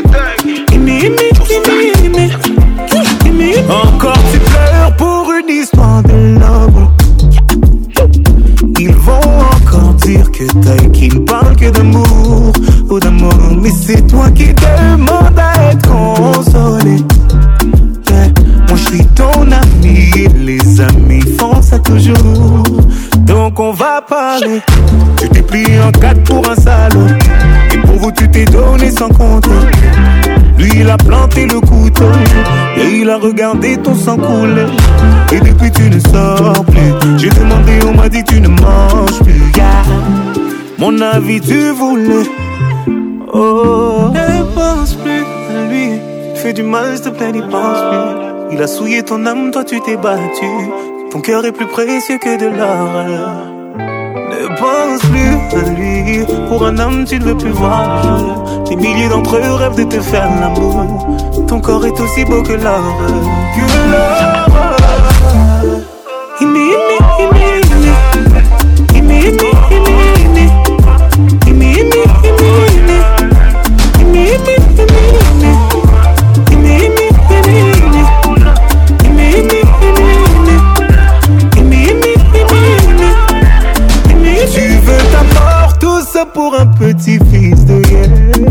regarder ton sang couler. Et depuis tu ne sors plus. J'ai demandé, on m'a dit tu ne manges plus. Mon avis, tu voulais. Oh. Ne pense plus à lui. Fais du mal, s'il te plaît, n'y pense plus. Il a souillé ton âme, toi tu t'es battu. Ton cœur est plus précieux que de l'or. Ne pense plus à lui. Pour un homme, tu ne veux plus voir Des milliers d'entre eux rêvent de te faire l'amour ton corps est aussi beau que l'or. Que tu veux ta mort, tout ça pour un petit fils de guerre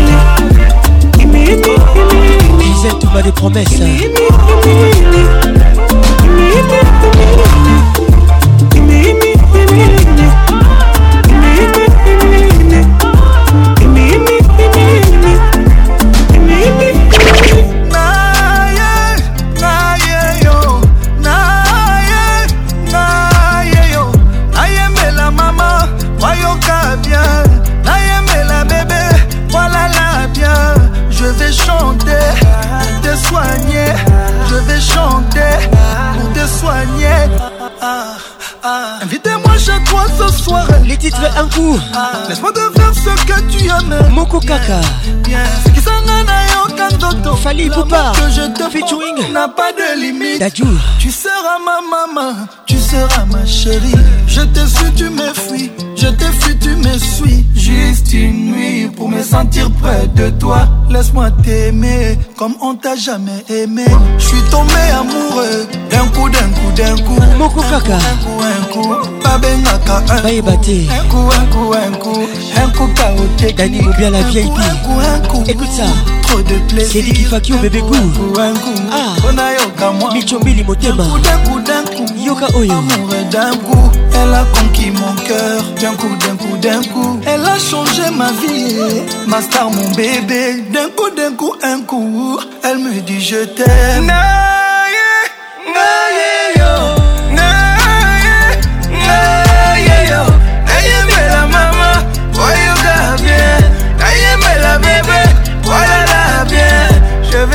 Vous êtes tout bas des promesses. kaka sikisanga nayoka nzoto fali poupa featuring n'a pas de limite Dadjou. tu seras ma maman tu seras ma chérie je te suis tu me fuis je te fuis tu me suis juste une nuit pour me sentir près de toi laisse-moi t'aimer comme on t'a jamais aimé je suis tombé amoureux d'un coup d'un coup d'un coup moko kaka un coup un coup babengaka un coup un coup un coup Un coup paoté Dani Bobia la vieille Écoute ça Trop de plaisir C'est dit qui fait qui au bébé goût Ah Michombili Motema Yoka Oyo Amour d'un coup Elle a conquis mon cœur D'un coup, d'un coup, d'un coup Elle a changé ma vie Ma star, mon bébé D'un coup, d'un coup, un coup Elle me dit je t'aime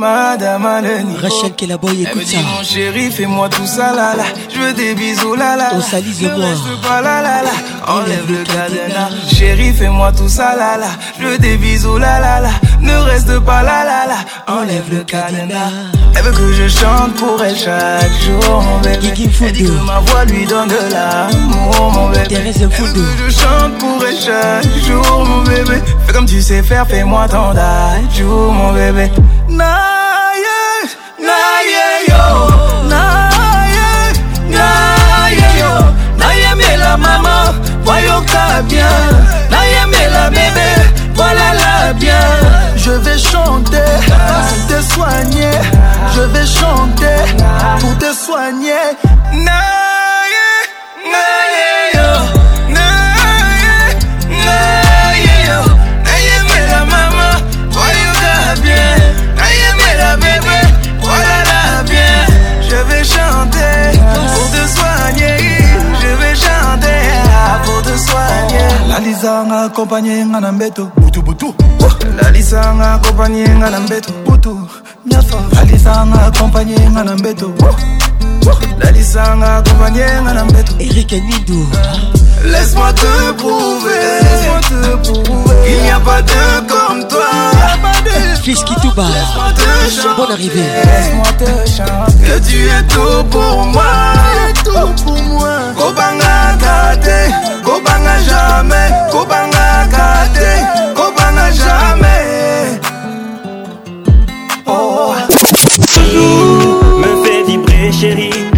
Madame Alani. Rachel est écoute ça. Mon chéri, fais-moi tout ça, là, là. Je veux des bisous, là, là. On salise pas, là, là, là. Enlève le cadenas. Chéri, fais-moi tout ça, là, là. Je veux des bisous, là, là, là. Ne reste pas là, là, là. Enlève le cadenas. Elle veut que je chante pour elle chaque jour, mon bébé. Elle dit que ma voix lui donne de l'amour, mon bébé. Elle veut que je chante pour elle chaque jour, mon bébé. Fais comme tu sais faire, fais-moi ton jour, mon bébé. naye naye yo naye naye yo nayemela mama voyoka bien nayemela bebe volala bien je vais chanter pour te soigner je vais chanter pour te soigner naye soigner je vais chanter avant de soigner lalisa nga akompagne nga na mbeto butubutu lalisa nga akompagne nga na mbeto butu miafa lalisa nga akompagne nga na mbeto lalisa nga akompagne nga na mbeto erike nido Laisse-moi te prouver, laisse te prouver. Il n'y a pas de comme toi. Fils qui tout bas, bonne arrivée. Laisse-moi te chanter. Que tu es tout pour moi, tout pour moi. Kobanga gâté, Kobanga jamais, Kobanga gâté, Kobanga jamais. Oh. Me fait vibrer, chérie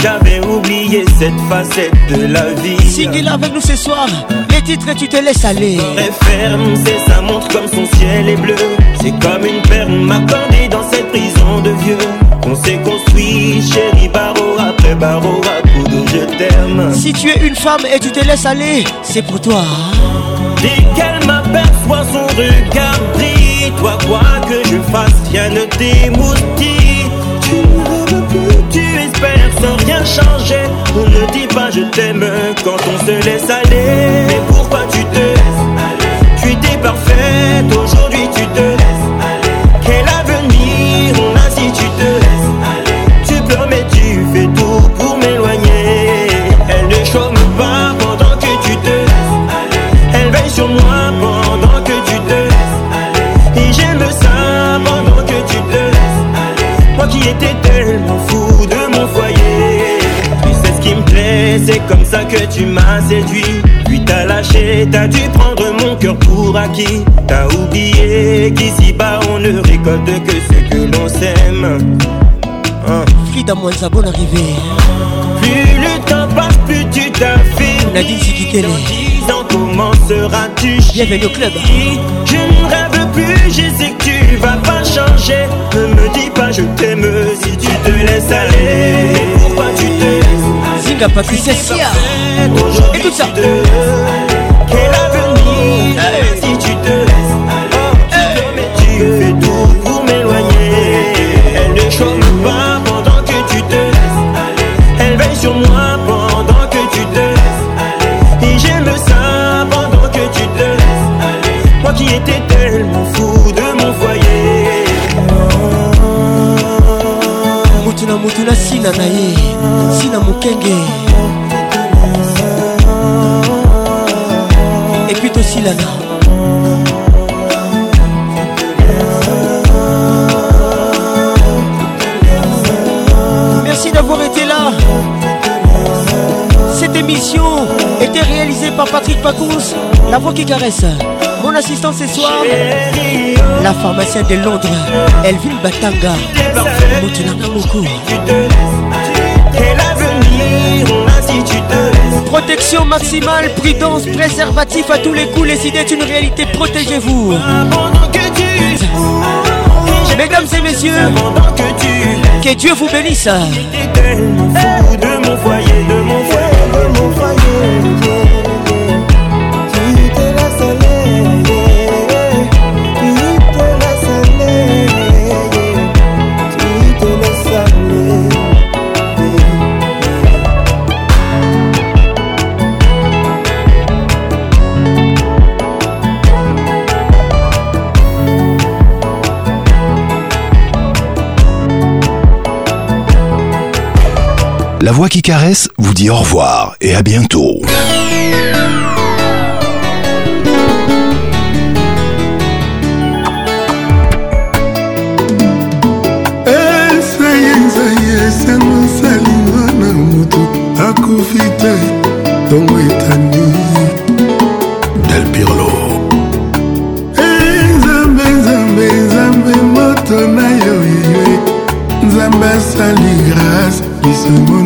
j'avais oublié cette facette de la vie. Signez-la avec nous ce soir, les titres et tu te laisses aller. ferme, c'est sa montre comme son ciel est bleu. C'est comme une perle m'accordée dans cette prison de vieux. On s'est construit, chérie, barreau après barreau, à coup de je t'aime. Si tu es une femme et tu te laisses aller, c'est pour toi. Dès qu'elle m'aperçoit son regard brille, toi quoi que je fasse, rien ne t'émoustille. Changer, On ne dit pas je t'aime quand on se laisse aller. Mais pourquoi tu te laisses aller Tu étais parfaite aujourd'hui. c'est comme ça que tu m'as séduit. Puis t'as lâché, t'as dû prendre mon cœur pour acquis. T'as oublié qu'ici-bas on ne récolte que ce que l'on sème. à hein. moins ça bonne arrivé Plus le temps passe, plus tu t'affiches. Dans comment seras-tu Bienvenue au club. Je ne rêve plus, je sais que tu vas pas changer. Ne me dis pas je t'aime si tu te laisses aller. Pourquoi tu te laisses aller Kinga Patricia Sia Et tout ça Quel avenir Si tu te laisses alors oh, tu fais Et sina na ye merci d'avoir été là cette émission était réalisée par Patrick Pacous la voix qui caresse mon assistant ce soir oh. la pharmacienne de Londres Elvin Batanga veux. tu n'as pas beaucoup. Tu te laisses. Et l'avenir, on a si tu te laisses. Protection maximale, prudence, préservatif à tous les coups. Les idées d'une réalité, protégez-vous. Mesdames et messieurs, que Dieu vous bénisse. de mon foyer, de mon foyer, de mon foyer. La voix qui caresse vous dit au revoir et à bientôt. akufi te ntongo etani del pirlo nzambe nzambe nzambe moto na yo yeye nzambe asali grâce lisango